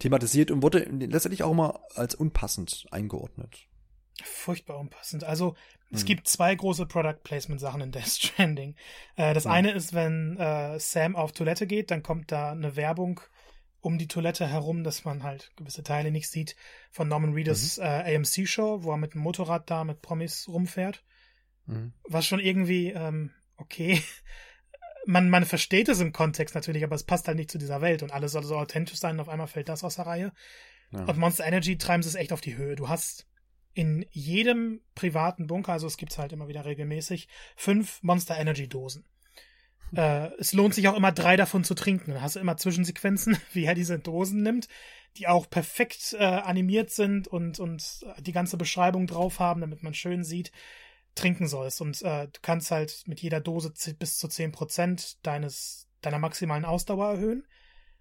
thematisiert und wurde letztendlich auch immer als unpassend eingeordnet. Furchtbar unpassend. Also es hm. gibt zwei große Product Placement Sachen in Death Stranding. Äh, das hm. eine ist, wenn äh, Sam auf Toilette geht, dann kommt da eine Werbung um die Toilette herum, dass man halt gewisse Teile nicht sieht, von Norman Reedus mhm. äh, AMC-Show, wo er mit dem Motorrad da mit Promis rumfährt. Mhm. Was schon irgendwie, ähm, okay. Man, man versteht es im Kontext natürlich, aber es passt halt nicht zu dieser Welt und alles soll so authentisch sein und auf einmal fällt das aus der Reihe. Ja. Und Monster Energy treiben sie es echt auf die Höhe. Du hast in jedem privaten Bunker, also es gibt's halt immer wieder regelmäßig, fünf Monster Energy Dosen. Äh, es lohnt sich auch immer drei davon zu trinken. Dann hast du immer Zwischensequenzen, wie er diese Dosen nimmt, die auch perfekt äh, animiert sind und, und die ganze Beschreibung drauf haben, damit man schön sieht, trinken sollst. Und äh, du kannst halt mit jeder Dose bis zu zehn Prozent deines, deiner maximalen Ausdauer erhöhen.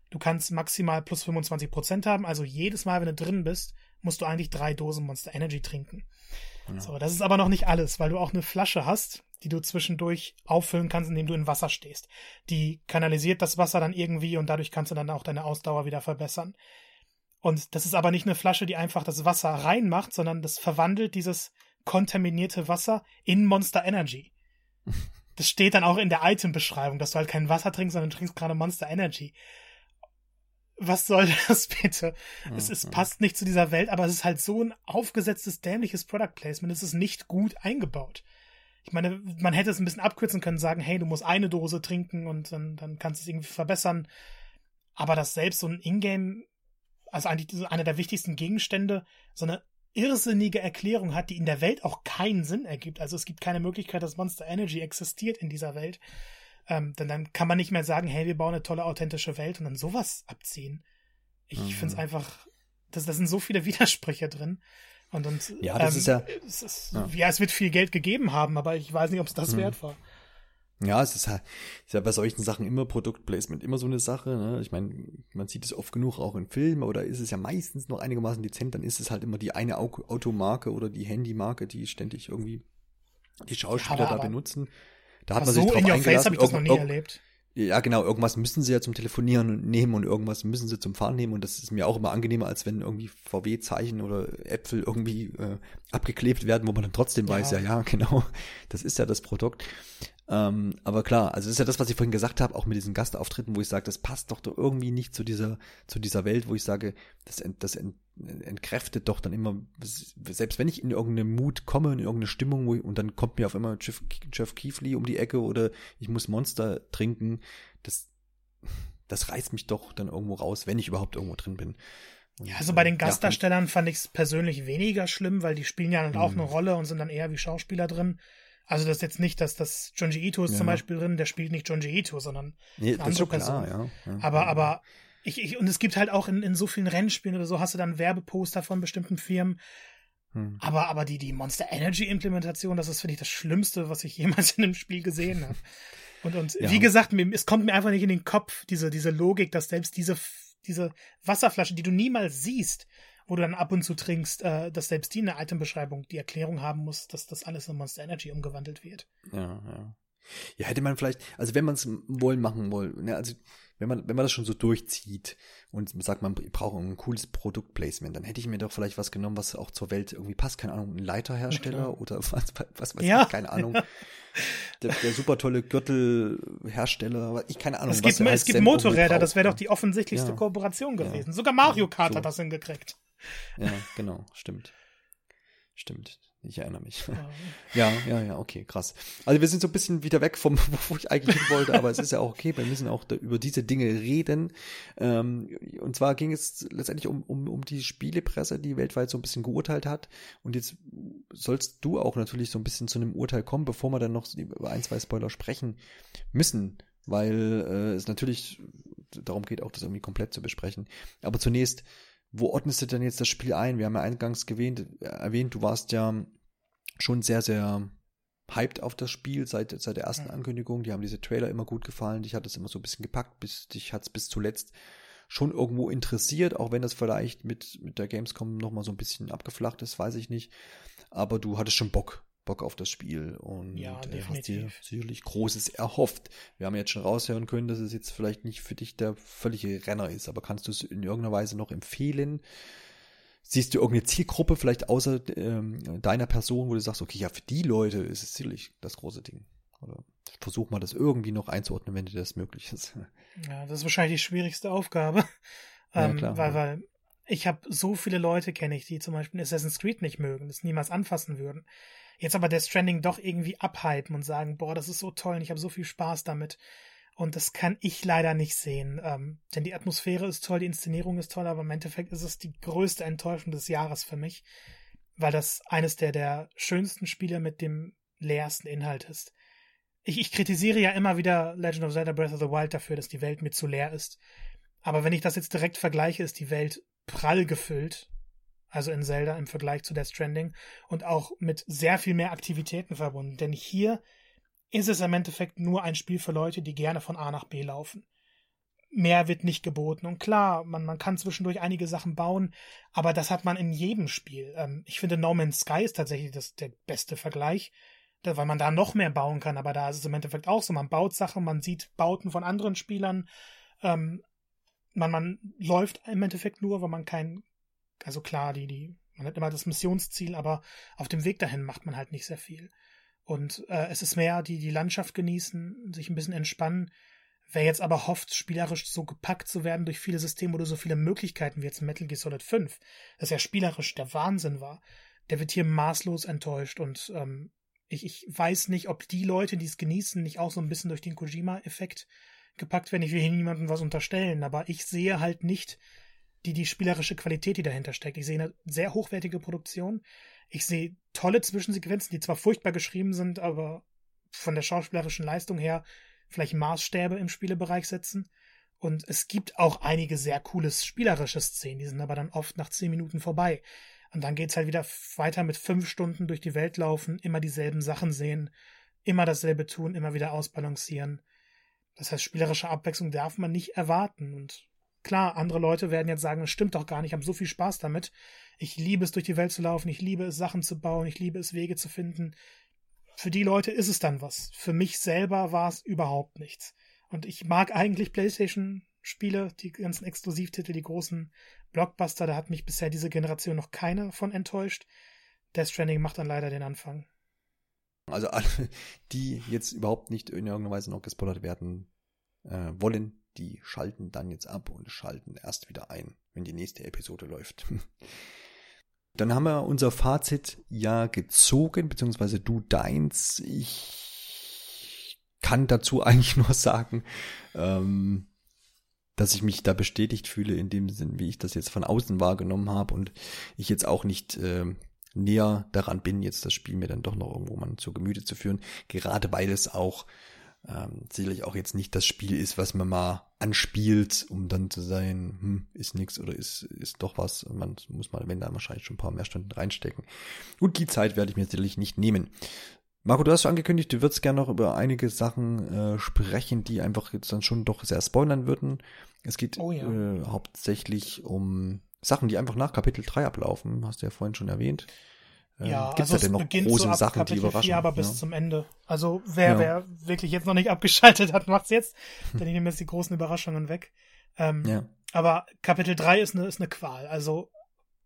Du kannst maximal plus 25 Prozent haben. Also jedes Mal, wenn du drin bist, musst du eigentlich drei Dosen Monster Energy trinken. Ja. So, das ist aber noch nicht alles, weil du auch eine Flasche hast, die du zwischendurch auffüllen kannst, indem du in Wasser stehst. Die kanalisiert das Wasser dann irgendwie und dadurch kannst du dann auch deine Ausdauer wieder verbessern. Und das ist aber nicht eine Flasche, die einfach das Wasser reinmacht, sondern das verwandelt dieses kontaminierte Wasser in Monster Energy. Das steht dann auch in der Item-Beschreibung, dass du halt kein Wasser trinkst, sondern du trinkst gerade Monster Energy. Was soll das bitte? Mhm. Es, es passt nicht zu dieser Welt, aber es ist halt so ein aufgesetztes, dämliches Product Placement. Es ist nicht gut eingebaut ich meine, man hätte es ein bisschen abkürzen können, sagen, hey, du musst eine Dose trinken und dann, dann kannst du es irgendwie verbessern. Aber dass selbst so ein Ingame, also eigentlich einer der wichtigsten Gegenstände, so eine irrsinnige Erklärung hat, die in der Welt auch keinen Sinn ergibt. Also es gibt keine Möglichkeit, dass Monster Energy existiert in dieser Welt. Ähm, denn dann kann man nicht mehr sagen, hey, wir bauen eine tolle, authentische Welt und dann sowas abziehen. Ich mhm. finde es einfach, das, das sind so viele Widersprüche drin. Und, und ja, das ähm, ist ja, es ist, ja. ja. es wird viel Geld gegeben haben, aber ich weiß nicht, ob es das mhm. wert war. Ja, es ist, halt, ist ja bei solchen Sachen immer Produktplacement, immer so eine Sache. Ne? Ich meine, man sieht es oft genug auch in Filmen, oder ist es ja meistens noch einigermaßen dezent, dann ist es halt immer die eine Automarke oder die Handymarke, die ständig irgendwie die Schauspieler ja, da benutzen. Da hat man sich so drauf in your face habe ich das noch nie erlebt. Ja, genau, irgendwas müssen sie ja zum Telefonieren nehmen und irgendwas müssen sie zum Fahren nehmen und das ist mir auch immer angenehmer, als wenn irgendwie VW-Zeichen oder Äpfel irgendwie äh, abgeklebt werden, wo man dann trotzdem ja. weiß, ja, ja, genau, das ist ja das Produkt. Ähm, aber klar, also das ist ja das, was ich vorhin gesagt habe, auch mit diesen Gastauftritten, wo ich sage, das passt doch, doch irgendwie nicht zu dieser, zu dieser Welt, wo ich sage, das, ent, das ent, entkräftet doch dann immer, selbst wenn ich in irgendeine Mut komme, in irgendeine Stimmung, wo ich, und dann kommt mir auf einmal Jeff, Jeff Keefley um die Ecke oder ich muss Monster trinken, das, das reißt mich doch dann irgendwo raus, wenn ich überhaupt irgendwo drin bin. Und, ja, also bei den Gastdarstellern ja, fand ich es persönlich weniger schlimm, weil die spielen ja dann auch mhm. eine Rolle und sind dann eher wie Schauspieler drin. Also das ist jetzt nicht, dass das Junji Ito ist ja. zum Beispiel drin, der spielt nicht Junji Ito, sondern nee, eine andere Person. Klar, ja. Ja, aber, aber ich, ich, und es gibt halt auch in, in so vielen Rennspielen oder so, hast du dann Werbeposter von bestimmten Firmen. Hm. Aber, aber die, die Monster Energy Implementation, das ist, finde ich, das Schlimmste, was ich jemals in einem Spiel gesehen habe. Und, und wie gesagt, mir, es kommt mir einfach nicht in den Kopf, diese, diese Logik, dass selbst diese, diese Wasserflasche, die du niemals siehst, wo du dann ab und zu trinkst, äh, dass selbst die in der Itembeschreibung die Erklärung haben muss, dass das alles in Monster Energy umgewandelt wird. Ja, ja. Ja, hätte man vielleicht, also wenn man es wollen machen wollen, ne, also wenn man, wenn man das schon so durchzieht und sagt, man braucht ein cooles Produktplacement, dann hätte ich mir doch vielleicht was genommen, was auch zur Welt irgendwie passt. Keine Ahnung, ein Leiterhersteller okay. oder was, was weiß ja. ich, keine Ahnung. der, der super tolle Gürtelhersteller, ich keine Ahnung. Es gibt, es gibt Motorräder, das wäre doch die offensichtlichste ja. Kooperation gewesen. Ja. Sogar Mario Kart so. hat das hingekriegt. Ja, genau, stimmt. Stimmt. Ich erinnere mich. Ja, ja, ja, okay, krass. Also wir sind so ein bisschen wieder weg vom, wo ich eigentlich hin wollte, aber es ist ja auch okay, wir müssen auch über diese Dinge reden. Ähm, und zwar ging es letztendlich um, um, um die Spielepresse, die weltweit so ein bisschen geurteilt hat. Und jetzt sollst du auch natürlich so ein bisschen zu einem Urteil kommen, bevor wir dann noch über ein, zwei Spoiler sprechen müssen, weil äh, es natürlich darum geht, auch das irgendwie komplett zu besprechen. Aber zunächst, wo ordnest du denn jetzt das Spiel ein? Wir haben ja eingangs gewähnt, erwähnt, du warst ja schon sehr, sehr hyped auf das Spiel seit, seit der ersten Ankündigung. Die haben diese Trailer immer gut gefallen. Dich hat es immer so ein bisschen gepackt, bis, dich hat es bis zuletzt schon irgendwo interessiert, auch wenn das vielleicht mit, mit der Gamescom nochmal so ein bisschen abgeflacht ist, weiß ich nicht. Aber du hattest schon Bock Bock auf das Spiel und ja, äh, hast dir sicherlich Großes erhofft. Wir haben jetzt schon raushören können, dass es jetzt vielleicht nicht für dich der völlige Renner ist, aber kannst du es in irgendeiner Weise noch empfehlen? Siehst du irgendeine Zielgruppe vielleicht außer ähm, deiner Person, wo du sagst, okay, ja, für die Leute ist es sicherlich das große Ding? Oder versuch mal das irgendwie noch einzuordnen, wenn dir das möglich ist. Ja, das ist wahrscheinlich die schwierigste Aufgabe. Ja, ähm, klar, weil, ja. weil ich habe so viele Leute, kenne ich, die zum Beispiel Assassin's Creed nicht mögen, das niemals anfassen würden jetzt aber der Stranding doch irgendwie abhypen und sagen, boah, das ist so toll und ich habe so viel Spaß damit. Und das kann ich leider nicht sehen. Ähm, denn die Atmosphäre ist toll, die Inszenierung ist toll, aber im Endeffekt ist es die größte Enttäuschung des Jahres für mich, weil das eines der, der schönsten Spiele mit dem leersten Inhalt ist. Ich, ich kritisiere ja immer wieder Legend of Zelda Breath of the Wild dafür, dass die Welt mir zu leer ist. Aber wenn ich das jetzt direkt vergleiche, ist die Welt prall gefüllt also in Zelda im Vergleich zu Death Stranding und auch mit sehr viel mehr Aktivitäten verbunden. Denn hier ist es im Endeffekt nur ein Spiel für Leute, die gerne von A nach B laufen. Mehr wird nicht geboten. Und klar, man, man kann zwischendurch einige Sachen bauen, aber das hat man in jedem Spiel. Ähm, ich finde, No Man's Sky ist tatsächlich das, der beste Vergleich, weil man da noch mehr bauen kann, aber da ist es im Endeffekt auch so. Man baut Sachen, man sieht Bauten von anderen Spielern, ähm, man, man läuft im Endeffekt nur, weil man kein, also klar, die, die, man hat immer das Missionsziel, aber auf dem Weg dahin macht man halt nicht sehr viel. Und äh, es ist mehr die, die Landschaft genießen, sich ein bisschen entspannen. Wer jetzt aber hofft, spielerisch so gepackt zu werden durch viele Systeme oder so viele Möglichkeiten wie jetzt Metal Gear Solid 5, das ja spielerisch der Wahnsinn war, der wird hier maßlos enttäuscht. Und ähm, ich, ich weiß nicht, ob die Leute, die es genießen, nicht auch so ein bisschen durch den Kojima-Effekt gepackt werden. Ich will hier niemandem was unterstellen, aber ich sehe halt nicht die, die spielerische Qualität, die dahinter steckt. Ich sehe eine sehr hochwertige Produktion. Ich sehe tolle Zwischensequenzen, die zwar furchtbar geschrieben sind, aber von der schauspielerischen Leistung her vielleicht Maßstäbe im Spielebereich setzen. Und es gibt auch einige sehr coole spielerische Szenen, die sind aber dann oft nach zehn Minuten vorbei. Und dann geht's halt wieder weiter mit fünf Stunden durch die Welt laufen, immer dieselben Sachen sehen, immer dasselbe tun, immer wieder ausbalancieren. Das heißt, spielerische Abwechslung darf man nicht erwarten. Und klar, andere Leute werden jetzt sagen, das stimmt doch gar nicht, ich habe so viel Spaß damit. Ich liebe es, durch die Welt zu laufen, ich liebe es, Sachen zu bauen, ich liebe es, Wege zu finden. Für die Leute ist es dann was. Für mich selber war es überhaupt nichts. Und ich mag eigentlich PlayStation-Spiele, die ganzen Exklusivtitel, die großen Blockbuster, da hat mich bisher diese Generation noch keiner von enttäuscht. Death Stranding macht dann leider den Anfang. Also alle, die jetzt überhaupt nicht in irgendeiner Weise noch gespoilert werden äh, wollen, die schalten dann jetzt ab und schalten erst wieder ein, wenn die nächste Episode läuft. Dann haben wir unser Fazit ja gezogen, beziehungsweise du deins. Ich kann dazu eigentlich nur sagen, ähm, dass ich mich da bestätigt fühle in dem Sinn, wie ich das jetzt von außen wahrgenommen habe und ich jetzt auch nicht äh, näher daran bin, jetzt das Spiel mir dann doch noch irgendwo mal zu Gemüte zu führen, gerade weil es auch ähm, sicherlich auch jetzt nicht das Spiel ist, was man mal anspielt, um dann zu sein, hm, ist nix oder ist, ist doch was. Und man muss mal, wenn da wahrscheinlich schon ein paar mehr Stunden reinstecken. Und die Zeit werde ich mir sicherlich nicht nehmen. Marco, du hast schon angekündigt, du würdest gerne noch über einige Sachen äh, sprechen, die einfach jetzt dann schon doch sehr spoilern würden. Es geht oh ja. äh, hauptsächlich um Sachen, die einfach nach Kapitel 3 ablaufen, hast du ja vorhin schon erwähnt. Ähm, ja, Gibt's also da denn noch große so Sachen, Kapitel die überraschen? Ja, aber bis ja. zum Ende. Also wer, ja. wer wirklich jetzt noch nicht abgeschaltet hat, macht's jetzt. Denn ich nehme jetzt die großen Überraschungen weg. Ähm, ja. Aber Kapitel 3 ist eine, ist eine Qual. Also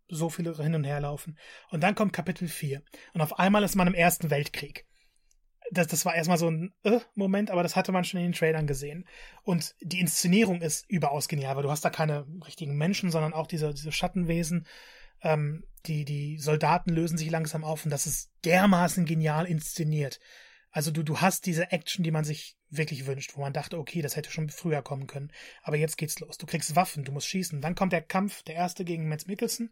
so viele hin und her laufen. Und dann kommt Kapitel 4. Und auf einmal ist man im Ersten Weltkrieg. Das, das war erstmal so ein äh, Moment, aber das hatte man schon in den Trailern gesehen. Und die Inszenierung ist überaus genial, weil du hast da keine richtigen Menschen, sondern auch diese, diese Schattenwesen ähm, die, die Soldaten lösen sich langsam auf und das ist dermaßen genial inszeniert. Also du, du hast diese Action, die man sich wirklich wünscht, wo man dachte, okay, das hätte schon früher kommen können. Aber jetzt geht's los. Du kriegst Waffen, du musst schießen. Dann kommt der Kampf, der erste gegen Mads Mikkelsen.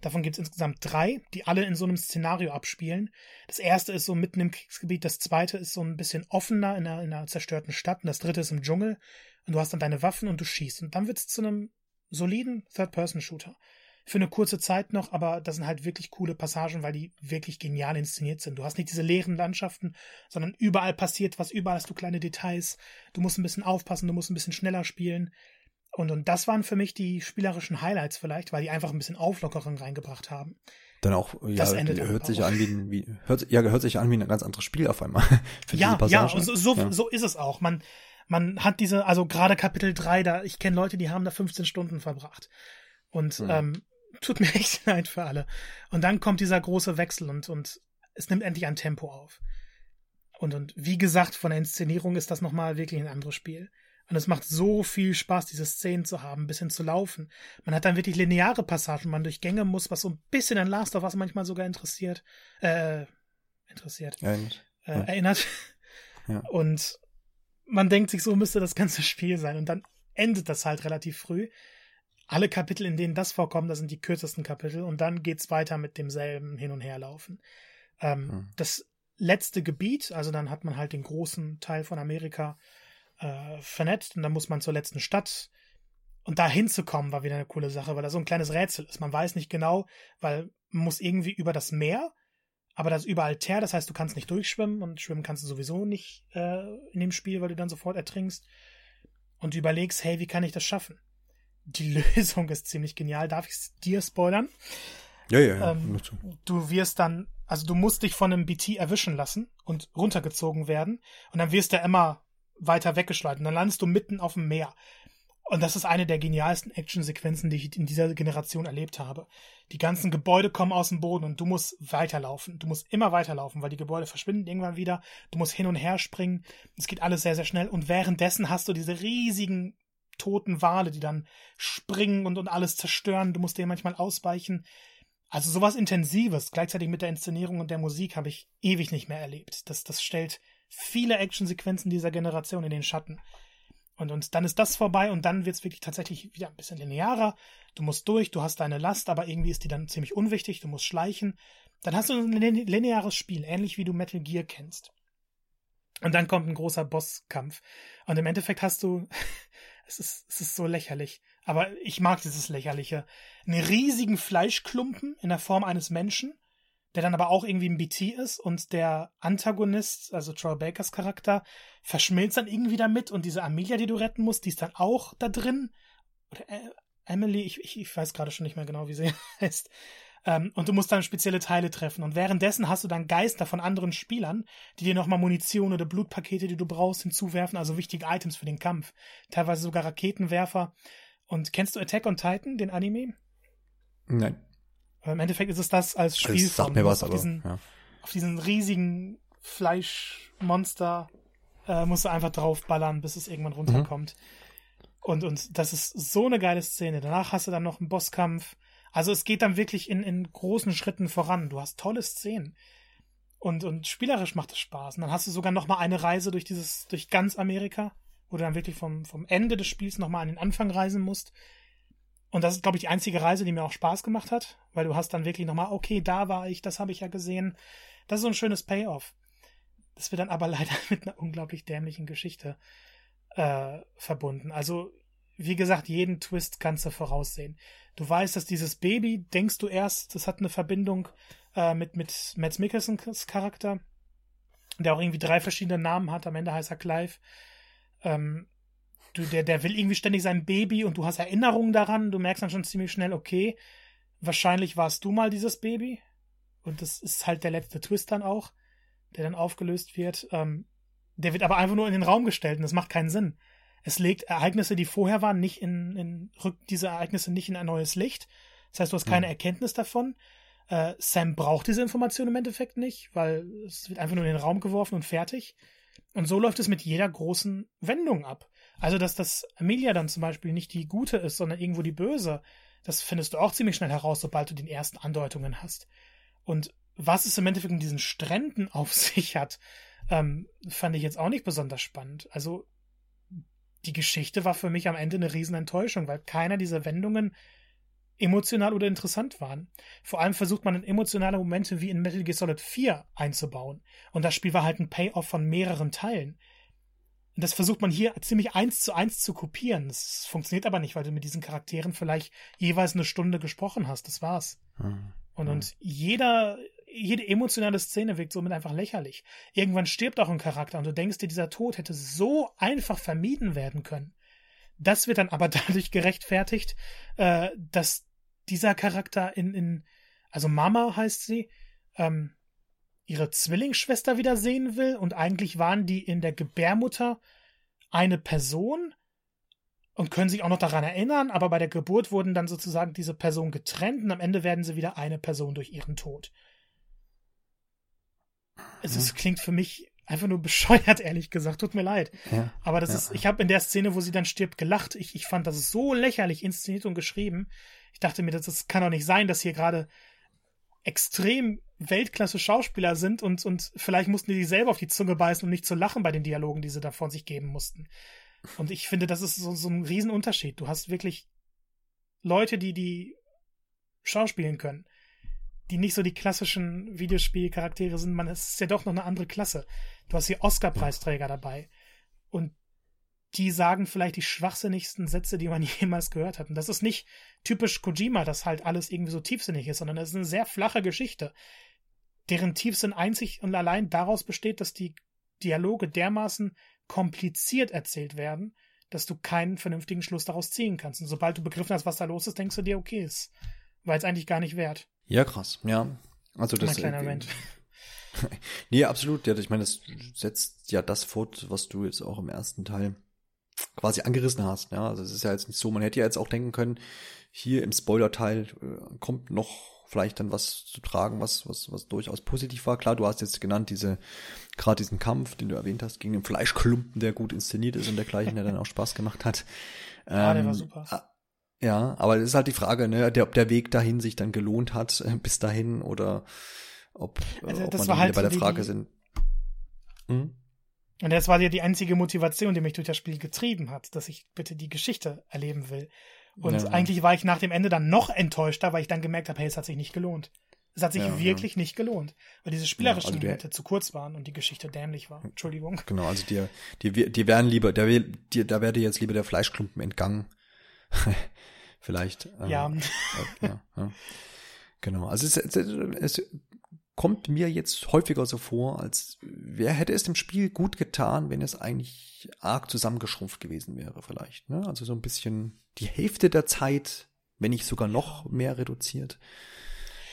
Davon gibt's insgesamt drei, die alle in so einem Szenario abspielen. Das erste ist so mitten im Kriegsgebiet, das zweite ist so ein bisschen offener in einer, in einer zerstörten Stadt und das dritte ist im Dschungel. Und du hast dann deine Waffen und du schießt. Und dann wird's zu einem soliden Third-Person-Shooter für eine kurze Zeit noch, aber das sind halt wirklich coole Passagen, weil die wirklich genial inszeniert sind. Du hast nicht diese leeren Landschaften, sondern überall passiert was, überall hast du kleine Details. Du musst ein bisschen aufpassen, du musst ein bisschen schneller spielen. Und, und das waren für mich die spielerischen Highlights vielleicht, weil die einfach ein bisschen Auflockerung reingebracht haben. Dann auch, ja, hört sich an wie, wie hört, ja, hört sich an wie ein ganz anderes Spiel auf einmal. ja, ja, so, so, ja, so ist es auch. Man, man hat diese, also gerade Kapitel 3, da, ich kenne Leute, die haben da 15 Stunden verbracht. Und mhm. ähm, tut mir echt leid für alle. Und dann kommt dieser große Wechsel und, und es nimmt endlich ein Tempo auf. Und, und wie gesagt, von der Inszenierung ist das nochmal wirklich ein anderes Spiel. Und es macht so viel Spaß, diese Szenen zu haben, ein bisschen zu laufen. Man hat dann wirklich lineare Passagen, man durch Gänge muss, was so ein bisschen an Last of Us manchmal sogar interessiert, äh, interessiert, ja, äh, ja. erinnert. Ja. Und man denkt sich, so müsste das ganze Spiel sein. Und dann endet das halt relativ früh alle Kapitel, in denen das vorkommt, das sind die kürzesten Kapitel und dann geht's weiter mit demselben Hin- und Herlaufen. Ähm, hm. Das letzte Gebiet, also dann hat man halt den großen Teil von Amerika äh, vernetzt und dann muss man zur letzten Stadt. Und da hinzukommen war wieder eine coole Sache, weil da so ein kleines Rätsel ist. Man weiß nicht genau, weil man muss irgendwie über das Meer, aber das ist überall Teer, das heißt, du kannst nicht durchschwimmen und schwimmen kannst du sowieso nicht äh, in dem Spiel, weil du dann sofort ertrinkst. Und du überlegst, hey, wie kann ich das schaffen? Die Lösung ist ziemlich genial. Darf ich es dir spoilern? Ja, ja, ja. Ähm, du wirst dann, also du musst dich von einem BT erwischen lassen und runtergezogen werden und dann wirst du immer weiter weggeschleudert und dann landest du mitten auf dem Meer. Und das ist eine der genialsten Actionsequenzen, die ich in dieser Generation erlebt habe. Die ganzen Gebäude kommen aus dem Boden und du musst weiterlaufen. Du musst immer weiterlaufen, weil die Gebäude verschwinden irgendwann wieder. Du musst hin und her springen. Es geht alles sehr, sehr schnell. Und währenddessen hast du diese riesigen toten Wale, die dann springen und, und alles zerstören. Du musst denen manchmal ausweichen. Also sowas Intensives, gleichzeitig mit der Inszenierung und der Musik, habe ich ewig nicht mehr erlebt. Das, das stellt viele Actionsequenzen dieser Generation in den Schatten. Und, und dann ist das vorbei und dann wird es wirklich tatsächlich wieder ein bisschen linearer. Du musst durch, du hast deine Last, aber irgendwie ist die dann ziemlich unwichtig, du musst schleichen. Dann hast du ein lineares Spiel, ähnlich wie du Metal Gear kennst. Und dann kommt ein großer Bosskampf. Und im Endeffekt hast du es ist, es ist so lächerlich. Aber ich mag dieses Lächerliche. Einen riesigen Fleischklumpen in der Form eines Menschen, der dann aber auch irgendwie ein BT ist und der Antagonist, also Troy Bakers Charakter, verschmilzt dann irgendwie damit und diese Amelia, die du retten musst, die ist dann auch da drin. Oder äh, Emily, ich, ich, ich weiß gerade schon nicht mehr genau, wie sie heißt. Ähm, und du musst dann spezielle Teile treffen. Und währenddessen hast du dann Geister von anderen Spielern, die dir nochmal Munition oder Blutpakete, die du brauchst, hinzuwerfen, also wichtige Items für den Kampf. Teilweise sogar Raketenwerfer. Und kennst du Attack on Titan, den Anime? Nein. Im Endeffekt ist es das als Spiel. Das sagt mir was, auf aber, diesen, ja. auf diesen riesigen Fleischmonster äh, musst du einfach draufballern, bis es irgendwann runterkommt. Mhm. Und, und das ist so eine geile Szene. Danach hast du dann noch einen Bosskampf. Also es geht dann wirklich in, in großen Schritten voran. Du hast tolle Szenen. Und, und spielerisch macht es Spaß. Und dann hast du sogar noch mal eine Reise durch dieses, durch ganz Amerika, wo du dann wirklich vom, vom Ende des Spiels noch mal an den Anfang reisen musst. Und das ist, glaube ich, die einzige Reise, die mir auch Spaß gemacht hat, weil du hast dann wirklich noch mal, okay, da war ich, das habe ich ja gesehen. Das ist so ein schönes Payoff. Das wird dann aber leider mit einer unglaublich dämlichen Geschichte äh, verbunden. Also, wie gesagt, jeden Twist kannst du voraussehen. Du weißt, dass dieses Baby, denkst du erst, das hat eine Verbindung äh, mit, mit Mads Mikkelsens Charakter, der auch irgendwie drei verschiedene Namen hat. Am Ende heißt er Clive. Ähm, du, der, der will irgendwie ständig sein Baby und du hast Erinnerungen daran. Du merkst dann schon ziemlich schnell, okay, wahrscheinlich warst du mal dieses Baby. Und das ist halt der letzte Twist dann auch, der dann aufgelöst wird. Ähm, der wird aber einfach nur in den Raum gestellt und das macht keinen Sinn. Es legt Ereignisse, die vorher waren, nicht in, in rückt diese Ereignisse nicht in ein neues Licht. Das heißt, du hast keine mhm. Erkenntnis davon. Äh, Sam braucht diese Information im Endeffekt nicht, weil es wird einfach nur in den Raum geworfen und fertig. Und so läuft es mit jeder großen Wendung ab. Also, dass das Amelia dann zum Beispiel nicht die Gute ist, sondern irgendwo die Böse, das findest du auch ziemlich schnell heraus, sobald du den ersten Andeutungen hast. Und was es im Endeffekt in diesen Stränden auf sich hat, ähm, fand ich jetzt auch nicht besonders spannend. Also, die Geschichte war für mich am Ende eine Riesenenttäuschung, weil keiner dieser Wendungen emotional oder interessant waren. Vor allem versucht man in emotionale Momente wie in Metal Gear Solid 4 einzubauen. Und das Spiel war halt ein Payoff von mehreren Teilen. Und das versucht man hier ziemlich eins zu eins zu kopieren. Das funktioniert aber nicht, weil du mit diesen Charakteren vielleicht jeweils eine Stunde gesprochen hast. Das war's. Hm. Und, und hm. jeder, jede emotionale Szene wirkt somit einfach lächerlich. Irgendwann stirbt auch ein Charakter und du denkst dir, dieser Tod hätte so einfach vermieden werden können. Das wird dann aber dadurch gerechtfertigt, äh, dass dieser Charakter in, in, also Mama heißt sie, ähm, ihre Zwillingsschwester wieder sehen will und eigentlich waren die in der Gebärmutter eine Person und können sich auch noch daran erinnern, aber bei der Geburt wurden dann sozusagen diese Personen getrennt und am Ende werden sie wieder eine Person durch ihren Tod. Es ist, klingt für mich einfach nur bescheuert, ehrlich gesagt. Tut mir leid. Ja, aber das ja. ist, ich habe in der Szene, wo sie dann stirbt, gelacht. Ich, ich fand das so lächerlich inszeniert und geschrieben. Ich dachte mir, das, das kann doch nicht sein, dass hier gerade extrem Weltklasse Schauspieler sind und, und vielleicht mussten die selber auf die Zunge beißen, um nicht zu lachen bei den Dialogen, die sie da von sich geben mussten. Und ich finde, das ist so, so ein Riesenunterschied. Du hast wirklich Leute, die, die schauspielen können, die nicht so die klassischen Videospielcharaktere sind. Man, es ist ja doch noch eine andere Klasse. Du hast hier Oscar-Preisträger dabei. Und die sagen vielleicht die schwachsinnigsten Sätze, die man jemals gehört hat. Und das ist nicht typisch Kojima, dass halt alles irgendwie so tiefsinnig ist, sondern das ist eine sehr flache Geschichte, deren Tiefsinn einzig und allein daraus besteht, dass die Dialoge dermaßen kompliziert erzählt werden, dass du keinen vernünftigen Schluss daraus ziehen kannst. Und sobald du begriffen hast, was da los ist, denkst du dir, okay, es war jetzt eigentlich gar nicht wert. Ja, krass, ja. Also das. Mein kleiner äh, Rant. nee, absolut. Ja, ich meine, das setzt ja das fort, was du jetzt auch im ersten Teil quasi angerissen hast. Ja, also es ist ja jetzt nicht so, man hätte ja jetzt auch denken können, hier im Spoiler-Teil äh, kommt noch vielleicht dann was zu tragen, was, was, was durchaus positiv war. Klar, du hast jetzt genannt, diese, gerade diesen Kampf, den du erwähnt hast, gegen den Fleischklumpen, der gut inszeniert ist und dergleichen, der dann auch Spaß gemacht hat. Ja, ähm, der war ähm, super. Ja, aber es ist halt die Frage, ne, der, ob der Weg dahin sich dann gelohnt hat, äh, bis dahin, oder ob, äh, also, ob man war halt bei der Frage sind. Hm? Und das war ja die einzige Motivation, die mich durch das Spiel getrieben hat, dass ich bitte die Geschichte erleben will. Und ja, eigentlich war ich nach dem Ende dann noch enttäuschter, weil ich dann gemerkt habe, hey, es hat sich nicht gelohnt. Es hat sich ja, wirklich ja. nicht gelohnt, weil diese spielerischen ja, also Momente zu kurz waren und die Geschichte dämlich war. Entschuldigung. Genau, also dir, dir, dir wären lieber, der, dir, da wäre dir jetzt lieber der Fleischklumpen entgangen, Vielleicht. Äh, ja. Äh, ja, ja. Genau. Also es, es, es kommt mir jetzt häufiger so vor, als wer hätte es dem Spiel gut getan, wenn es eigentlich arg zusammengeschrumpft gewesen wäre, vielleicht. Ne? Also so ein bisschen die Hälfte der Zeit, wenn nicht sogar noch mehr reduziert.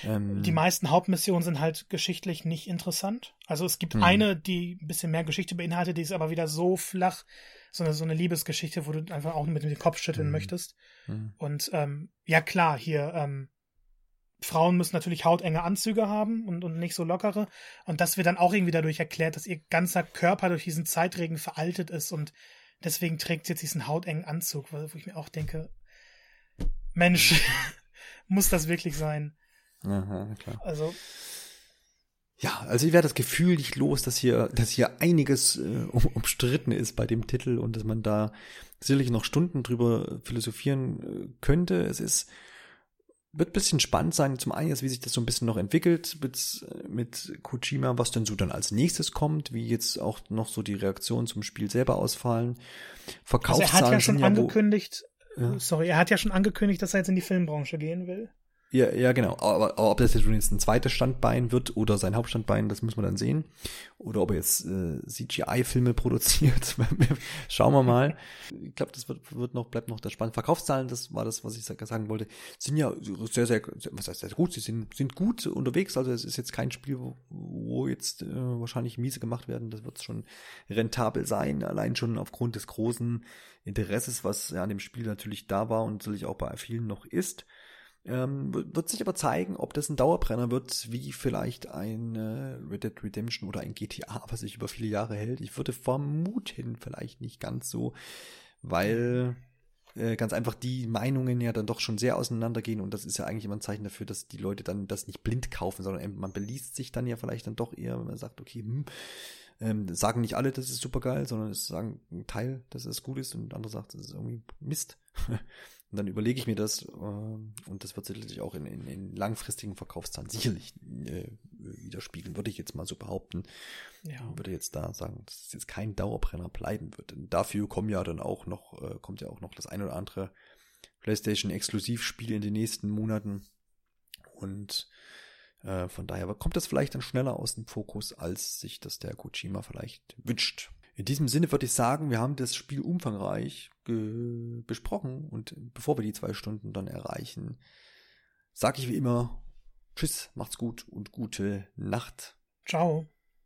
Ähm, die meisten Hauptmissionen sind halt geschichtlich nicht interessant. Also es gibt mh. eine, die ein bisschen mehr Geschichte beinhaltet, die ist aber wieder so flach, so eine, so eine Liebesgeschichte, wo du einfach auch mit dem Kopf schütteln mh. möchtest. Mh. Und ähm, ja klar, hier ähm, Frauen müssen natürlich hautenge Anzüge haben und, und nicht so lockere. Und das wird dann auch irgendwie dadurch erklärt, dass ihr ganzer Körper durch diesen Zeitregen veraltet ist und deswegen trägt sie jetzt diesen hautengen Anzug, wo ich mir auch denke, Mensch, muss das wirklich sein? Aha, klar. Also. Ja, also ich werde das Gefühl nicht los, dass hier, dass hier einiges äh, um, umstritten ist bei dem Titel und dass man da sicherlich noch Stunden drüber philosophieren äh, könnte. Es ist, wird ein bisschen spannend sein. Zum einen, wie sich das so ein bisschen noch entwickelt mit, mit Kojima, was denn so dann als nächstes kommt, wie jetzt auch noch so die Reaktionen zum Spiel selber ausfallen. Verkaufszahlen also er hat ja schon angekündigt, ja. sorry, er hat ja schon angekündigt, dass er jetzt in die Filmbranche gehen will. Ja, ja, genau. Aber, aber ob das jetzt ein zweites Standbein wird oder sein Hauptstandbein, das muss man dann sehen. Oder ob er jetzt äh, CGI-Filme produziert. Schauen wir mal. Ich glaube, das wird, wird noch, bleibt noch das Spannende. Verkaufszahlen, das war das, was ich sagen wollte, sind ja sehr, sehr, was heißt sehr gut, sie sind, sind gut unterwegs. Also es ist jetzt kein Spiel, wo, wo jetzt äh, wahrscheinlich miese gemacht werden. Das wird schon rentabel sein, allein schon aufgrund des großen Interesses, was ja an dem Spiel natürlich da war und natürlich auch bei vielen noch ist. Ähm, wird sich aber zeigen, ob das ein Dauerbrenner wird, wie vielleicht ein äh, Red Dead Redemption oder ein GTA, was sich über viele Jahre hält. Ich würde vermuten, vielleicht nicht ganz so, weil äh, ganz einfach die Meinungen ja dann doch schon sehr auseinandergehen und das ist ja eigentlich immer ein Zeichen dafür, dass die Leute dann das nicht blind kaufen, sondern man beliest sich dann ja vielleicht dann doch eher, wenn man sagt, okay, hm, ähm, sagen nicht alle, das ist super geil, sondern es sagen ein Teil, dass es gut ist und andere sagt, das ist irgendwie Mist. Und dann überlege ich mir das, äh, und das wird sicherlich auch in, in, in langfristigen Verkaufszahlen sicherlich äh, widerspiegeln, würde ich jetzt mal so behaupten. Ja. Würde jetzt da sagen, dass es jetzt kein Dauerbrenner bleiben wird. Denn dafür kommen ja dann auch noch, äh, kommt ja auch noch das ein oder andere PlayStation-Exklusivspiel in den nächsten Monaten. Und äh, von daher kommt das vielleicht dann schneller aus dem Fokus, als sich das der Kojima vielleicht wünscht. In diesem Sinne würde ich sagen, wir haben das Spiel umfangreich besprochen und bevor wir die zwei Stunden dann erreichen, sage ich wie immer Tschüss, macht's gut und gute Nacht. Ciao.